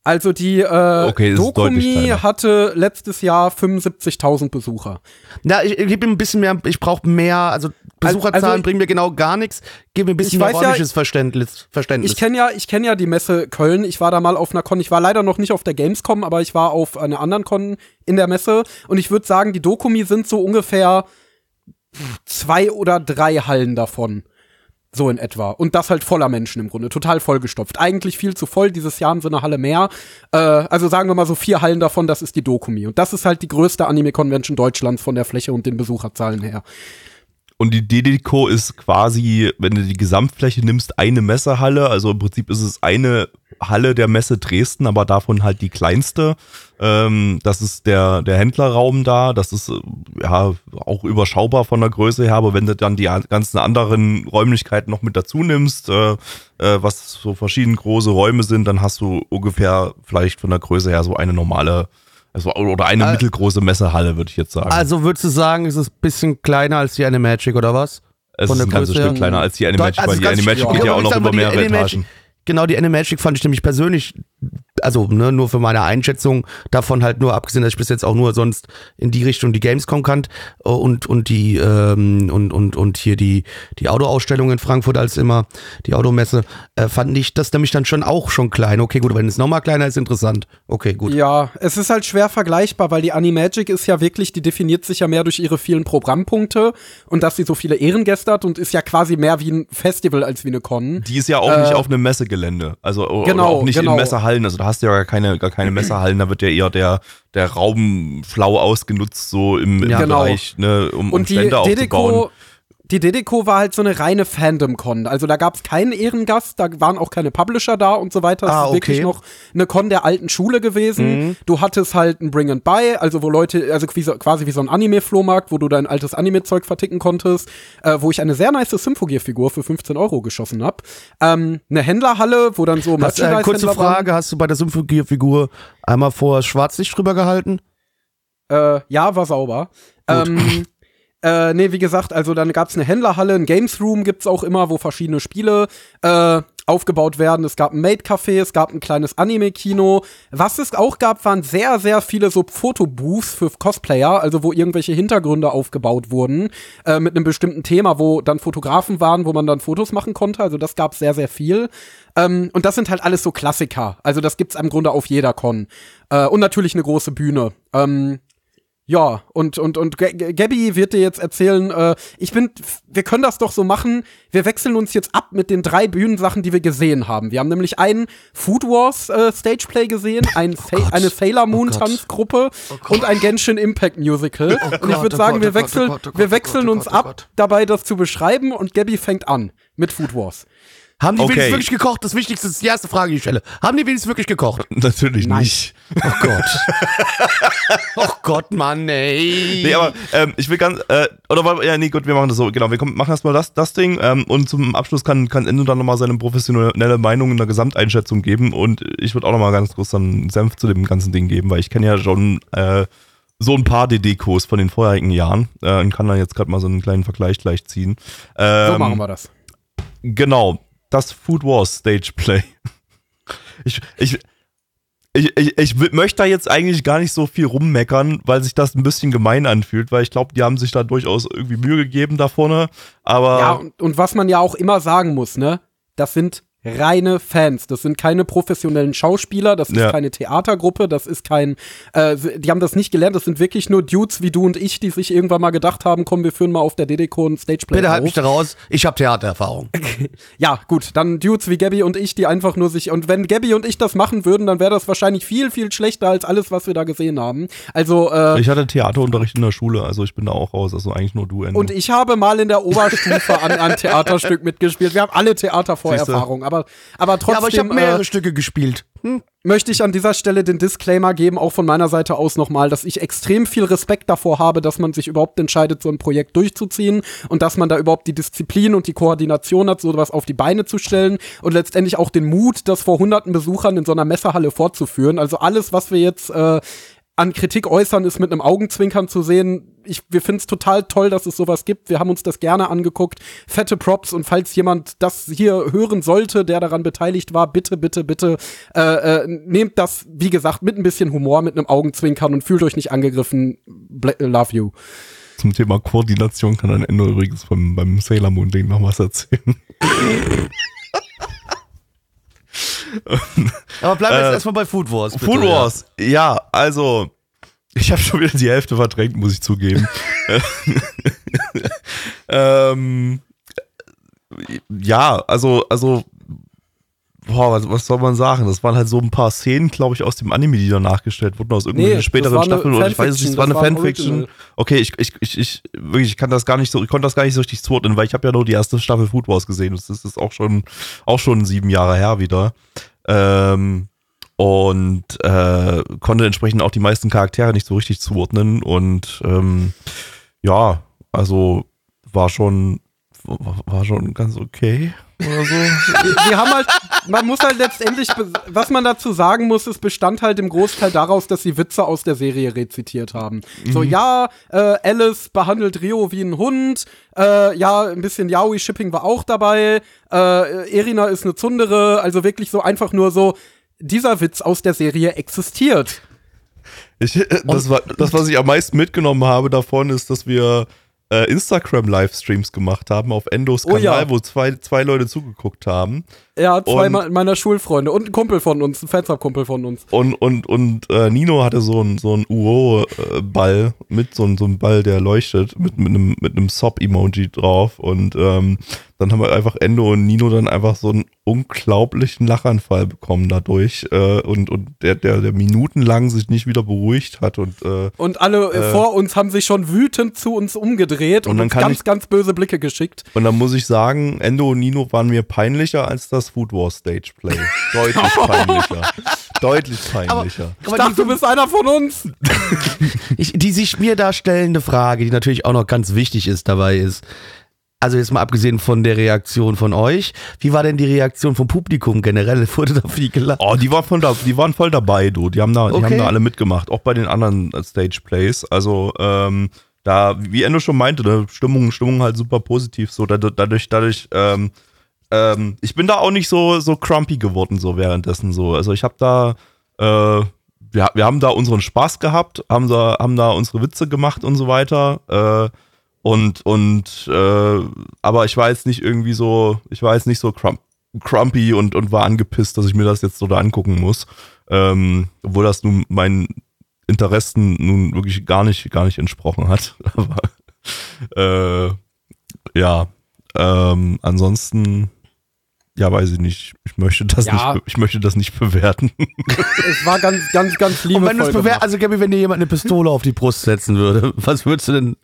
Also die äh, Okay, Dokumi hatte letztes Jahr 75.000 Besucher. Na, ich, ich gebe ihm ein bisschen mehr, ich brauche mehr, also Besucherzahlen also- bringen mir genau gar nichts, gib mir ein bisschen Ich mehr weiß ja- Verständnis. Verständnis. Ich kenne ja, ich kenne ja die Messe Köln. Ich war da mal auf einer Con. Ich war leider noch nicht auf der Gamescom, aber ich war auf einer anderen Con in der Messe. Und ich würde sagen, die Dokumi sind so ungefähr zwei oder drei Hallen davon. So in etwa. Und das halt voller Menschen im Grunde. Total vollgestopft. Eigentlich viel zu voll. Dieses Jahr haben sie eine Halle mehr. Äh, also sagen wir mal so vier Hallen davon, das ist die Dokumi. Und das ist halt die größte Anime-Convention Deutschlands von der Fläche und den Besucherzahlen her. Und die DDCO ist quasi, wenn du die Gesamtfläche nimmst, eine Messehalle. Also im Prinzip ist es eine Halle der Messe Dresden, aber davon halt die kleinste. Ähm, das ist der, der Händlerraum da. Das ist äh, ja auch überschaubar von der Größe her. Aber wenn du dann die an- ganzen anderen Räumlichkeiten noch mit dazu nimmst, äh, äh, was so verschieden große Räume sind, dann hast du ungefähr vielleicht von der Größe her so eine normale, also oder eine Äh, mittelgroße Messehalle, würde ich jetzt sagen. also würdest du sagen, es ist ein bisschen kleiner als die Animagic oder was? Es Von ist ein ganzes Stück kleiner als die Animagic, Also weil die Animagic ja. geht ja aber auch noch über mehrere Etagen. Genau, die Animagic fand ich nämlich persönlich, also ne, nur für meine Einschätzung davon halt nur, abgesehen, dass ich bis jetzt auch nur sonst in die Richtung die Gamescom kannt äh, und, und die ähm, und, und, und hier die, die Autoausstellung in Frankfurt als immer, die Automesse, äh, fand ich das nämlich dann schon auch schon klein. Okay, gut, wenn es nochmal kleiner ist, interessant. Okay, gut. Ja, es ist halt schwer vergleichbar, weil die Animagic ist ja wirklich, die definiert sich ja mehr durch ihre vielen Programmpunkte und dass sie so viele Ehrengäste hat und ist ja quasi mehr wie ein Festival als wie eine Con. Die ist ja auch nicht auf einem Messegelände. Also genau, oder auch nicht genau. in Messehallen. Also da hast du ja gar keine, gar keine Messehallen, da wird ja eher der, der Raum schlau ausgenutzt, so im, im Ja, genau. Bereich, ne, um, um Und die Stände aufzubauen. Dedeco, die Dedeco war halt so eine reine Fandom-Con. Also da gab es keinen Ehrengast, da waren auch keine Publisher da und so weiter. Es Ah, ist wirklich okay. noch eine Con der alten Schule gewesen. Du hattest halt ein Bring and Buy, also wo Leute, also quasi wie so ein Anime-Flohmarkt, wo du dein altes Anime-Zeug verticken konntest, äh, wo ich eine sehr nice Symphogear-Figur für 15 Euro geschossen hab. Ähm, eine Händlerhalle, wo dann so Hast, äh, kurze. Frage, hast du bei der Symphogie-Figur einmal vor Schwarzlicht drüber gehalten? Äh, ja, war sauber. Ähm, äh, nee, wie gesagt, also dann gab's eine Händlerhalle, ein Games Room gibt's auch immer, wo verschiedene Spiele äh, aufgebaut werden. Es gab ein Maid-Café, es gab ein kleines Anime-Kino. Was es auch gab, waren sehr, sehr viele so Fotobooths für Cosplayer, also wo irgendwelche Hintergründe aufgebaut wurden, äh, mit einem bestimmten Thema, wo dann Fotografen waren, wo man dann Fotos machen konnte. Also das gab sehr, sehr viel. Ähm, und das sind halt alles so Klassiker. Also das gibt's im Grunde auf jeder Con. Äh, und natürlich eine große Bühne. Ähm, ja, und, und, und Gabby wird dir jetzt erzählen, äh, ich bin, wir können das doch so machen, wir wechseln uns jetzt ab mit den drei Bühnensachen, die wir gesehen haben. Wir haben nämlich einen Food Wars äh, Stageplay gesehen, ein oh Sa eine Sailor Moon oh Tanzgruppe oh und ein Genshin Impact Musical. Oh und ich würde oh sagen, wir wechseln, wir wechseln uns ab, dabei das zu beschreiben und Gabby fängt an mit Food Wars. Haben die okay. wenigstens wirklich gekocht? Das Wichtigste ist die erste Frage, die ich stelle. Haben die wenigstens wirklich gekocht? Natürlich Nein. nicht. Oh Gott. oh Gott, Mann, ey. Nee, aber ähm, ich will ganz, äh, oder ja, nee, gut, wir machen das so. Genau, wir kommen, machen erstmal das, das Ding ähm, und zum Abschluss kann, kann Endo dann nochmal seine professionelle Meinung in der Gesamteinschätzung geben und ich würde auch nochmal ganz kurz dann Senf zu dem ganzen Ding geben, weil ich kenne ja schon äh, so ein paar DD-Kurs von den vorherigen Jahren äh, und kann da jetzt gerade mal so einen kleinen Vergleich gleich ziehen. Ähm, so machen wir das. Genau das Food Wars Stage Play. Ich, ich, ich, ich, ich möchte da jetzt eigentlich gar nicht so viel rummeckern, weil sich das ein bisschen gemein anfühlt, weil ich glaube, die haben sich da durchaus irgendwie Mühe gegeben da vorne. Aber. Ja, und, und was man ja auch immer sagen muss, ne? Das sind reine Fans. Das sind keine professionellen Schauspieler, das ist ja. keine Theatergruppe, das ist kein, äh, die haben das nicht gelernt, das sind wirklich nur Dudes wie du und ich, die sich irgendwann mal gedacht haben, komm, wir führen mal auf der DDCO ein Stageplay Bitte halt mich da raus, ich habe Theatererfahrung. ja, gut, dann Dudes wie Gabby und ich, die einfach nur sich, und wenn Gabby und ich das machen würden, dann wäre das wahrscheinlich viel, viel schlechter als alles, was wir da gesehen haben. Also, äh, Ich hatte Theaterunterricht in der Schule, also ich bin da auch raus, also eigentlich nur du, Ende. Und ich habe mal in der Oberstufe an einem Theaterstück mitgespielt. Wir haben alle Theatervorerfahrung, aber aber, aber trotzdem. Ja, aber ich habe mehrere äh, Stücke gespielt. Hm? Möchte ich an dieser Stelle den Disclaimer geben, auch von meiner Seite aus nochmal, dass ich extrem viel Respekt davor habe, dass man sich überhaupt entscheidet, so ein Projekt durchzuziehen und dass man da überhaupt die Disziplin und die Koordination hat, sowas auf die Beine zu stellen und letztendlich auch den Mut, das vor hunderten Besuchern in so einer Messehalle fortzuführen. Also alles, was wir jetzt äh, an Kritik äußern, ist mit einem Augenzwinkern zu sehen. Ich, wir finden es total toll, dass es sowas gibt. Wir haben uns das gerne angeguckt. Fette Props und falls jemand das hier hören sollte, der daran beteiligt war, bitte, bitte, bitte äh, äh, nehmt das, wie gesagt, mit ein bisschen Humor, mit einem Augenzwinkern und fühlt euch nicht angegriffen. Bla love you. Zum Thema Koordination kann ein Ende übrigens beim, beim Sailor Moon Ding noch was erzählen. Aber bleiben wir jetzt äh, erstmal bei Food Wars. Bitte, Food Wars, ja. ja, also ich habe schon wieder die Hälfte verdrängt, muss ich zugeben. ähm, ja, also, also boah, was, was, soll man sagen? Das waren halt so ein paar Szenen, glaube ich, aus dem Anime, die da nachgestellt wurden, aus irgendwelchen nee, späteren Staffeln oder ich weiß es nicht, es war eine Fanfiction. Okay, ich, ich, ich, ich, wirklich, ich kann das gar nicht so, ich konnte das gar nicht so richtig zuordnen, weil ich habe ja nur die erste Staffel Food Wars gesehen. Das ist auch schon, auch schon sieben Jahre her wieder. Ähm, und äh, konnte entsprechend auch die meisten Charaktere nicht so richtig zuordnen und ähm, ja, also war schon war schon ganz okay oder so. Wir haben halt, man muss halt letztendlich, was man dazu sagen muss, es bestand halt im Großteil daraus, dass sie Witze aus der Serie rezitiert haben. Mhm. So, ja, äh, Alice behandelt Rio wie ein Hund, äh, ja, ein bisschen Yaoi-Shipping war auch dabei, äh, Erina ist eine Zundere, also wirklich so einfach nur so, dieser Witz aus der Serie existiert. Ich, äh, das, war, das, was ich am meisten mitgenommen habe davon, ist, dass wir Instagram-Livestreams gemacht haben auf Endos Kanal, oh ja. wo zwei, zwei Leute zugeguckt haben. Ja, zwei und, meiner Schulfreunde und ein Kumpel von uns, ein Fansub-Kumpel von uns. Und, und, und äh, Nino hatte so einen so UO-Ball mit so, so einem Ball, der leuchtet, mit, mit einem, mit einem Sob-Emoji drauf. Und ähm, dann haben wir einfach Endo und Nino dann einfach so einen unglaublichen Lachanfall bekommen dadurch äh, und, und der, der, der minutenlang sich nicht wieder beruhigt hat und äh, und alle äh, vor uns haben sich schon wütend zu uns umgedreht und, und uns ganz, ich, ganz böse Blicke geschickt. Und dann muss ich sagen, Endo und Nino waren mir peinlicher als das Food War Stage Play. Deutlich peinlicher. Deutlich peinlicher. Aber, ich dachte, du bist einer von uns. ich, die sich mir darstellende Frage, die natürlich auch noch ganz wichtig ist dabei ist, also jetzt mal abgesehen von der Reaktion von euch, wie war denn die Reaktion vom Publikum generell? Wurde da viel gelacht? Oh, die waren voll, da, die waren voll dabei, du. Die haben da, okay. die haben da alle mitgemacht, auch bei den anderen Stage Plays. Also ähm, da, wie Endo schon meinte, ne, Stimmung, Stimmung halt super positiv. So dadurch, dadurch ähm, ähm, ich bin da auch nicht so, so crumpy geworden, so währenddessen so. Also ich habe da, äh, wir, wir haben da unseren Spaß gehabt, haben da, haben da unsere Witze gemacht und so weiter. Äh, und, und, äh, aber ich war jetzt nicht irgendwie so, ich war jetzt nicht so crump, crumpy und, und war angepisst, dass ich mir das jetzt so da angucken muss. Ähm, obwohl das nun meinen Interessen nun wirklich gar nicht, gar nicht entsprochen hat. Aber äh, ja, ähm, ansonsten, ja, weiß ich nicht. Ich möchte das Ja. nicht, ich möchte das nicht bewerten. Es war ganz, ganz, ganz Und wenn du es liebevoll bewer gemacht. also Gabby, wenn dir jemand eine Pistole auf die Brust setzen würde, was würdest du denn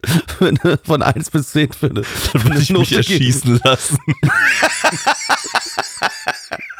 von 1 bis 10 für eine, für Würde ich mich erschießen lassen.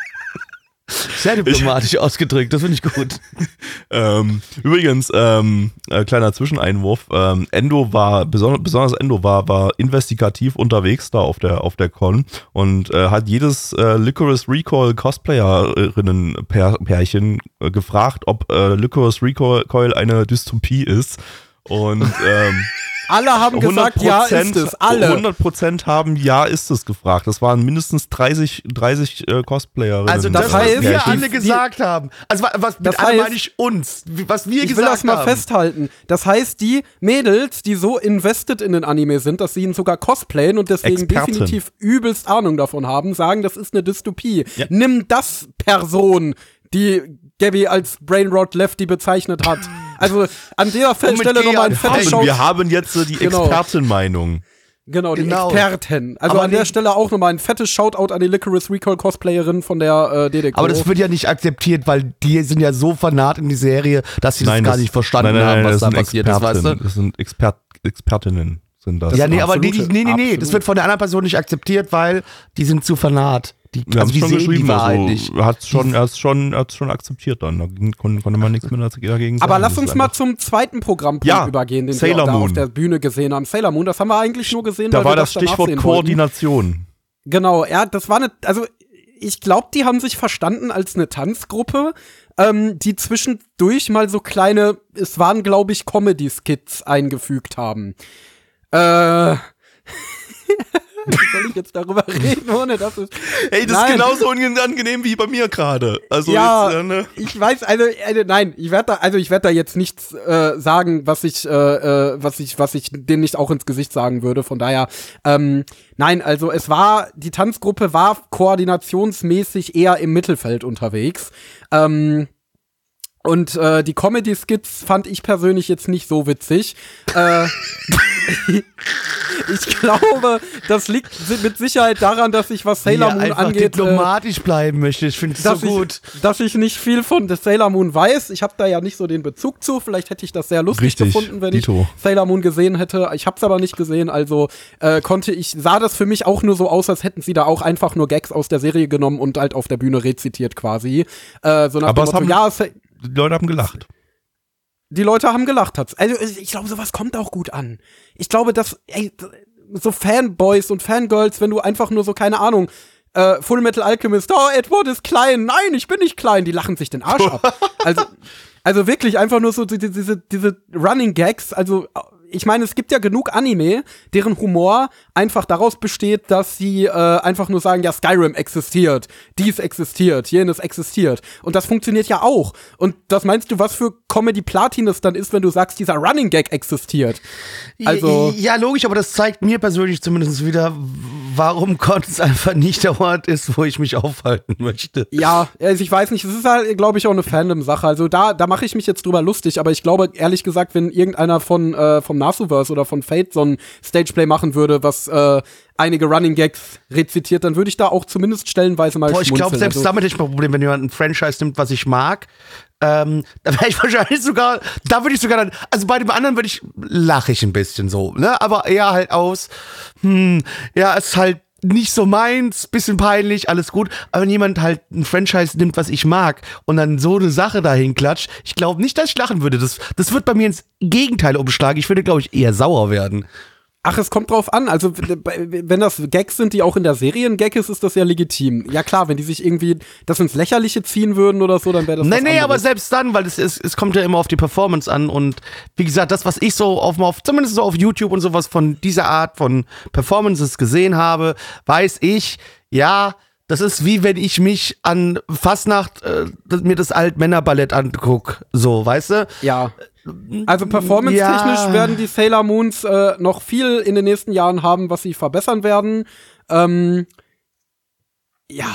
Sehr diplomatisch ausgedrückt, das finde ich gut. Ähm, übrigens, ähm, äh, kleiner Zwischeneinwurf. Ähm, Endo war, besonders, besonders Endo war, war investigativ unterwegs da auf der, auf der Con und äh, hat jedes äh, Licorice Recoil Cosplayerinnen-Pärchen äh, gefragt, ob äh, Licorice Recoil eine Dystopie ist. Und ähm, Alle haben gesagt, ja, ist es. Alle. 100% haben ja, ist es gefragt. Das waren mindestens 30, 30 äh, Cosplayerinnen. Also das das, heißt, was wir alle gesagt haben. Also wa- was mit alle heißt- meine ich uns, was wir Ich will gesagt das mal haben. festhalten. Das heißt, die Mädels, die so invested in den Anime sind, dass sie ihn sogar cosplayen und deswegen Expertin. definitiv übelst Ahnung davon haben, sagen, das ist eine Dystopie. Ja. Nimm das Person, die Gabby als Brainrot Lefty bezeichnet hat. Also an der Stelle nochmal ein fettes haben, Shout wir haben jetzt äh, die Genau. Expertenmeinung. Genau, die Genau. Experten. Also Aber an der Stelle auch nochmal ein fettes Shoutout an die Licorice Recall Cosplayerin von der äh, DDK. Aber das wird ja nicht akzeptiert, weil die sind ja so fanat in die Serie, dass sie das gar nicht verstanden nein, nein, haben, was das da sind passiert ist, weißt Experten. du? Das sind Expert, Expertinnen, sind das. Ja, nee, aber die, nee, nee, nee, das wird von der anderen Person nicht akzeptiert, weil die sind zu fanat. Die, wir haben also es die schon sehen die Wahrheit also, nicht. er hat's schon, er hat's schon, er hat's schon akzeptiert dann. Da konnte, konnte man nichts mehr dagegen sagen. Aber lass Das uns mal zum zweiten Programmpunkt Ja, übergehen, den Sailor wir da auf Moon. der Bühne gesehen haben. Sailor Moon, das haben wir eigentlich nur gesehen, Da weil war wir das danach Stichwort sehen wollten. Koordination. Genau, ja, das war eine, also ich glaube, die haben sich verstanden als eine Tanzgruppe, ähm, die zwischendurch mal so kleine, es waren, glaube ich, Comedy-Skits eingefügt haben. Äh. Wie soll ich jetzt darüber reden, ohne dass es. Ey, das Nein. ist genauso unangenehm wie bei mir gerade. Also ja, jetzt, äh, ne? ich weiß, also, also nein, ich werde da, also ich werde da jetzt nichts äh, sagen, was ich, äh, äh, was ich, was ich denen nicht auch ins Gesicht sagen würde. Von daher, ähm, nein, also es war, die Tanzgruppe war koordinationsmäßig eher im Mittelfeld unterwegs. Ähm, und äh, die Comedy-Skits fand ich persönlich jetzt nicht so witzig. äh, ich glaube, das liegt mit Sicherheit daran, dass ich, was Sailor er Moon angeht, äh, diplomatisch bleiben möchte. Ich finde es so gut. Ich, dass ich nicht viel von Sailor Moon weiß. Ich habe da ja nicht so den Bezug zu. Vielleicht hätte ich das sehr lustig Richtig, gefunden, wenn Dito. ich Sailor Moon gesehen hätte. Ich habe es aber nicht gesehen, also äh, konnte ich sah das für mich auch nur so aus, als hätten sie da auch einfach nur Gags aus der Serie genommen und halt auf der Bühne rezitiert quasi. Äh, so nach Aber dem Motto, haben- ja, Die Leute haben gelacht. die Leute haben gelacht. Hat's. Also ich glaube, sowas kommt auch gut an. Ich glaube, dass ey, so Fanboys und Fangirls, wenn du einfach nur so keine Ahnung äh, Full Metal Alchemist, oh, Edward ist klein, nein, ich bin nicht klein, die lachen sich den Arsch ab. Also, also wirklich einfach nur so die- die- diese, diese Running Gags, also ich meine, es gibt ja genug Anime, deren Humor einfach daraus besteht, dass sie äh, einfach nur sagen, ja, Skyrim existiert, dies existiert, jenes existiert. Und das funktioniert ja auch. Und das meinst du, was für Comedy Platin es dann ist, wenn du sagst, dieser Running Gag existiert? Also- ja, logisch, aber das zeigt mir persönlich zumindest wieder, warum Konz einfach nicht der Ort ist, wo ich mich aufhalten möchte. Ja, also ich weiß nicht, es ist halt, glaube ich, auch eine Fandom-Sache. Also da, da mache ich mich jetzt drüber lustig, aber ich glaube, ehrlich gesagt, wenn irgendeiner von äh, vom Nasuverse oder von Fate so ein Stageplay machen würde, was äh, einige Running Gags rezitiert, dann würde ich da auch zumindest stellenweise mal Boah, ich glaube, selbst also, damit hätte ich mal ein Problem, wenn jemand ein Franchise nimmt, was ich mag. Ähm, da wäre ich wahrscheinlich sogar, da würde ich sogar dann, also bei dem anderen würde ich, lache ich ein bisschen so, ne? Aber eher halt aus, hm, ja, es ist halt nicht so meins, bisschen peinlich, alles gut. Aber wenn jemand halt ein Franchise nimmt, was ich mag und dann so eine Sache dahin klatscht, ich glaube nicht, dass ich lachen würde. Das, das wird bei mir ins Gegenteil umschlagen. Ich würde, glaube ich, eher sauer werden. Ach, es kommt drauf an. Also, wenn das Gags sind, die auch in der Serie ein Gag ist, ist das ja legitim. Ja klar, wenn die sich irgendwie das ins Lächerliche ziehen würden oder so, dann wäre das Nee, nee, aber anderes. selbst dann, weil es, es, es kommt ja immer auf die Performance an und wie gesagt, das, was ich so auf, auf zumindest so auf YouTube und sowas von dieser Art von Performances gesehen habe, weiß ich, Ja, das ist wie wenn ich mich an Fastnacht äh, mir das Altmännerballett anguck, so, weißt du? Ja. Also performance-technisch Ja. werden die Sailor Moons äh, noch viel in den nächsten Jahren haben, was sie verbessern werden. Ähm, ja.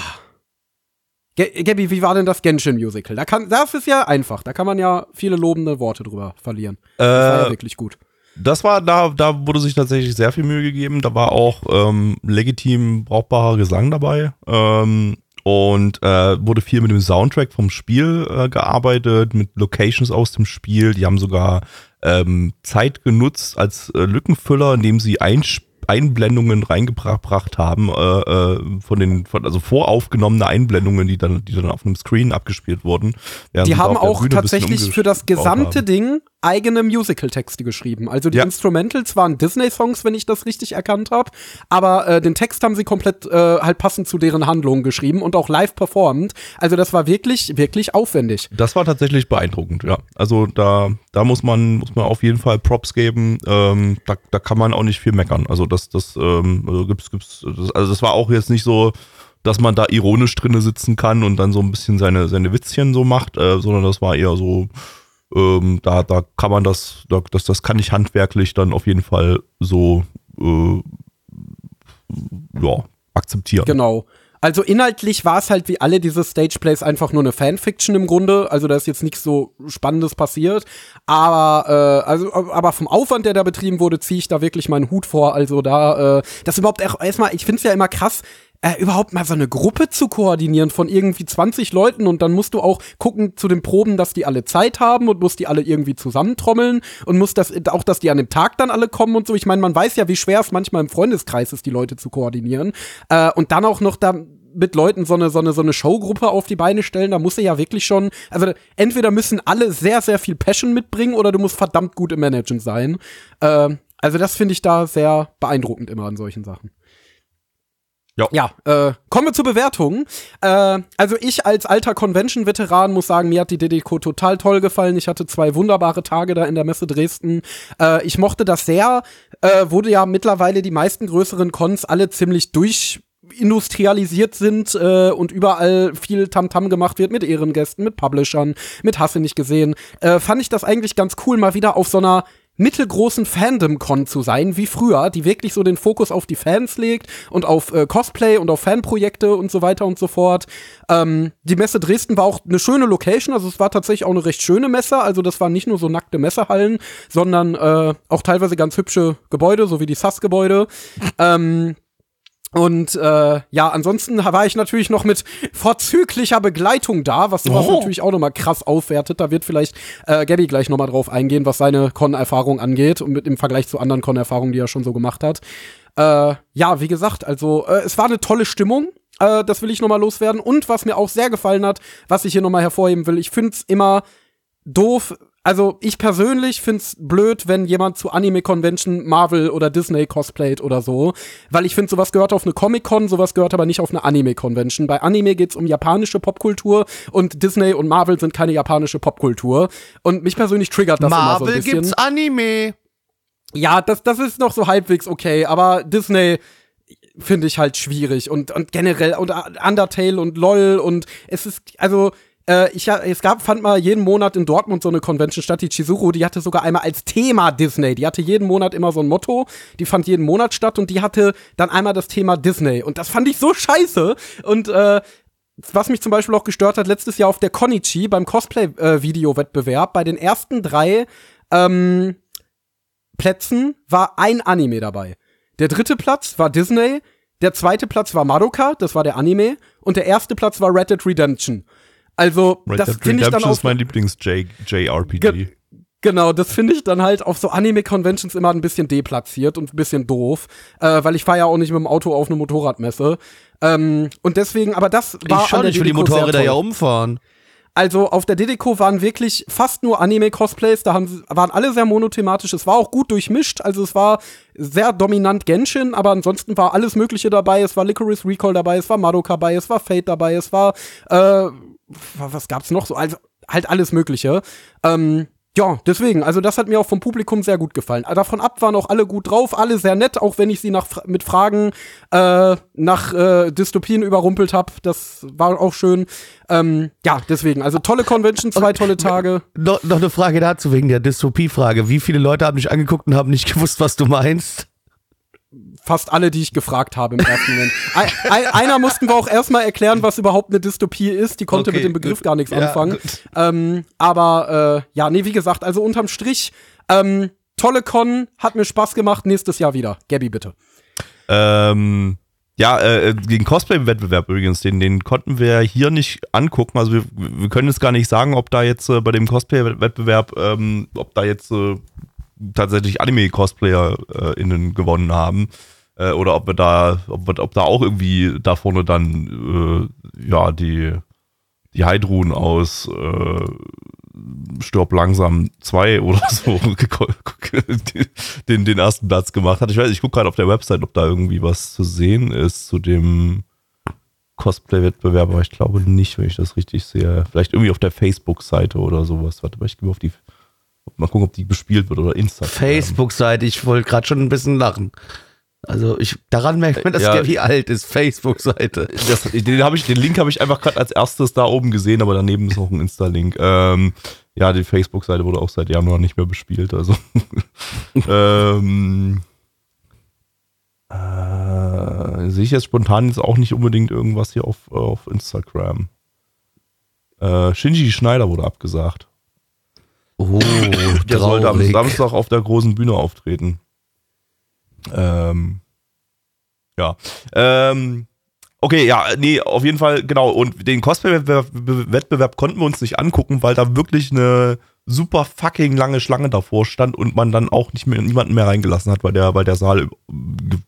Ge Gabby, wie war denn das Genshin-Musical? Da kann, das ist ja einfach. Da kann man ja viele lobende Worte drüber verlieren. Das war ja Äh, wirklich gut. das war, da, da wurde sich tatsächlich sehr viel Mühe gegeben. Da war auch ähm, legitim brauchbarer Gesang dabei. Ähm, und äh, wurde viel mit dem Soundtrack vom Spiel äh, gearbeitet, mit Locations aus dem Spiel. Die haben sogar ähm, Zeit genutzt als äh, Lückenfüller, indem sie Einsp Einblendungen reingebracht haben, äh, äh, von den, von, also voraufgenommene Einblendungen, die dann, die dann auf einem Screen abgespielt wurden. Die haben auch tatsächlich für das gesamte. Ding eigene Musical-Texte geschrieben. Also die Ja. Instrumentals waren Disney-Songs, wenn ich das richtig erkannt habe, aber äh, den Text haben sie komplett äh, halt passend zu deren Handlungen geschrieben und auch live performt. Also das war wirklich, wirklich aufwendig. Das war tatsächlich beeindruckend, ja. Also da, da muss man, muss man auf jeden Fall Props geben. Ähm, da, da kann man auch nicht viel meckern. Also das, das ähm, also gibt's, gibt's, das, also das war auch jetzt nicht so, dass man da ironisch drinne sitzen kann und dann so ein bisschen seine, seine Witzchen so macht, äh, sondern das war eher so, ähm, da, da kann man das, da, das, das kann ich handwerklich dann auf jeden Fall so, äh, ja, akzeptieren. Genau. Also inhaltlich war es halt wie alle diese Stageplays einfach nur eine Fanfiction im Grunde. Also da ist jetzt nichts so Spannendes passiert. Aber äh, also aber vom Aufwand, der da betrieben wurde, ziehe ich da wirklich meinen Hut vor. Also da äh, das überhaupt erstmal, ich finde es ja immer krass. Äh, überhaupt mal so eine Gruppe zu koordinieren von irgendwie 20 Leuten und dann musst du auch gucken zu den Proben, dass die alle Zeit haben und musst die alle irgendwie zusammentrommeln und musst das auch, dass die an dem Tag dann alle kommen und so. Ich meine, man weiß ja, wie schwer es manchmal im Freundeskreis ist, die Leute zu koordinieren. Äh, und dann auch noch da mit Leuten so eine, so eine, so eine Showgruppe auf die Beine stellen, da musst du ja wirklich schon, also entweder müssen alle sehr, sehr viel Passion mitbringen oder du musst verdammt gut im Managen sein. Äh, also das finde ich da sehr beeindruckend immer an solchen Sachen. Ja. Ja, äh, kommen wir zur Bewertung. Äh, also ich als alter Convention-Veteran muss sagen, mir hat die DDCO total toll gefallen. Ich hatte zwei wunderbare Tage da in der Messe Dresden. Äh, ich mochte das sehr. Äh, wurde ja mittlerweile die meisten größeren Cons alle ziemlich durch industrialisiert sind äh, und überall viel Tamtam gemacht wird mit Ehrengästen, mit Publishern, mit Hasse nicht gesehen, äh, fand ich das eigentlich ganz cool, mal wieder auf so einer mittelgroßen Fandom-Con zu sein, wie früher, die wirklich so den Fokus auf die Fans legt und auf äh, Cosplay und auf Fanprojekte und so weiter und so fort. Ähm, die Messe Dresden war auch eine schöne Location, also es war tatsächlich auch eine recht schöne Messe, also das waren nicht nur so nackte Messehallen, sondern äh, auch teilweise ganz hübsche Gebäude, so wie die SAS-Gebäude. ähm, und äh, ja, ansonsten war ich natürlich noch mit vorzüglicher Begleitung da, was sowas Oh. natürlich auch nochmal krass aufwertet. Da wird vielleicht äh, Gabby gleich nochmal drauf eingehen, was seine Con-Erfahrung angeht und mit im Vergleich zu anderen Con-Erfahrungen, die er schon so gemacht hat. Äh, ja, wie gesagt, also äh, es war eine tolle Stimmung. Äh, das will ich nochmal loswerden. Und was mir auch sehr gefallen hat, was ich hier nochmal hervorheben will, ich find's immer doof. Also ich persönlich find's blöd, wenn jemand zu Anime-Convention Marvel oder Disney cosplayt oder so, weil ich finde, sowas gehört auf eine Comic-Con, sowas gehört aber nicht auf eine Anime-Convention. Bei Anime geht's um japanische Popkultur und Disney und Marvel sind keine japanische Popkultur. Und mich persönlich triggert das immer so ein Marvel bisschen. gibt's Anime. Ja, das, das ist noch so halbwegs okay, aber Disney finde ich halt schwierig und, und generell und Undertale und LOL und es ist, also, äh, ich, es gab, fand mal jeden Monat in Dortmund so eine Convention statt, die Chizuru, die hatte sogar einmal als Thema Disney, die hatte jeden Monat immer so ein Motto, die fand jeden Monat statt und die hatte dann einmal das Thema Disney und das fand ich so scheiße und, äh, was mich zum Beispiel auch gestört hat, letztes Jahr auf der Konichi beim Cosplay-Video-Wettbewerb, bei den ersten drei ähm, Plätzen war ein Anime dabei. Der dritte Platz war Disney, der zweite Platz war Madoka, das war der Anime, und der erste Platz war Red Dead Redemption. Also, Red das finde ich dann auf, ist mein Lieblings-JRPG. Ge- Genau, das finde ich dann halt auf so Anime-Conventions immer ein bisschen deplatziert und ein bisschen doof, äh, weil ich fahre ja auch nicht mit dem Auto auf eine Motorradmesse. Ähm, und deswegen, aber das war Ich schon, ich will die Motorräder ja umfahren. Also auf der Dedeco waren wirklich fast nur Anime-Cosplays, da haben, waren alle sehr monothematisch. Es war auch gut durchmischt, also es war sehr dominant Genshin, aber ansonsten war alles Mögliche dabei. Es war Licorice Recall dabei, es war Madoka dabei, es war Fate dabei, es war, äh, was gab's noch so? Also halt alles Mögliche. Ähm, ja, deswegen, also das hat mir auch vom Publikum sehr gut gefallen. Davon ab waren auch alle gut drauf, alle sehr nett, auch wenn ich sie nach, mit Fragen äh, nach äh, Dystopien überrumpelt habe. Das war auch schön. Ähm, ja, deswegen, also tolle Convention, zwei tolle Tage. Noch, noch eine Frage dazu wegen der Dystopie-Frage. Wie viele Leute haben dich angeguckt und haben nicht gewusst, was du meinst? Fast alle, die ich gefragt habe im ersten Moment. Ein, ein, einer mussten wir auch erstmal erklären, was überhaupt eine Dystopie ist. Die konnte okay, mit dem Begriff gut. gar nichts ja, anfangen. Ähm, aber äh, ja, nee, wie gesagt, also unterm Strich, ähm, tolle Con, hat mir Spaß gemacht. Nächstes Jahr wieder. Gabby, bitte. Ähm, ja, äh, den Cosplay-Wettbewerb übrigens, den, den konnten wir hier nicht angucken. Also wir, wir können jetzt gar nicht sagen, ob da jetzt äh, bei dem Cosplay-Wettbewerb, ähm, ob da jetzt äh, tatsächlich Anime-Cosplayer-Innen äh, gewonnen haben. Äh, oder ob wir da, ob, ob da auch irgendwie da vorne dann äh, ja die, die Heidrun aus äh, Stirb langsam 2 oder so den, den ersten Platz gemacht hat. Ich weiß, ich gucke gerade auf der Website, ob da irgendwie was zu sehen ist zu dem Cosplay-Wettbewerb, aber ich glaube nicht, wenn ich das richtig sehe. Vielleicht irgendwie auf der Facebook-Seite oder sowas. Warte mal, ich gehe auf die Mal gucken, ob die bespielt wird oder Instagram. Facebook-Seite, ich wollte gerade schon ein bisschen lachen. Also ich, daran merkt man, dass ja, Gabby alt ist. Facebook-Seite. Den, den Link habe ich einfach gerade als erstes da oben gesehen, aber daneben ist noch ein Insta-Link. Ähm, ja, die Facebook-Seite wurde auch seit Januar nicht mehr bespielt. Also ähm, äh, sehe ich jetzt spontan jetzt auch nicht unbedingt irgendwas hier auf, auf Instagram. Äh, Shinji Schneider wurde abgesagt. Oh, der sollte am Samstag auf der großen Bühne auftreten. Ähm, ja. Ähm, okay, ja, nee, auf jeden Fall, genau. Und den Cosplay-Wettbewerb konnten wir uns nicht angucken, weil da wirklich eine super fucking lange Schlange davor stand und man dann auch nicht mehr niemanden mehr reingelassen hat, weil der, weil der Saal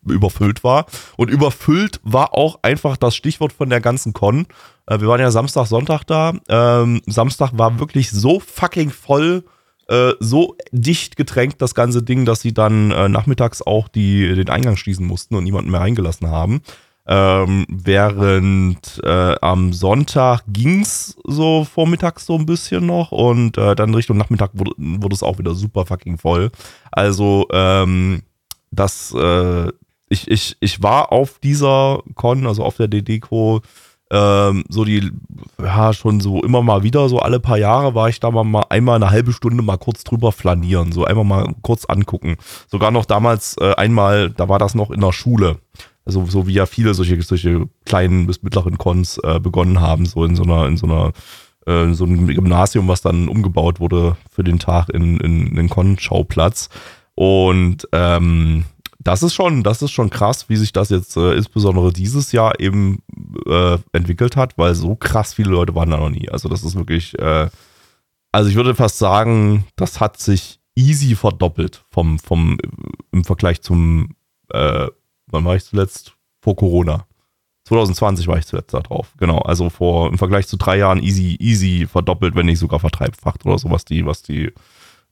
überfüllt war. Und überfüllt war auch einfach das Stichwort von der ganzen Con. Äh, wir waren ja Samstag, Sonntag da. Ähm, Samstag war wirklich so fucking voll, äh, so dicht getränkt, das ganze Ding, dass sie dann äh, nachmittags auch die, den Eingang schließen mussten und niemanden mehr reingelassen haben. Ähm, während äh, am Sonntag ging es so vormittags so ein bisschen noch und äh, dann Richtung Nachmittag wurde, es auch wieder super fucking voll. Also, ähm, das, äh, ich, ich, ich war auf dieser Con, also auf der DDCO, ähm, so die, ja, schon so immer mal wieder, so alle paar Jahre war ich da mal, mal einmal eine halbe Stunde mal kurz drüber flanieren, so einmal mal kurz angucken. Sogar noch damals äh, einmal, da war das noch in der Schule. Also so wie ja viele solche, solche kleinen bis mittleren Cons äh, begonnen haben, so in so einer, in so einer, äh, so einem Gymnasium, was dann umgebaut wurde für den Tag in, in, in Con-Schauplatz. Und ähm, das ist schon, das ist schon krass, wie sich das jetzt äh, insbesondere dieses Jahr eben äh, entwickelt hat, weil so krass viele Leute waren da noch nie. Also das ist wirklich, äh, also ich würde fast sagen, das hat sich easy verdoppelt vom, vom im Vergleich zum äh, wann war ich zuletzt? Vor Corona. 2020 war ich zuletzt da drauf. Genau, also vor im Vergleich zu drei Jahren easy, easy verdoppelt, wenn nicht sogar verdreifacht oder so, was die, was die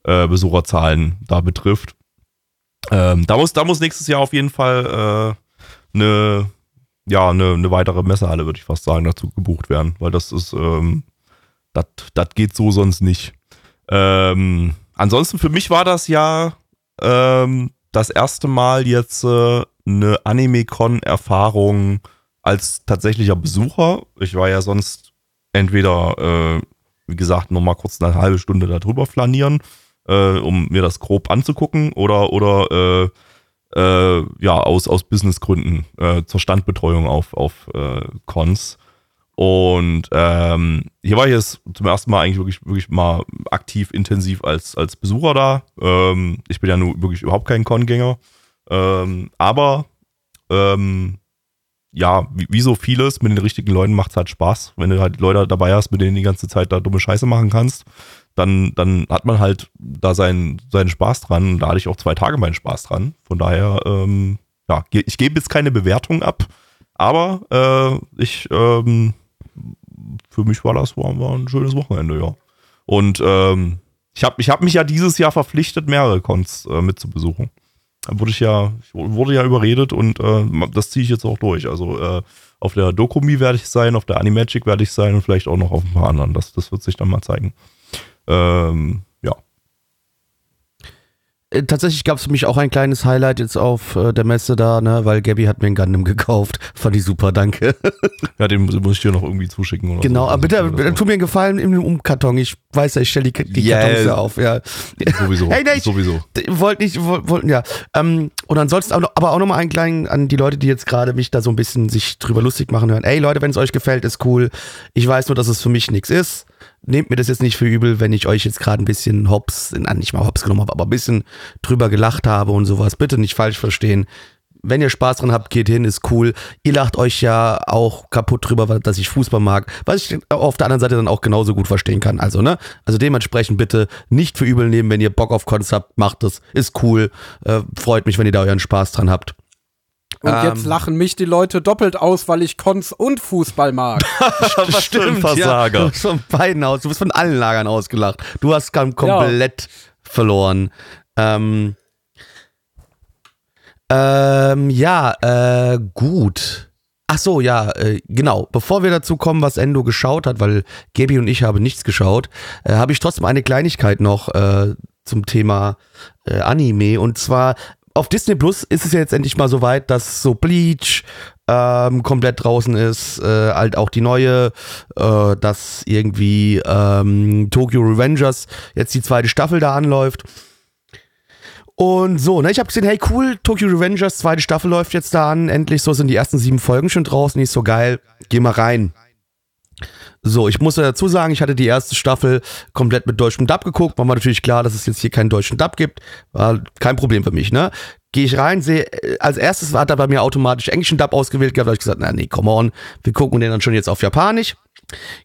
äh, Besucherzahlen da betrifft. Ähm, da muss, da muss nächstes Jahr auf jeden Fall äh, eine, ja, eine, eine weitere Messehalle, würde ich fast sagen, dazu gebucht werden, weil das ist, ähm, das geht so sonst nicht. Ähm, ansonsten für mich war das ja ähm, das erste Mal jetzt äh, eine Anime-Con-Erfahrung als tatsächlicher Besucher. Ich war ja sonst entweder, äh, wie gesagt, nochmal kurz eine halbe Stunde darüber flanieren, äh, um mir das grob anzugucken oder, oder äh, äh ja, aus, aus Businessgründen äh, zur Standbetreuung auf, auf äh, Cons. Und ähm, hier war ich jetzt zum ersten Mal eigentlich wirklich, wirklich mal aktiv, intensiv als, als Besucher da. Ähm, ich bin ja nur wirklich überhaupt kein Con-Gänger. Ähm, aber ähm, ja, wie, wie, so vieles, mit den richtigen Leuten macht es halt Spaß. Wenn du halt Leute dabei hast, mit denen die ganze Zeit da dumme Scheiße machen kannst, dann, dann hat man halt da seinen, seinen Spaß dran. Da hatte ich auch zwei Tage meinen Spaß dran. Von daher, ähm, ja, ich gebe jetzt keine Bewertung ab, aber äh, ich, ähm, für mich war das war, war ein schönes Wochenende, ja. Und ähm, ich habe ich hab mich ja dieses Jahr verpflichtet, mehrere Cons äh, mitzubesuchen wurde ich ja, wurde ja überredet und äh, das ziehe ich jetzt auch durch. Also äh, auf der Dokumi werde ich sein, auf der Animagic werde ich sein und vielleicht auch noch auf ein paar anderen. Das, das wird sich dann mal zeigen. Ähm, äh, tatsächlich gab es für mich auch ein kleines Highlight jetzt auf äh, der Messe da, ne, weil Gabby hat mir einen Gundam gekauft. Fand ich super, danke. Ja, den muss ich dir noch irgendwie zuschicken oder genau, so. aber bitte, Also, bitte tu mir einen Gefallen im Umkarton. Ich weiß ja, ich stelle die, die Ja, Kartons ja auf, ja. Sowieso. Hey, ich- sowieso. Wollt nicht, wollt, wollten ja. Ähm, und ansonsten auch aber auch nochmal einen kleinen an die Leute, die jetzt gerade mich da so ein bisschen sich drüber lustig machen hören. Ey Leute, wenn es euch gefällt, ist cool. Ich weiß nur, dass es für mich nichts ist. Nehmt mir das jetzt nicht für übel, wenn ich euch jetzt gerade ein bisschen hops, na, nicht mal hops genommen habe, aber ein bisschen drüber gelacht habe und sowas. Bitte nicht falsch verstehen. Wenn ihr Spaß dran habt, geht hin, ist cool. Ihr lacht euch ja auch kaputt drüber, dass ich Fußball mag, was ich auf der anderen Seite dann auch genauso gut verstehen kann. Also, ne? Also dementsprechend bitte nicht für übel nehmen, wenn ihr Bock auf habt, macht es. Ist cool. Äh, freut mich, wenn ihr da euren Spaß dran habt. Und Ähm. jetzt lachen mich die Leute doppelt aus, weil ich Cons und Fußball mag. Was für ein Ja, Versager. du bist von beiden aus. Du bist von allen Lagern ausgelacht. Du hast kam komplett verloren. Ähm, ähm, ja, äh, gut. Ach so, ja, äh, genau. Bevor wir dazu kommen, was Endo geschaut hat, weil Gabi und ich haben nichts geschaut, äh, habe ich trotzdem eine Kleinigkeit noch äh, zum Thema äh, Anime. Und zwar auf Disney Plus ist es ja jetzt endlich mal so weit, dass so Bleach ähm, komplett draußen ist, äh, halt auch die neue, äh, dass irgendwie ähm, Tokyo Revengers jetzt die zweite Staffel da anläuft. Und so, ne, ich habe gesehen, hey cool, Tokyo Revengers, zweite Staffel läuft jetzt da an, endlich so sind die ersten sieben Folgen schon draußen, nicht so geil, geh mal rein. So, ich muss dazu sagen, ich hatte die erste Staffel komplett mit deutschem Dub geguckt, war mir natürlich klar, dass es jetzt hier keinen deutschen Dub gibt, war kein Problem für mich, ne. Gehe ich rein, sehe, äh, als erstes hat er bei mir automatisch englischen Dub ausgewählt gehabt, da hab ich gesagt, na nee, come on, wir gucken den dann schon jetzt auf Japanisch.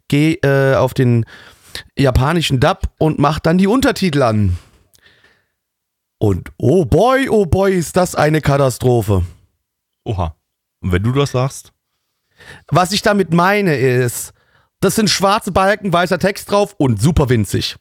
Geh äh, auf den japanischen Dub und mach dann die Untertitel an. Und oh boy, oh boy, ist das eine Katastrophe. Oha. Und wenn du das sagst, Was ich damit meine ist, das sind schwarze Balken, weißer Text drauf und super winzig.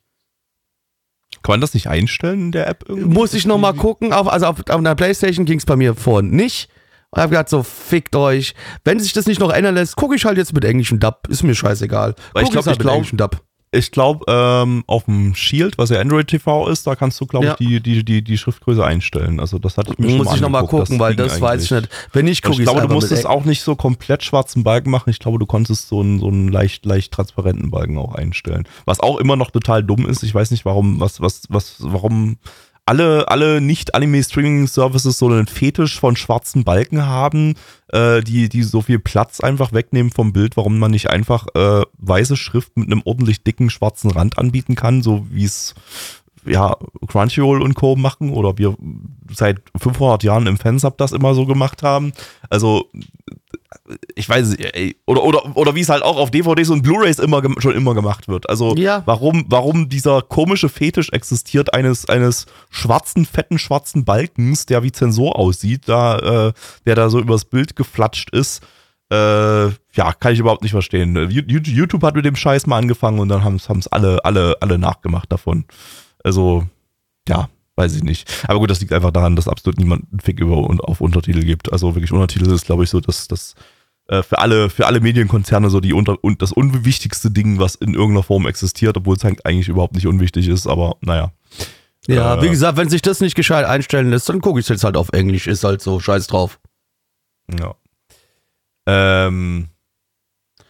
kann man das nicht einstellen in der App irgendwie? Muss ich nochmal gucken, auf, also auf, auf einer Playstation ging es bei mir vorhin nicht. Und hab gedacht, so, fickt euch. Wenn sich das nicht noch ändern lässt, gucke ich halt jetzt mit englischem Dub. Ist mir scheißegal. Weil ich Guck glaub, ich's halt ich mit glaub- englischem Dub. Ich glaube, ähm, auf dem Shield, was ja Android TV ist, da kannst du, glaube Ja. ich, die, die, die, die Schriftgröße einstellen. Also das hatte ich mir schon Muss ich nochmal gucken, weil ging das weiß ich nicht. Wenn Und gucke ich glaube, du musstest auch nicht so komplett schwarzen Balken machen. Ich glaube, du konntest so einen, so einen leicht, leicht transparenten Balken auch einstellen. Was auch immer noch total dumm ist. Ich weiß nicht, warum, was, was, was, warum alle, alle Nicht-Anime-Streaming-Services so einen Fetisch von schwarzen Balken haben, äh, die, die so viel Platz einfach wegnehmen vom Bild, warum man nicht einfach äh, weiße Schrift mit einem ordentlich dicken schwarzen Rand anbieten kann, so wie es ja, Crunchyroll und Co. machen oder wir seit 500 Jahren im Fansub das immer so gemacht haben. Also, ich weiß ey, oder, oder, oder wie es halt auch auf DVDs und Blu-Rays immer, schon immer gemacht wird. Also, Ja. warum, warum dieser komische Fetisch existiert eines, eines schwarzen, fetten, schwarzen Balkens, der wie Zensor aussieht, da, äh, der da so übers Bild geflatscht ist, äh, ja, kann ich überhaupt nicht verstehen. You- YouTube hat mit dem Scheiß mal angefangen und dann haben es alle, alle, alle nachgemacht davon. Also, ja, weiß ich nicht. Aber gut, das liegt einfach daran, dass absolut niemand einen Fick über und auf Untertitel gibt. Also wirklich Untertitel ist, glaube ich, so, dass das äh, für alle, für alle Medienkonzerne so die unter und das unwichtigste Ding, was in irgendeiner Form existiert, obwohl es halt eigentlich überhaupt nicht unwichtig ist, aber naja. Ja, Äh, wie gesagt, wenn sich das nicht gescheit einstellen lässt, dann gucke ich es jetzt halt auf Englisch. Ist halt so, scheiß drauf. Ja. Ähm,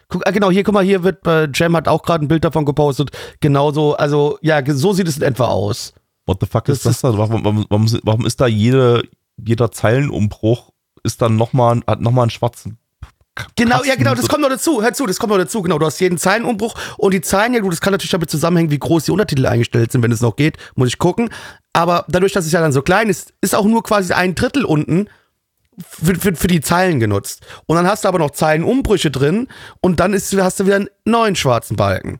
Guck, ah, genau, hier, guck mal, hier wird, äh, Jam hat auch gerade ein Bild davon gepostet. Genauso, also, ja, so sieht es in etwa aus. what the fuck Das ist das da? Warum, warum, warum, warum ist da jede, jeder Zeilenumbruch ist dann nochmal, hat nochmal einen schwarzen Genau, Kasten ja, genau, das kommt noch dazu. Hör zu, das kommt noch dazu. Genau, du hast jeden Zeilenumbruch und die Zeilen, ja, gut, das kann natürlich damit zusammenhängen, wie groß die Untertitel eingestellt sind, wenn es noch geht, muss ich gucken. Aber dadurch, dass es ja dann so klein ist, ist auch nur quasi ein Drittel unten für, für, für die Zeilen genutzt. Und dann hast du aber noch Zeilenumbrüche drin und dann ist, hast du wieder einen neuen schwarzen Balken.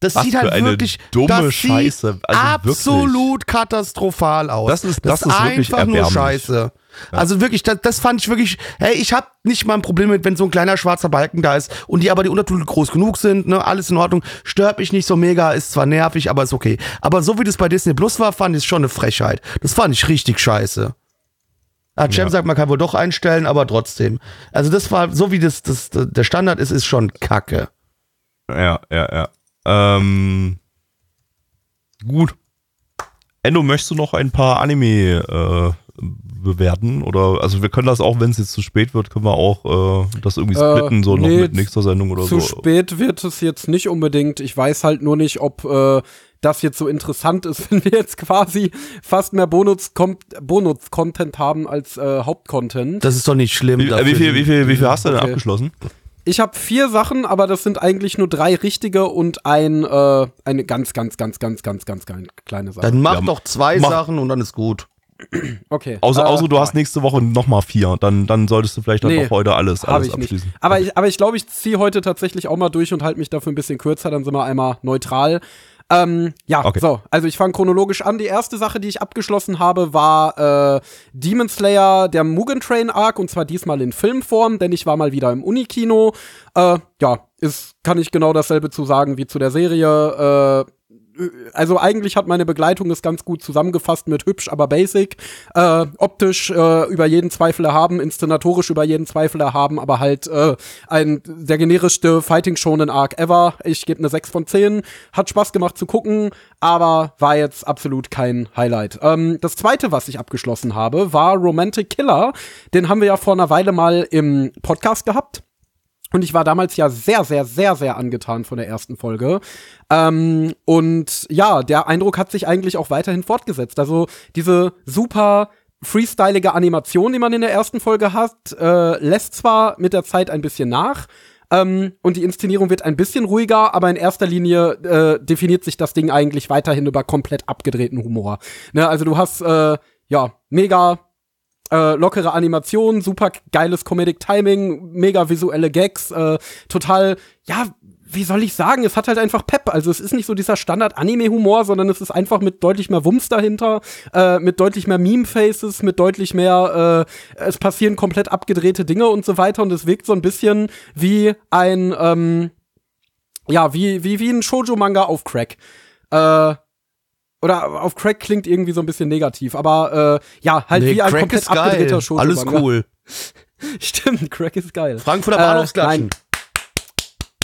Das Was sieht halt wirklich dumme das Scheiße. Also absolut katastrophal aus. Das ist- das ist wirklich einfach nur scheiße. Also wirklich, das, das fand ich wirklich, hey, ich habe nicht mal ein Problem mit, wenn so ein kleiner schwarzer Balken da ist und die aber die Untertitel groß genug sind, ne, alles in Ordnung, stört mich nicht so mega, ist zwar nervig, aber ist okay. Aber so wie das bei Disney Plus war, fand ich es schon eine Frechheit. Das fand ich richtig scheiße. Ah, Cem Ja. sagt, man kann wohl doch einstellen, aber trotzdem. Also das war, so wie das, das der Standard ist, ist schon kacke. Ja, ja, ja. Ähm, gut. Enno, möchtest du noch ein paar Anime äh, bewerten? Oder also wir können das auch, wenn es jetzt zu spät wird, können wir auch äh, das irgendwie Äh, splitten, so noch nee, mit nächster Sendung oder Zu so. spät wird es jetzt nicht unbedingt. Ich weiß halt nur nicht, ob äh, das jetzt so interessant ist, wenn wir jetzt quasi fast mehr Bonus-Content Bonus haben als äh, Hauptcontent. Das ist doch nicht schlimm. Wie, äh, wie, viel, wie, viel, wie viel hast du denn Okay. abgeschlossen? Ich habe vier Sachen, aber das sind eigentlich nur drei richtige und ein äh, eine ganz, ganz, ganz, ganz, ganz, ganz kleine- kleine Sache. Dann mach Ja, doch zwei mach- Sachen und dann ist gut. Okay. Außer, Äh, außer du hast nächste Woche nochmal vier, dann, dann solltest du vielleicht dann Nee, auch heute alles, alles ich abschließen. nicht. Aber ich, aber ich glaube, ich ziehe heute tatsächlich auch mal durch und halte mich dafür ein bisschen kürzer, dann sind wir einmal neutral. Ähm, ja, Okay. so, also ich fange chronologisch an. Die erste Sache, die ich abgeschlossen habe, war äh, Demon Slayer, der Mugen Train Arc, und zwar diesmal in Filmform, denn ich war mal wieder im Unikino. Äh, ja, ist, kann ich genau dasselbe zu sagen wie zu der Serie. Äh, also eigentlich hat meine Begleitung es ganz gut zusammengefasst mit hübsch, aber basic. Äh, optisch äh, über jeden Zweifel erhaben, inszenatorisch über jeden Zweifel erhaben, aber halt äh, ein der generischste Fighting Shonen Arc ever. Ich gebe eine 6 von 10. Hat Spaß gemacht zu gucken, aber war jetzt absolut kein Highlight. Ähm, das zweite, was ich abgeschlossen habe, war Romantic Killer. Den haben wir ja vor einer Weile mal im Podcast gehabt. Und ich war damals ja sehr, sehr, sehr, sehr angetan von der ersten Folge. Ähm, und ja, der Eindruck hat sich eigentlich auch weiterhin fortgesetzt. Also diese super freestylige Animation, die man in der ersten Folge hat, äh, lässt zwar mit der Zeit ein bisschen nach. Ähm, und die Inszenierung wird ein bisschen ruhiger, aber in erster Linie äh, definiert sich das Ding eigentlich weiterhin über komplett abgedrehten Humor. Ne, also du hast äh, ja mega äh, lockere Animation, super geiles Comedic Timing, mega visuelle Gags, äh, total, ja, wie soll ich sagen, es hat halt einfach Pep. Also es ist nicht so dieser Standard-Anime-Humor, sondern es ist einfach mit deutlich mehr Wumms dahinter, äh, mit deutlich mehr Meme-Faces, mit deutlich mehr, äh, es passieren komplett abgedrehte Dinge und so weiter und es wirkt so ein bisschen wie ein, ähm, ja, wie, wie, wie ein Shoujo-Manga auf Crack. Äh, oder auf Crack klingt irgendwie so ein bisschen negativ, aber äh, ja, halt wie ein Crack komplett abgedrehter Shoujo Alles cool. Stimmt, Crack ist geil. Frankfurter Äh, Bahnhofsklatschen. nein.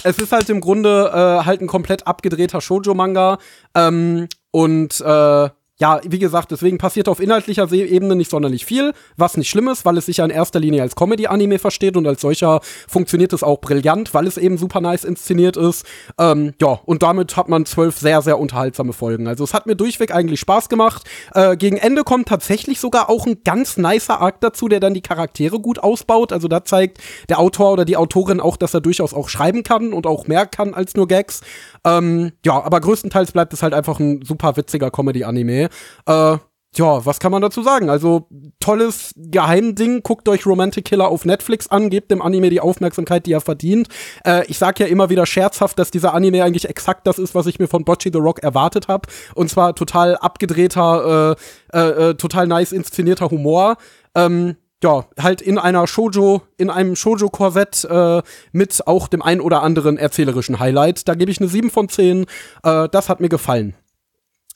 Es ist halt im Grunde äh, halt ein komplett abgedrehter Shoujo-Manga. Ähm, und äh, ja, wie gesagt, deswegen passiert auf inhaltlicher Ebene nicht sonderlich viel, was nicht schlimm ist, weil es sich ja in erster Linie als Comedy-Anime versteht und als solcher funktioniert es auch brillant, weil es eben super nice inszeniert ist. Ähm, ja, und damit hat man zwölf sehr, sehr unterhaltsame Folgen. Also es hat mir durchweg eigentlich Spaß gemacht. Äh, gegen Ende kommt tatsächlich sogar auch ein ganz nicer Arc dazu, der dann die Charaktere gut ausbaut. Also da zeigt der Autor oder die Autorin auch, dass er durchaus auch schreiben kann und auch mehr kann als nur Gags. Ähm, ja, aber größtenteils bleibt es halt einfach ein super witziger Comedy-Anime. Äh, ja, was kann man dazu sagen? Also, tolles Geheimding. Guckt euch Romantic Killer auf Netflix an, gebt dem Anime die Aufmerksamkeit, die er verdient. Äh, ich sag ja immer wieder scherzhaft, dass dieser Anime eigentlich exakt das ist, was ich mir von Bocce the Rock erwartet habe. Und zwar total abgedrehter, äh, äh, äh, total nice inszenierter Humor. Ähm, ja, halt in einer Shoujo, in einem Shoujo-Korsett äh, mit auch dem ein oder anderen erzählerischen Highlight. Da gebe ich eine 7 von 10. Äh, das hat mir gefallen.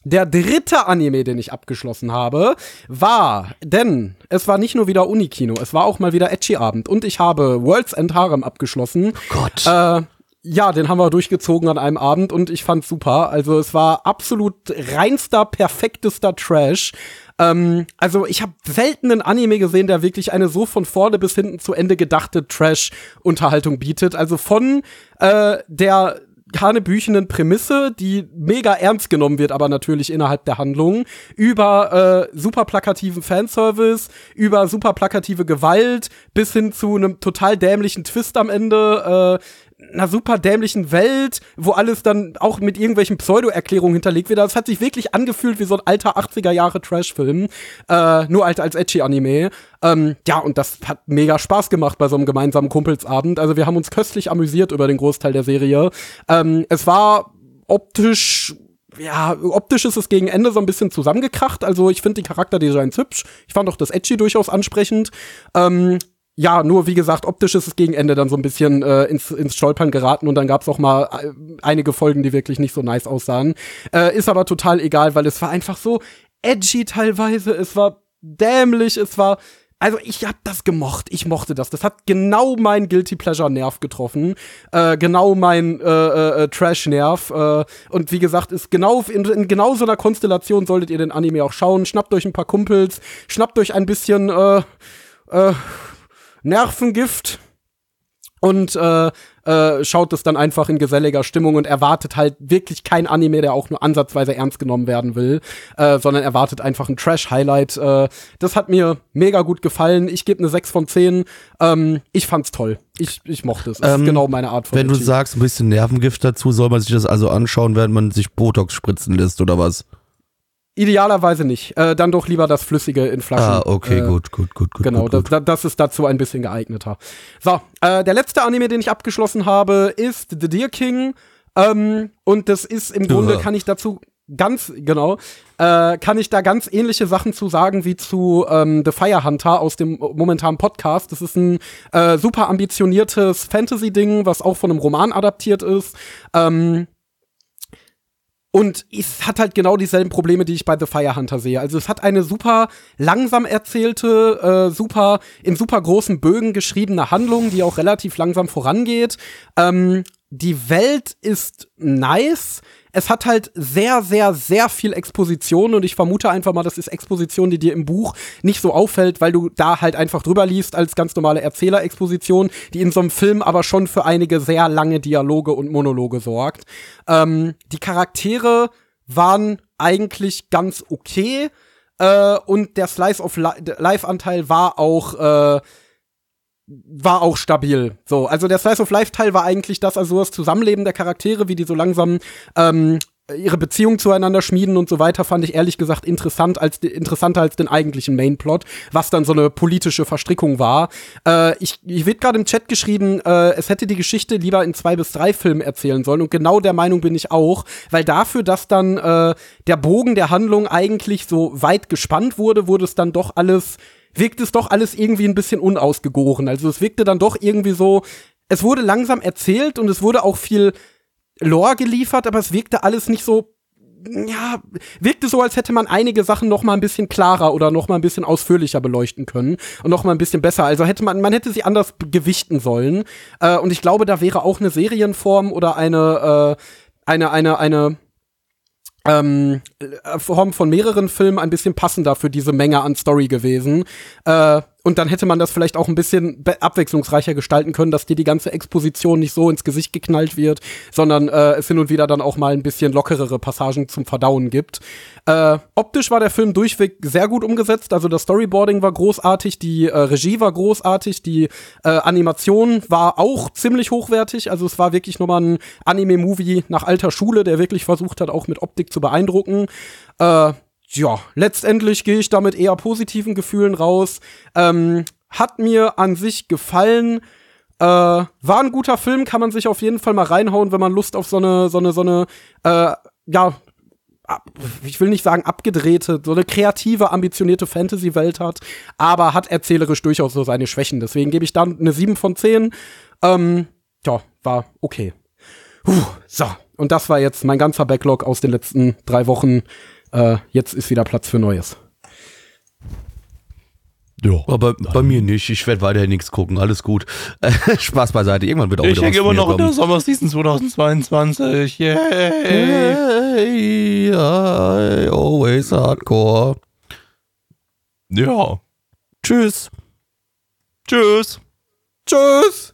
Der dritte Anime, den ich abgeschlossen habe, war, denn es war nicht nur wieder Unikino, es war auch mal wieder Ecchi-Abend und ich habe World's End Harem abgeschlossen. Gott. Äh, ja, den haben wir durchgezogen an einem Abend und ich fand's super. Also es war absolut reinster, perfektester Trash. Ähm, also ich habe selten einen Anime gesehen, der wirklich eine so von vorne bis hinten zu Ende gedachte Trash-Unterhaltung bietet. Also von äh, der hanebüchenen Prämisse, die mega ernst genommen wird, aber natürlich innerhalb der Handlung, über äh, super plakativen Fanservice, über super plakative Gewalt, bis hin zu einem total dämlichen Twist am Ende, äh, einer super dämlichen Welt, wo alles dann auch mit irgendwelchen Pseudo-Erklärungen hinterlegt wird. Das hat sich wirklich angefühlt wie so ein alter 80er-Jahre-Trash-Film, äh, nur alt als Edgy-Anime. Ähm, ja, und das hat mega Spaß gemacht bei so einem gemeinsamen Kumpelsabend. Also wir haben uns köstlich amüsiert über den Großteil der Serie. Ähm, es war optisch ja, optisch ist es gegen Ende so ein bisschen zusammengekracht. Also ich finde die Charakterdesigns hübsch. Ich fand auch das Edgy durchaus ansprechend. Ähm, ja, nur wie gesagt, optisch ist es gegen Ende dann so ein bisschen äh, ins, ins Stolpern geraten und dann gab's auch mal äh, einige Folgen, die wirklich nicht so nice aussahen. Äh, ist aber total egal, weil es war einfach so edgy teilweise, es war dämlich, es war also ich hab das gemocht, ich mochte das. Das hat genau mein Guilty Pleasure Nerv getroffen, äh, genau mein äh, äh, äh, Trash Nerv. Äh, und wie gesagt, ist genau in, in genau so einer Konstellation solltet ihr den Anime auch schauen. Schnappt euch ein paar Kumpels, schnappt euch ein bisschen äh, äh, Nervengift und äh, äh, schaut es dann einfach in geselliger Stimmung und erwartet halt wirklich kein Anime, der auch nur ansatzweise ernst genommen werden will, äh, sondern erwartet einfach ein Trash-Highlight. Äh, das hat mir mega gut gefallen. Ich gebe eine 6 von 10. Ähm, ich fand's toll. Ich, ich mochte es. Das Ähm, ist genau meine Art von Wenn du sagst, ein bisschen Nervengift dazu, soll man sich das also anschauen, während man sich Botox spritzen lässt oder was? Idealerweise nicht. Äh, dann doch lieber das Flüssige in Flaschen. Ah, okay, äh, gut, gut, gut, gut. Genau, gut, das, gut. da- das ist dazu ein bisschen geeigneter. So, äh, der letzte Anime, den ich abgeschlossen habe, ist The Deer King. Ähm, und das ist im Grunde, kann ich dazu ganz, genau, äh, kann ich da ganz ähnliche Sachen zu sagen wie zu ähm, The Fire Hunter aus dem momentanen Podcast. Das ist ein äh, super ambitioniertes Fantasy-Ding, was auch von einem Roman adaptiert ist. Ähm, und es hat halt genau dieselben Probleme, die ich bei The Fire Hunter sehe. Also es hat eine super langsam erzählte, äh, super in super großen Bögen geschriebene Handlung, die auch relativ langsam vorangeht. Ähm, die Welt ist nice. Es hat halt sehr, sehr, sehr viel Exposition und ich vermute einfach mal, das ist Exposition, die dir im Buch nicht so auffällt, weil du da halt einfach drüber liest als ganz normale Erzählerexposition, die in so einem Film aber schon für einige sehr lange Dialoge und Monologe sorgt. Ähm, die Charaktere waren eigentlich ganz okay äh, und der Slice of Li Life-Anteil war auch äh, war auch stabil. So, also der Slice of Life Teil war eigentlich das, also das Zusammenleben der Charaktere, wie die so langsam ähm, ihre Beziehung zueinander schmieden und so weiter, fand ich ehrlich gesagt interessant als interessanter als den eigentlichen Mainplot, was dann so eine politische Verstrickung war. Äh, ich ich wird gerade im Chat geschrieben, äh, es hätte die Geschichte lieber in zwei bis drei Filmen erzählen sollen und genau der Meinung bin ich auch, weil dafür, dass dann äh, der Bogen der Handlung eigentlich so weit gespannt wurde, wurde es dann doch alles wirkt es doch alles irgendwie ein bisschen unausgegoren. Also es wirkte dann doch irgendwie so, es wurde langsam erzählt und es wurde auch viel Lore geliefert, aber es wirkte alles nicht so ja, wirkte so, als hätte man einige Sachen noch mal ein bisschen klarer oder noch mal ein bisschen ausführlicher beleuchten können und noch mal ein bisschen besser. Also hätte man, man hätte sie anders gewichten sollen. Äh, und ich glaube, da wäre auch eine Serienform oder eine, äh, eine, eine, eine ähm, äh, Form von mehreren Filmen ein bisschen passender für diese Menge an Story gewesen. Äh, und dann hätte man das vielleicht auch ein bisschen abwechslungsreicher gestalten können, dass dir die ganze Exposition nicht so ins Gesicht geknallt wird, sondern äh, es hin und wieder dann auch mal ein bisschen lockerere Passagen zum Verdauen gibt. Äh, optisch war der Film durchweg sehr gut umgesetzt, also das Storyboarding war großartig, die äh, Regie war großartig, die äh, Animation war auch ziemlich hochwertig, also es war wirklich nochmal ein Anime-Movie nach alter Schule, der wirklich versucht hat, auch mit Optik zu beeindrucken. Äh, ja, letztendlich gehe ich da mit eher positiven Gefühlen raus. Ähm, hat mir an sich gefallen. Äh, war ein guter Film, kann man sich auf jeden Fall mal reinhauen, wenn man Lust auf so eine, so eine, so eine, äh, ja, ich will nicht sagen abgedrehte, so eine kreative, ambitionierte Fantasy-Welt hat, aber hat erzählerisch durchaus so seine Schwächen. Deswegen gebe ich dann eine 7 von 10. Ähm, ja, war okay. Puh, so, und das war jetzt mein ganzer Backlog aus den letzten drei Wochen. Äh, jetzt ist wieder Platz für Neues. Ja. Aber bei mir nicht. Ich werde weiterhin nichts gucken. Alles gut. Spaß beiseite. Irgendwann wird auch Ich wieder hänge was immer noch in der kommen. Sommerseason 2022. Yay. Hey, I always hardcore. Ja. Tschüss. Tschüss. Tschüss!